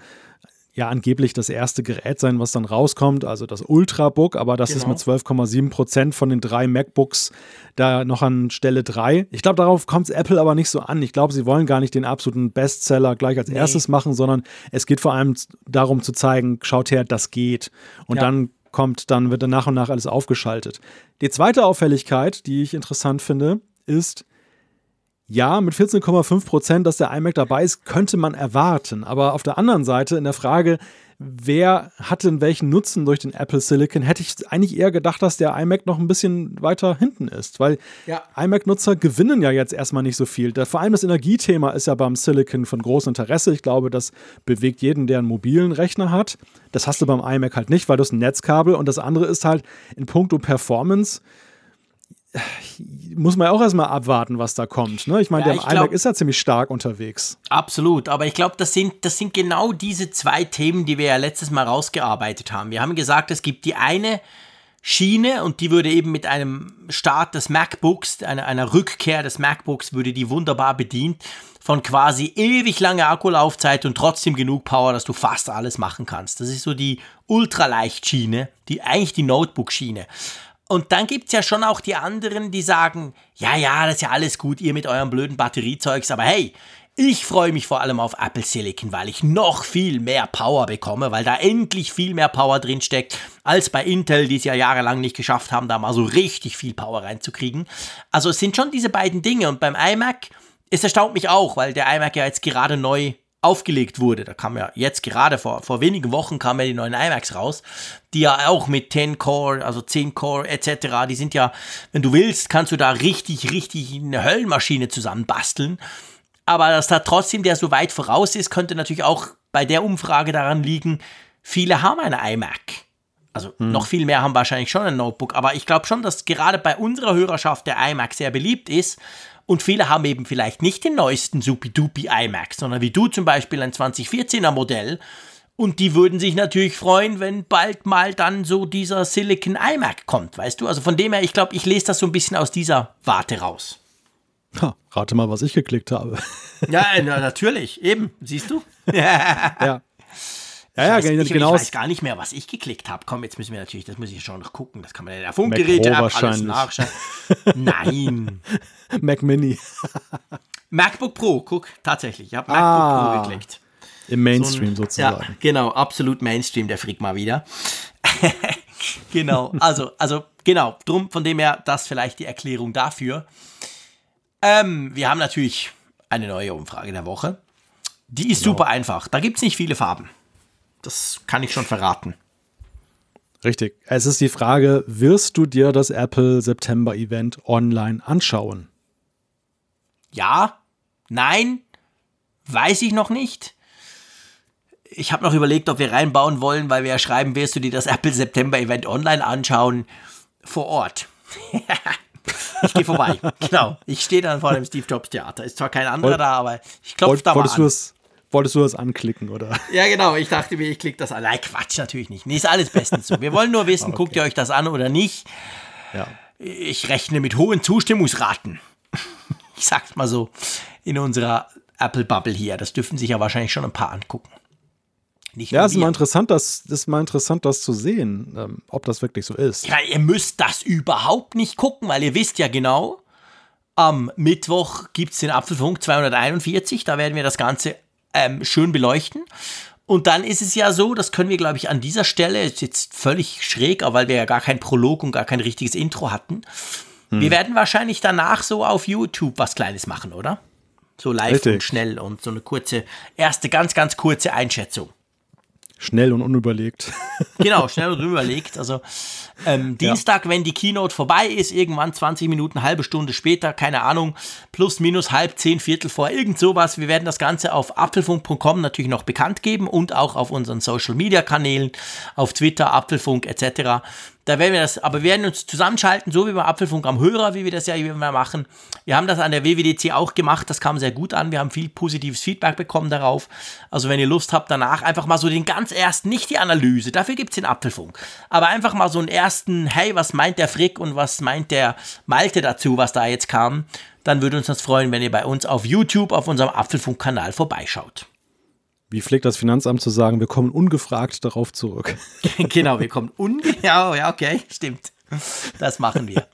ja angeblich das erste Gerät sein, was dann rauskommt, also das Ultrabook, aber das ist Genau. mit 12,7 Prozent von den drei MacBooks da noch an Stelle 3. Ich glaube, darauf kommt es Apple aber nicht so an. Ich glaube, sie wollen gar nicht den absoluten Bestseller gleich als erstes machen, sondern es geht vor allem darum zu zeigen, schaut her, das geht. Und Ja. dann kommt, dann wird dann nach und nach alles aufgeschaltet. Die zweite Auffälligkeit, die ich interessant finde, ist, ja, mit 14,5 Prozent, dass der iMac dabei ist, könnte man erwarten. Aber auf der anderen Seite, in der Frage, wer hat denn welchen Nutzen durch den Apple Silicon, hätte ich eigentlich eher gedacht, dass der iMac noch ein bisschen weiter hinten ist. Weil Ja. iMac-Nutzer gewinnen ja jetzt erstmal nicht so viel. Vor allem das Energiethema ist ja beim Silicon von großem Interesse. Ich glaube, das bewegt jeden, der einen mobilen Rechner hat. Das hast du beim iMac halt nicht, weil du hast ein Netzkabel. Und das andere ist halt in puncto Performance muss man ja auch erstmal abwarten, was da kommt. Ne? Ich meine, Ja, der iMac ist ja ziemlich stark unterwegs. Absolut, aber ich glaube, das sind, das sind genau diese zwei Themen, die wir ja letztes Mal rausgearbeitet haben. Wir haben gesagt, es gibt die eine Schiene und die würde eben mit einem Start des MacBooks, einer, einer Rückkehr des MacBooks, würde die wunderbar bedient von quasi ewig lange Akkulaufzeit und trotzdem genug Power, dass du fast alles machen kannst. Das ist so die Ultraleicht-Schiene, die, eigentlich die Notebook-Schiene. Und dann gibt's ja schon auch die anderen, die sagen, ja, ja, das ist ja alles gut, ihr mit eurem blöden Batteriezeugs, aber hey, ich freue mich vor allem auf Apple Silicon, weil ich noch viel mehr Power bekomme, weil da endlich viel mehr Power drin steckt, als bei Intel, die es ja jahrelang nicht geschafft haben, da mal so richtig viel Power reinzukriegen. Also es sind schon diese beiden Dinge und beim iMac, es erstaunt mich auch, weil der iMac ja jetzt gerade neu aufgelegt wurde, da kam ja jetzt gerade vor, vor wenigen Wochen kamen ja die neuen iMacs raus, die ja auch mit 10 Core, also 10 Core etc., die sind ja, wenn du willst, kannst du da richtig, richtig eine Höllenmaschine zusammenbasteln. Aber dass da trotzdem der so weit voraus ist, könnte natürlich auch bei der Umfrage daran liegen, viele haben eine iMac. Also hm. noch viel mehr haben wahrscheinlich schon ein Notebook, aber ich glaube schon, dass gerade bei unserer Hörerschaft der iMac sehr beliebt ist und viele haben eben vielleicht nicht den neuesten Supi-Dupi iMac, sondern wie du zum Beispiel ein 2014er Modell. Und die würden sich natürlich freuen, wenn bald mal dann so dieser Silicon iMac kommt, weißt du? Also von dem her, ich glaube, ich lese das so ein bisschen aus dieser Warte raus. Ha, rate mal, was ich geklickt habe. Ja, na, natürlich, eben, siehst du? ja. Ja, ja, ich weiß, ich, genau. Ich weiß gar nicht mehr, was ich geklickt habe. Komm, jetzt müssen wir natürlich, das muss ich schon noch gucken. Das kann man in der Funkgeräte alles nachschauen. Nein. Mac Mini. MacBook Pro, guck, tatsächlich. Ich habe MacBook ah, Pro geklickt. Im Mainstream so ein, sozusagen. Ja, genau, absolut Mainstream, der Frick mal wieder. genau, also, also, genau, drum, von dem her, das vielleicht die Erklärung dafür. Ähm, wir haben natürlich eine neue Umfrage der Woche. Die ist genau. super einfach. Da gibt es nicht viele Farben. Das kann ich schon verraten. Richtig. Es ist die Frage, wirst du dir das Apple September Event online anschauen? Ja, nein, weiß ich noch nicht. Ich habe noch überlegt, ob wir reinbauen wollen, weil wir ja schreiben, wirst du dir das Apple September Event online anschauen vor Ort. ich gehe vorbei. genau. Ich stehe dann vor dem Steve Jobs Theater. Ist zwar kein anderer Wollt, da, aber ich klopfe da mal an. Wolltest du das anklicken, oder? Ja, genau. Ich dachte mir, ich klicke das an. Nein, Quatsch, natürlich nicht. Nee, ist alles bestens so. Wir wollen nur wissen, okay. guckt ihr euch das an oder nicht. Ja. Ich rechne mit hohen Zustimmungsraten. Ich sag's mal so in unserer Apple-Bubble hier. Das dürfen sich ja wahrscheinlich schon ein paar angucken. Nicht ja, ist mal interessant, das, ist mal interessant, das zu sehen, ähm, ob das wirklich so ist. Ja, ihr müsst das überhaupt nicht gucken, weil ihr wisst ja genau, am Mittwoch gibt es den Apfelfunk 241. Da werden wir das Ganze ähm, schön beleuchten. Und dann ist es ja so, das können wir, glaube ich, an dieser Stelle, ist jetzt völlig schräg, aber weil wir ja gar kein Prolog und gar kein richtiges Intro hatten. Hm. Wir werden wahrscheinlich danach so auf YouTube was Kleines machen, oder? So live Richtig. und schnell und so eine kurze, erste ganz, ganz kurze Einschätzung. Schnell und unüberlegt. Genau, schnell und unüberlegt. Also ähm, Dienstag, ja. wenn die Keynote vorbei ist, irgendwann 20 Minuten, halbe Stunde später, keine Ahnung, plus, minus, halb, zehn, Viertel vor, irgend sowas. Wir werden das Ganze auf apfelfunk.com natürlich noch bekannt geben und auch auf unseren Social Media Kanälen, auf Twitter, Apfelfunk etc. Da werden wir das, aber wir werden uns zusammenschalten, so wie beim Apfelfunk am Hörer, wie wir das ja immer machen. Wir haben das an der WWDC auch gemacht, das kam sehr gut an. Wir haben viel positives Feedback bekommen darauf. Also wenn ihr Lust habt, danach einfach mal so den ganz ersten, nicht die Analyse, dafür gibt es den Apfelfunk, aber einfach mal so einen ersten, hey, was meint der Frick und was meint der Malte dazu, was da jetzt kam, dann würde uns das freuen, wenn ihr bei uns auf YouTube, auf unserem Apfelfunk-Kanal vorbeischaut. Wie pflegt das Finanzamt zu sagen, wir kommen ungefragt darauf zurück? genau, wir kommen ungefragt. Ja, ja, okay, stimmt. Das machen wir.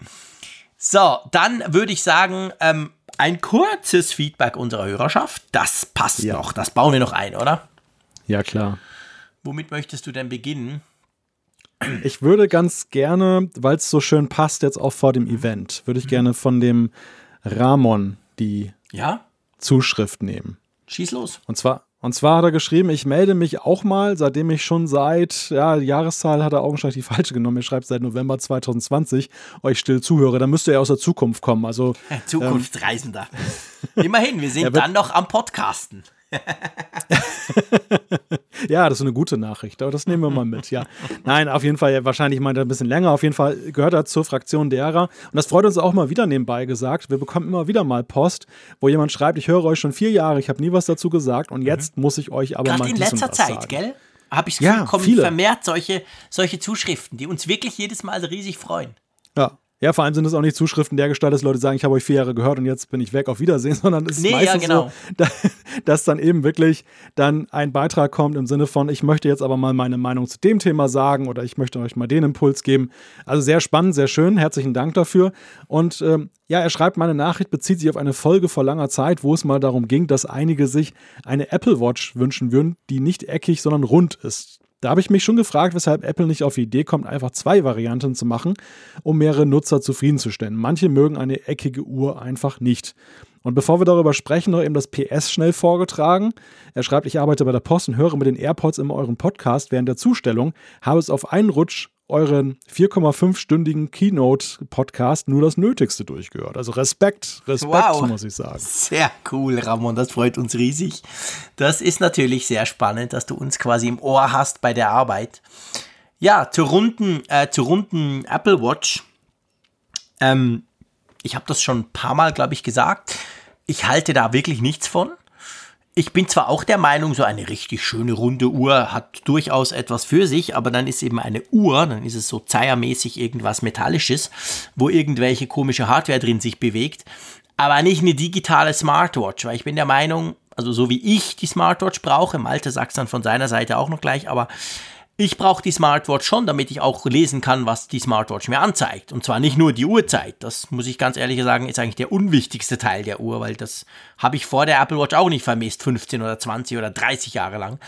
So, dann würde ich sagen, ähm, ein kurzes Feedback unserer Hörerschaft. Das passt ja. noch. Das bauen wir noch ein, oder? Ja, klar. Womit möchtest du denn beginnen? Ich würde ganz gerne, weil es so schön passt jetzt auch vor dem Event, würde ich mhm. gerne von dem Ramon die ja? Zuschrift nehmen. Schieß los. Und zwar, und zwar hat er geschrieben, ich melde mich auch mal, seitdem ich schon seit, ja, die Jahreszahl hat er augenscheinlich die falsche genommen. Er schreibt seit November 2020 euch still zuhöre. Da müsste er aus der Zukunft kommen. Also, Zukunftsreisender. Ähm, Immerhin, wir sind dann noch am Podcasten. ja, das ist eine gute Nachricht, aber das nehmen wir mal mit, ja. Nein, auf jeden Fall, wahrscheinlich meint er ein bisschen länger. Auf jeden Fall gehört er zur Fraktion derer. Und das freut uns auch mal wieder nebenbei gesagt. Wir bekommen immer wieder mal Post, wo jemand schreibt, ich höre euch schon vier Jahre, ich habe nie was dazu gesagt und jetzt mhm. muss ich euch aber Gerade mal in letzter Zeit, sagen. gell? Habe ich ja, kommen viele. vermehrt solche, solche Zuschriften, die uns wirklich jedes Mal riesig freuen. Ja, vor allem sind es auch nicht Zuschriften der Gestalt, dass Leute sagen, ich habe euch vier Jahre gehört und jetzt bin ich weg, auf Wiedersehen, sondern es ist nee, meistens ja, genau. so, dass dann eben wirklich dann ein Beitrag kommt im Sinne von, ich möchte jetzt aber mal meine Meinung zu dem Thema sagen oder ich möchte euch mal den Impuls geben. Also sehr spannend, sehr schön, herzlichen Dank dafür. Und ähm, ja, er schreibt, meine Nachricht bezieht sich auf eine Folge vor langer Zeit, wo es mal darum ging, dass einige sich eine Apple Watch wünschen würden, die nicht eckig, sondern rund ist. Da habe ich mich schon gefragt, weshalb Apple nicht auf die Idee kommt, einfach zwei Varianten zu machen, um mehrere Nutzer zufriedenzustellen. Manche mögen eine eckige Uhr einfach nicht. Und bevor wir darüber sprechen, noch eben das PS schnell vorgetragen. Er schreibt, ich arbeite bei der Post und höre mit den AirPods immer euren Podcast während der Zustellung, habe es auf einen Rutsch euren 4,5-stündigen Keynote-Podcast nur das Nötigste durchgehört. Also Respekt, Respekt, wow. muss ich sagen. Sehr cool, Ramon, das freut uns riesig. Das ist natürlich sehr spannend, dass du uns quasi im Ohr hast bei der Arbeit. Ja, zur runden, äh, zur runden Apple Watch. Ähm, ich habe das schon ein paar Mal, glaube ich, gesagt. Ich halte da wirklich nichts von ich bin zwar auch der Meinung, so eine richtig schöne runde Uhr hat durchaus etwas für sich, aber dann ist eben eine Uhr, dann ist es so zeiermäßig irgendwas Metallisches, wo irgendwelche komische Hardware drin sich bewegt, aber nicht eine digitale Smartwatch, weil ich bin der Meinung, also so wie ich die Smartwatch brauche, Malte sagt dann von seiner Seite auch noch gleich, aber ich brauche die Smartwatch schon, damit ich auch lesen kann, was die Smartwatch mir anzeigt. Und zwar nicht nur die Uhrzeit. Das muss ich ganz ehrlich sagen, ist eigentlich der unwichtigste Teil der Uhr, weil das habe ich vor der Apple Watch auch nicht vermisst, 15 oder 20 oder 30 Jahre lang.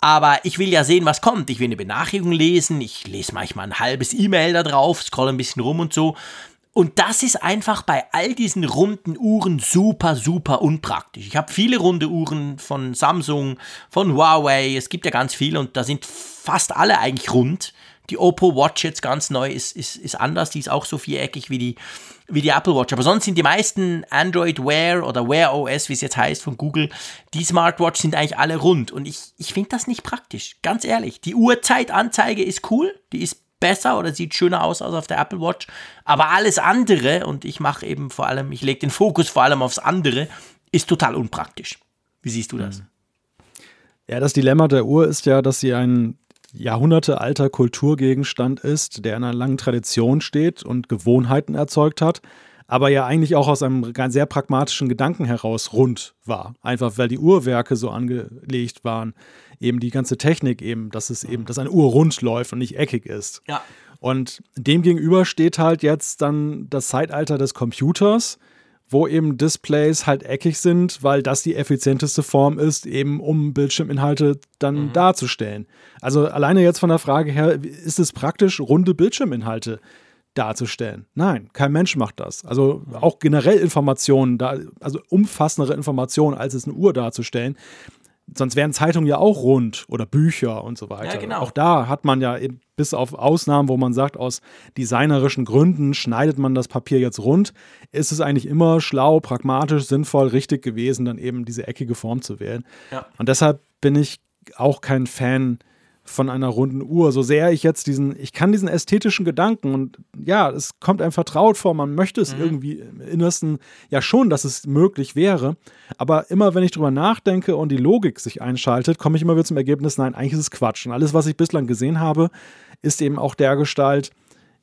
Aber ich will ja sehen, was kommt. Ich will eine Benachrichtigung lesen. Ich lese manchmal ein halbes E-Mail da drauf, scroll ein bisschen rum und so. Und das ist einfach bei all diesen runden Uhren super, super unpraktisch. Ich habe viele runde Uhren von Samsung, von Huawei, es gibt ja ganz viele und da sind fast alle eigentlich rund. Die Oppo Watch jetzt ganz neu ist, ist, ist anders, die ist auch so viereckig wie die, wie die Apple Watch. Aber sonst sind die meisten Android Wear oder Wear OS, wie es jetzt heißt, von Google, die Smartwatch sind eigentlich alle rund. Und ich, ich finde das nicht praktisch, ganz ehrlich. Die Uhrzeitanzeige ist cool, die ist besser oder sieht schöner aus als auf der Apple Watch. Aber alles andere, und ich mache eben vor allem, ich lege den Fokus vor allem aufs andere, ist total unpraktisch. Wie siehst du das? Ja, das Dilemma der Uhr ist ja, dass sie ein jahrhundertealter Kulturgegenstand ist, der in einer langen Tradition steht und Gewohnheiten erzeugt hat, aber ja eigentlich auch aus einem sehr pragmatischen Gedanken heraus rund war. Einfach weil die Uhrwerke so angelegt waren eben die ganze Technik eben, dass es eben, dass eine Uhr rund läuft und nicht eckig ist. Ja. Und dem gegenüber steht halt jetzt dann das Zeitalter des Computers, wo eben Displays halt eckig sind, weil das die effizienteste Form ist, eben um Bildschirminhalte dann mhm. darzustellen. Also alleine jetzt von der Frage her, ist es praktisch, runde Bildschirminhalte darzustellen? Nein, kein Mensch macht das. Also auch generell Informationen, da, also umfassendere Informationen, als es eine Uhr darzustellen, sonst wären Zeitungen ja auch rund oder Bücher und so weiter. Ja, genau. Auch da hat man ja bis auf Ausnahmen, wo man sagt, aus designerischen Gründen schneidet man das Papier jetzt rund, ist es eigentlich immer schlau, pragmatisch, sinnvoll, richtig gewesen, dann eben diese eckige Form zu wählen. Ja. Und deshalb bin ich auch kein Fan von einer runden Uhr. So sehr ich jetzt diesen, ich kann diesen ästhetischen Gedanken und ja, es kommt einem vertraut vor, man möchte es mhm. irgendwie im Innersten ja schon, dass es möglich wäre. Aber immer wenn ich drüber nachdenke und die Logik sich einschaltet, komme ich immer wieder zum Ergebnis, nein, eigentlich ist es Quatsch. Und alles, was ich bislang gesehen habe, ist eben auch der Gestalt,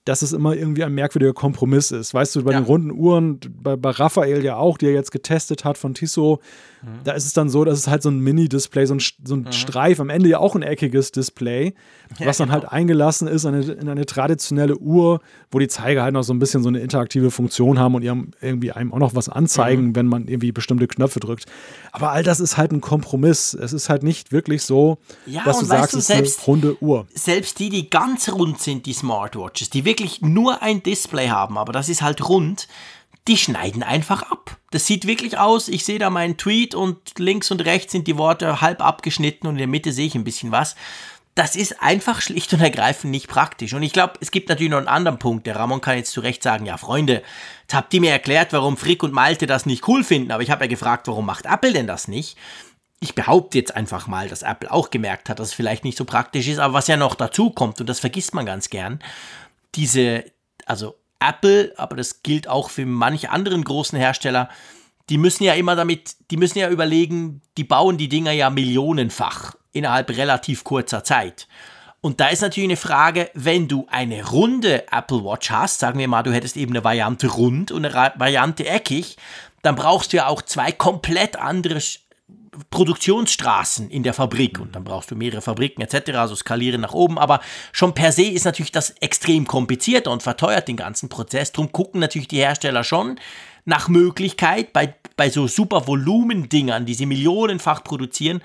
dass es immer irgendwie ein merkwürdiger Kompromiss ist. Weißt du, bei ja. den runden Uhren, bei, bei Raphael ja auch, die er jetzt getestet hat von Tissot, mhm. da ist es dann so, dass es halt so ein Mini-Display, so ein, so ein mhm. Streif, am Ende ja auch ein eckiges Display, ja, was dann genau. halt eingelassen ist in eine, in eine, traditionelle Uhr, wo die Zeiger halt noch so ein bisschen so eine interaktive Funktion haben und irgendwie einem auch noch was anzeigen, mhm. wenn man irgendwie bestimmte Knöpfe drückt. Aber all das ist halt ein Kompromiss. Es ist halt nicht wirklich so, ja, dass du sagst, es ist eine runde Uhr. Selbst die, die ganz rund sind, die Smartwatches, die wirklich nur ein Display haben, aber das ist halt rund, die schneiden einfach ab. Das sieht wirklich aus, ich sehe da meinen Tweet und links und rechts sind die Worte halb abgeschnitten und in der Mitte sehe ich ein bisschen was. Das ist einfach schlicht und ergreifend nicht praktisch. Und ich glaube, es gibt natürlich noch einen anderen Punkt. Der Ramon kann jetzt zu Recht sagen, ja Freunde, jetzt habt ihr mir erklärt, warum Frick und Malte das nicht cool finden, aber ich habe ja gefragt, warum macht Apple denn das nicht? ich behaupte jetzt einfach mal, dass Apple auch gemerkt hat, dass es vielleicht nicht so praktisch ist, aber was ja noch dazu kommt, und das vergisst man ganz gern, diese, also Apple, aber das gilt auch für manche anderen großen Hersteller, die müssen ja immer damit, die müssen ja überlegen, die bauen die Dinger ja millionenfach innerhalb relativ kurzer Zeit. Und da ist natürlich eine Frage, wenn du eine runde Apple Watch hast, sagen wir mal, du hättest eben eine Variante rund und eine Variante eckig, dann brauchst du ja auch zwei komplett andere Produktionsstraßen in der Fabrik und dann brauchst du mehrere Fabriken etc., also skalieren nach oben, aber schon per se ist natürlich das extrem komplizierter und verteuert den ganzen Prozess. Drum gucken natürlich die Hersteller schon nach Möglichkeit bei, bei so super Volumendingern, die sie millionenfach produzieren,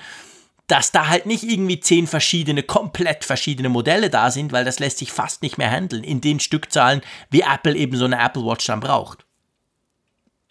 dass da halt nicht irgendwie zehn verschiedene, komplett verschiedene Modelle da sind, weil das lässt sich fast nicht mehr handeln in den Stückzahlen, wie Apple eben so eine Apple Watch dann braucht.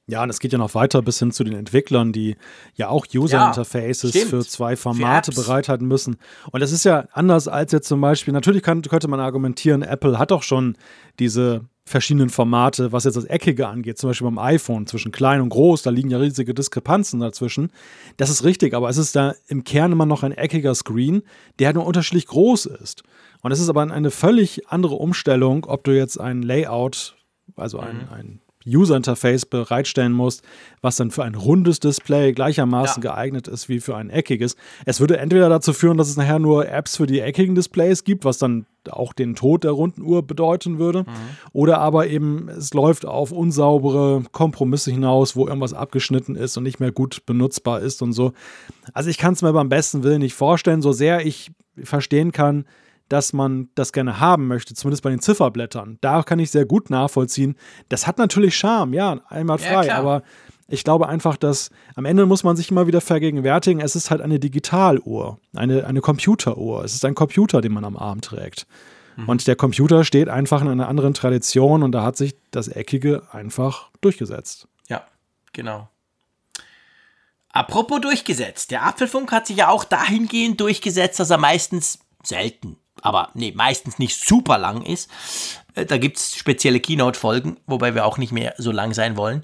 Ja, und es geht ja noch weiter bis hin zu den Entwicklern, die ja auch User-Interfaces ja, für zwei Formate für bereithalten müssen. Und das ist ja anders als jetzt zum Beispiel, natürlich kann, könnte man argumentieren, Apple hat doch schon diese verschiedenen Formate, was jetzt das Eckige angeht, zum Beispiel beim iPhone zwischen klein und groß, da liegen ja riesige Diskrepanzen dazwischen. Das ist richtig, aber es ist da im Kern immer noch ein eckiger Screen, der nur unterschiedlich groß ist. Und es ist aber eine völlig andere Umstellung, ob du jetzt ein Layout, also ein, mhm. ein User-Interface bereitstellen musst, was dann für ein rundes Display gleichermaßen ja. geeignet ist wie für ein eckiges. Es würde entweder dazu führen, dass es nachher nur Apps für die eckigen Displays gibt, was dann auch den Tod der runden Uhr bedeuten würde, mhm. oder aber eben es läuft auf unsaubere Kompromisse hinaus, wo irgendwas abgeschnitten ist und nicht mehr gut benutzbar ist und so. Also ich kann es mir beim besten Willen nicht vorstellen, so sehr ich verstehen kann, dass man das gerne haben möchte, zumindest bei den Zifferblättern. Da kann ich sehr gut nachvollziehen. Das hat natürlich Charme, ja, einmal frei, ja, aber ich glaube einfach, dass am Ende muss man sich immer wieder vergegenwärtigen, es ist halt eine Digitaluhr, eine, eine Computeruhr. Es ist ein Computer, den man am Arm trägt. Mhm. Und der Computer steht einfach in einer anderen Tradition und da hat sich das Eckige einfach durchgesetzt. Ja, genau. Apropos durchgesetzt. Der Apfelfunk hat sich ja auch dahingehend durchgesetzt, dass er meistens selten aber nee, meistens nicht super lang ist. Äh, da gibt es spezielle Keynote-Folgen, wobei wir auch nicht mehr so lang sein wollen.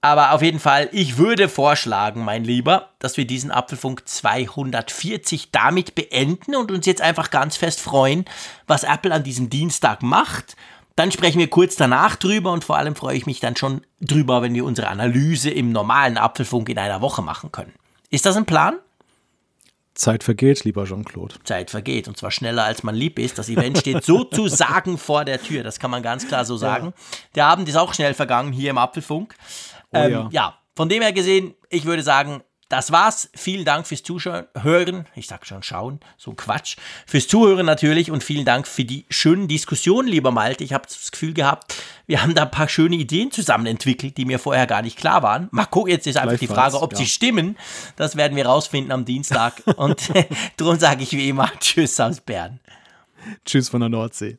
Aber auf jeden Fall, ich würde vorschlagen, mein Lieber, dass wir diesen Apfelfunk 240 damit beenden und uns jetzt einfach ganz fest freuen, was Apple an diesem Dienstag macht. Dann sprechen wir kurz danach drüber und vor allem freue ich mich dann schon drüber, wenn wir unsere Analyse im normalen Apfelfunk in einer Woche machen können. Ist das ein Plan? Zeit vergeht, lieber Jean-Claude. Zeit vergeht und zwar schneller als man lieb ist. Das Event steht sozusagen vor der Tür, das kann man ganz klar so sagen. Ja. Der Abend ist auch schnell vergangen hier im Apfelfunk. Oh, ähm, ja. ja, von dem her gesehen, ich würde sagen, das war's. Vielen Dank fürs Zuhören. Ich sag schon schauen, so Quatsch. Fürs Zuhören natürlich und vielen Dank für die schönen Diskussionen, lieber Malte. Ich habe das Gefühl gehabt, wir haben da ein paar schöne Ideen zusammen entwickelt, die mir vorher gar nicht klar waren. Mal gucken, jetzt ist einfach die Frage, ob ja. sie stimmen. Das werden wir rausfinden am Dienstag. und darum sage ich wie immer Tschüss aus Bern. Tschüss von der Nordsee.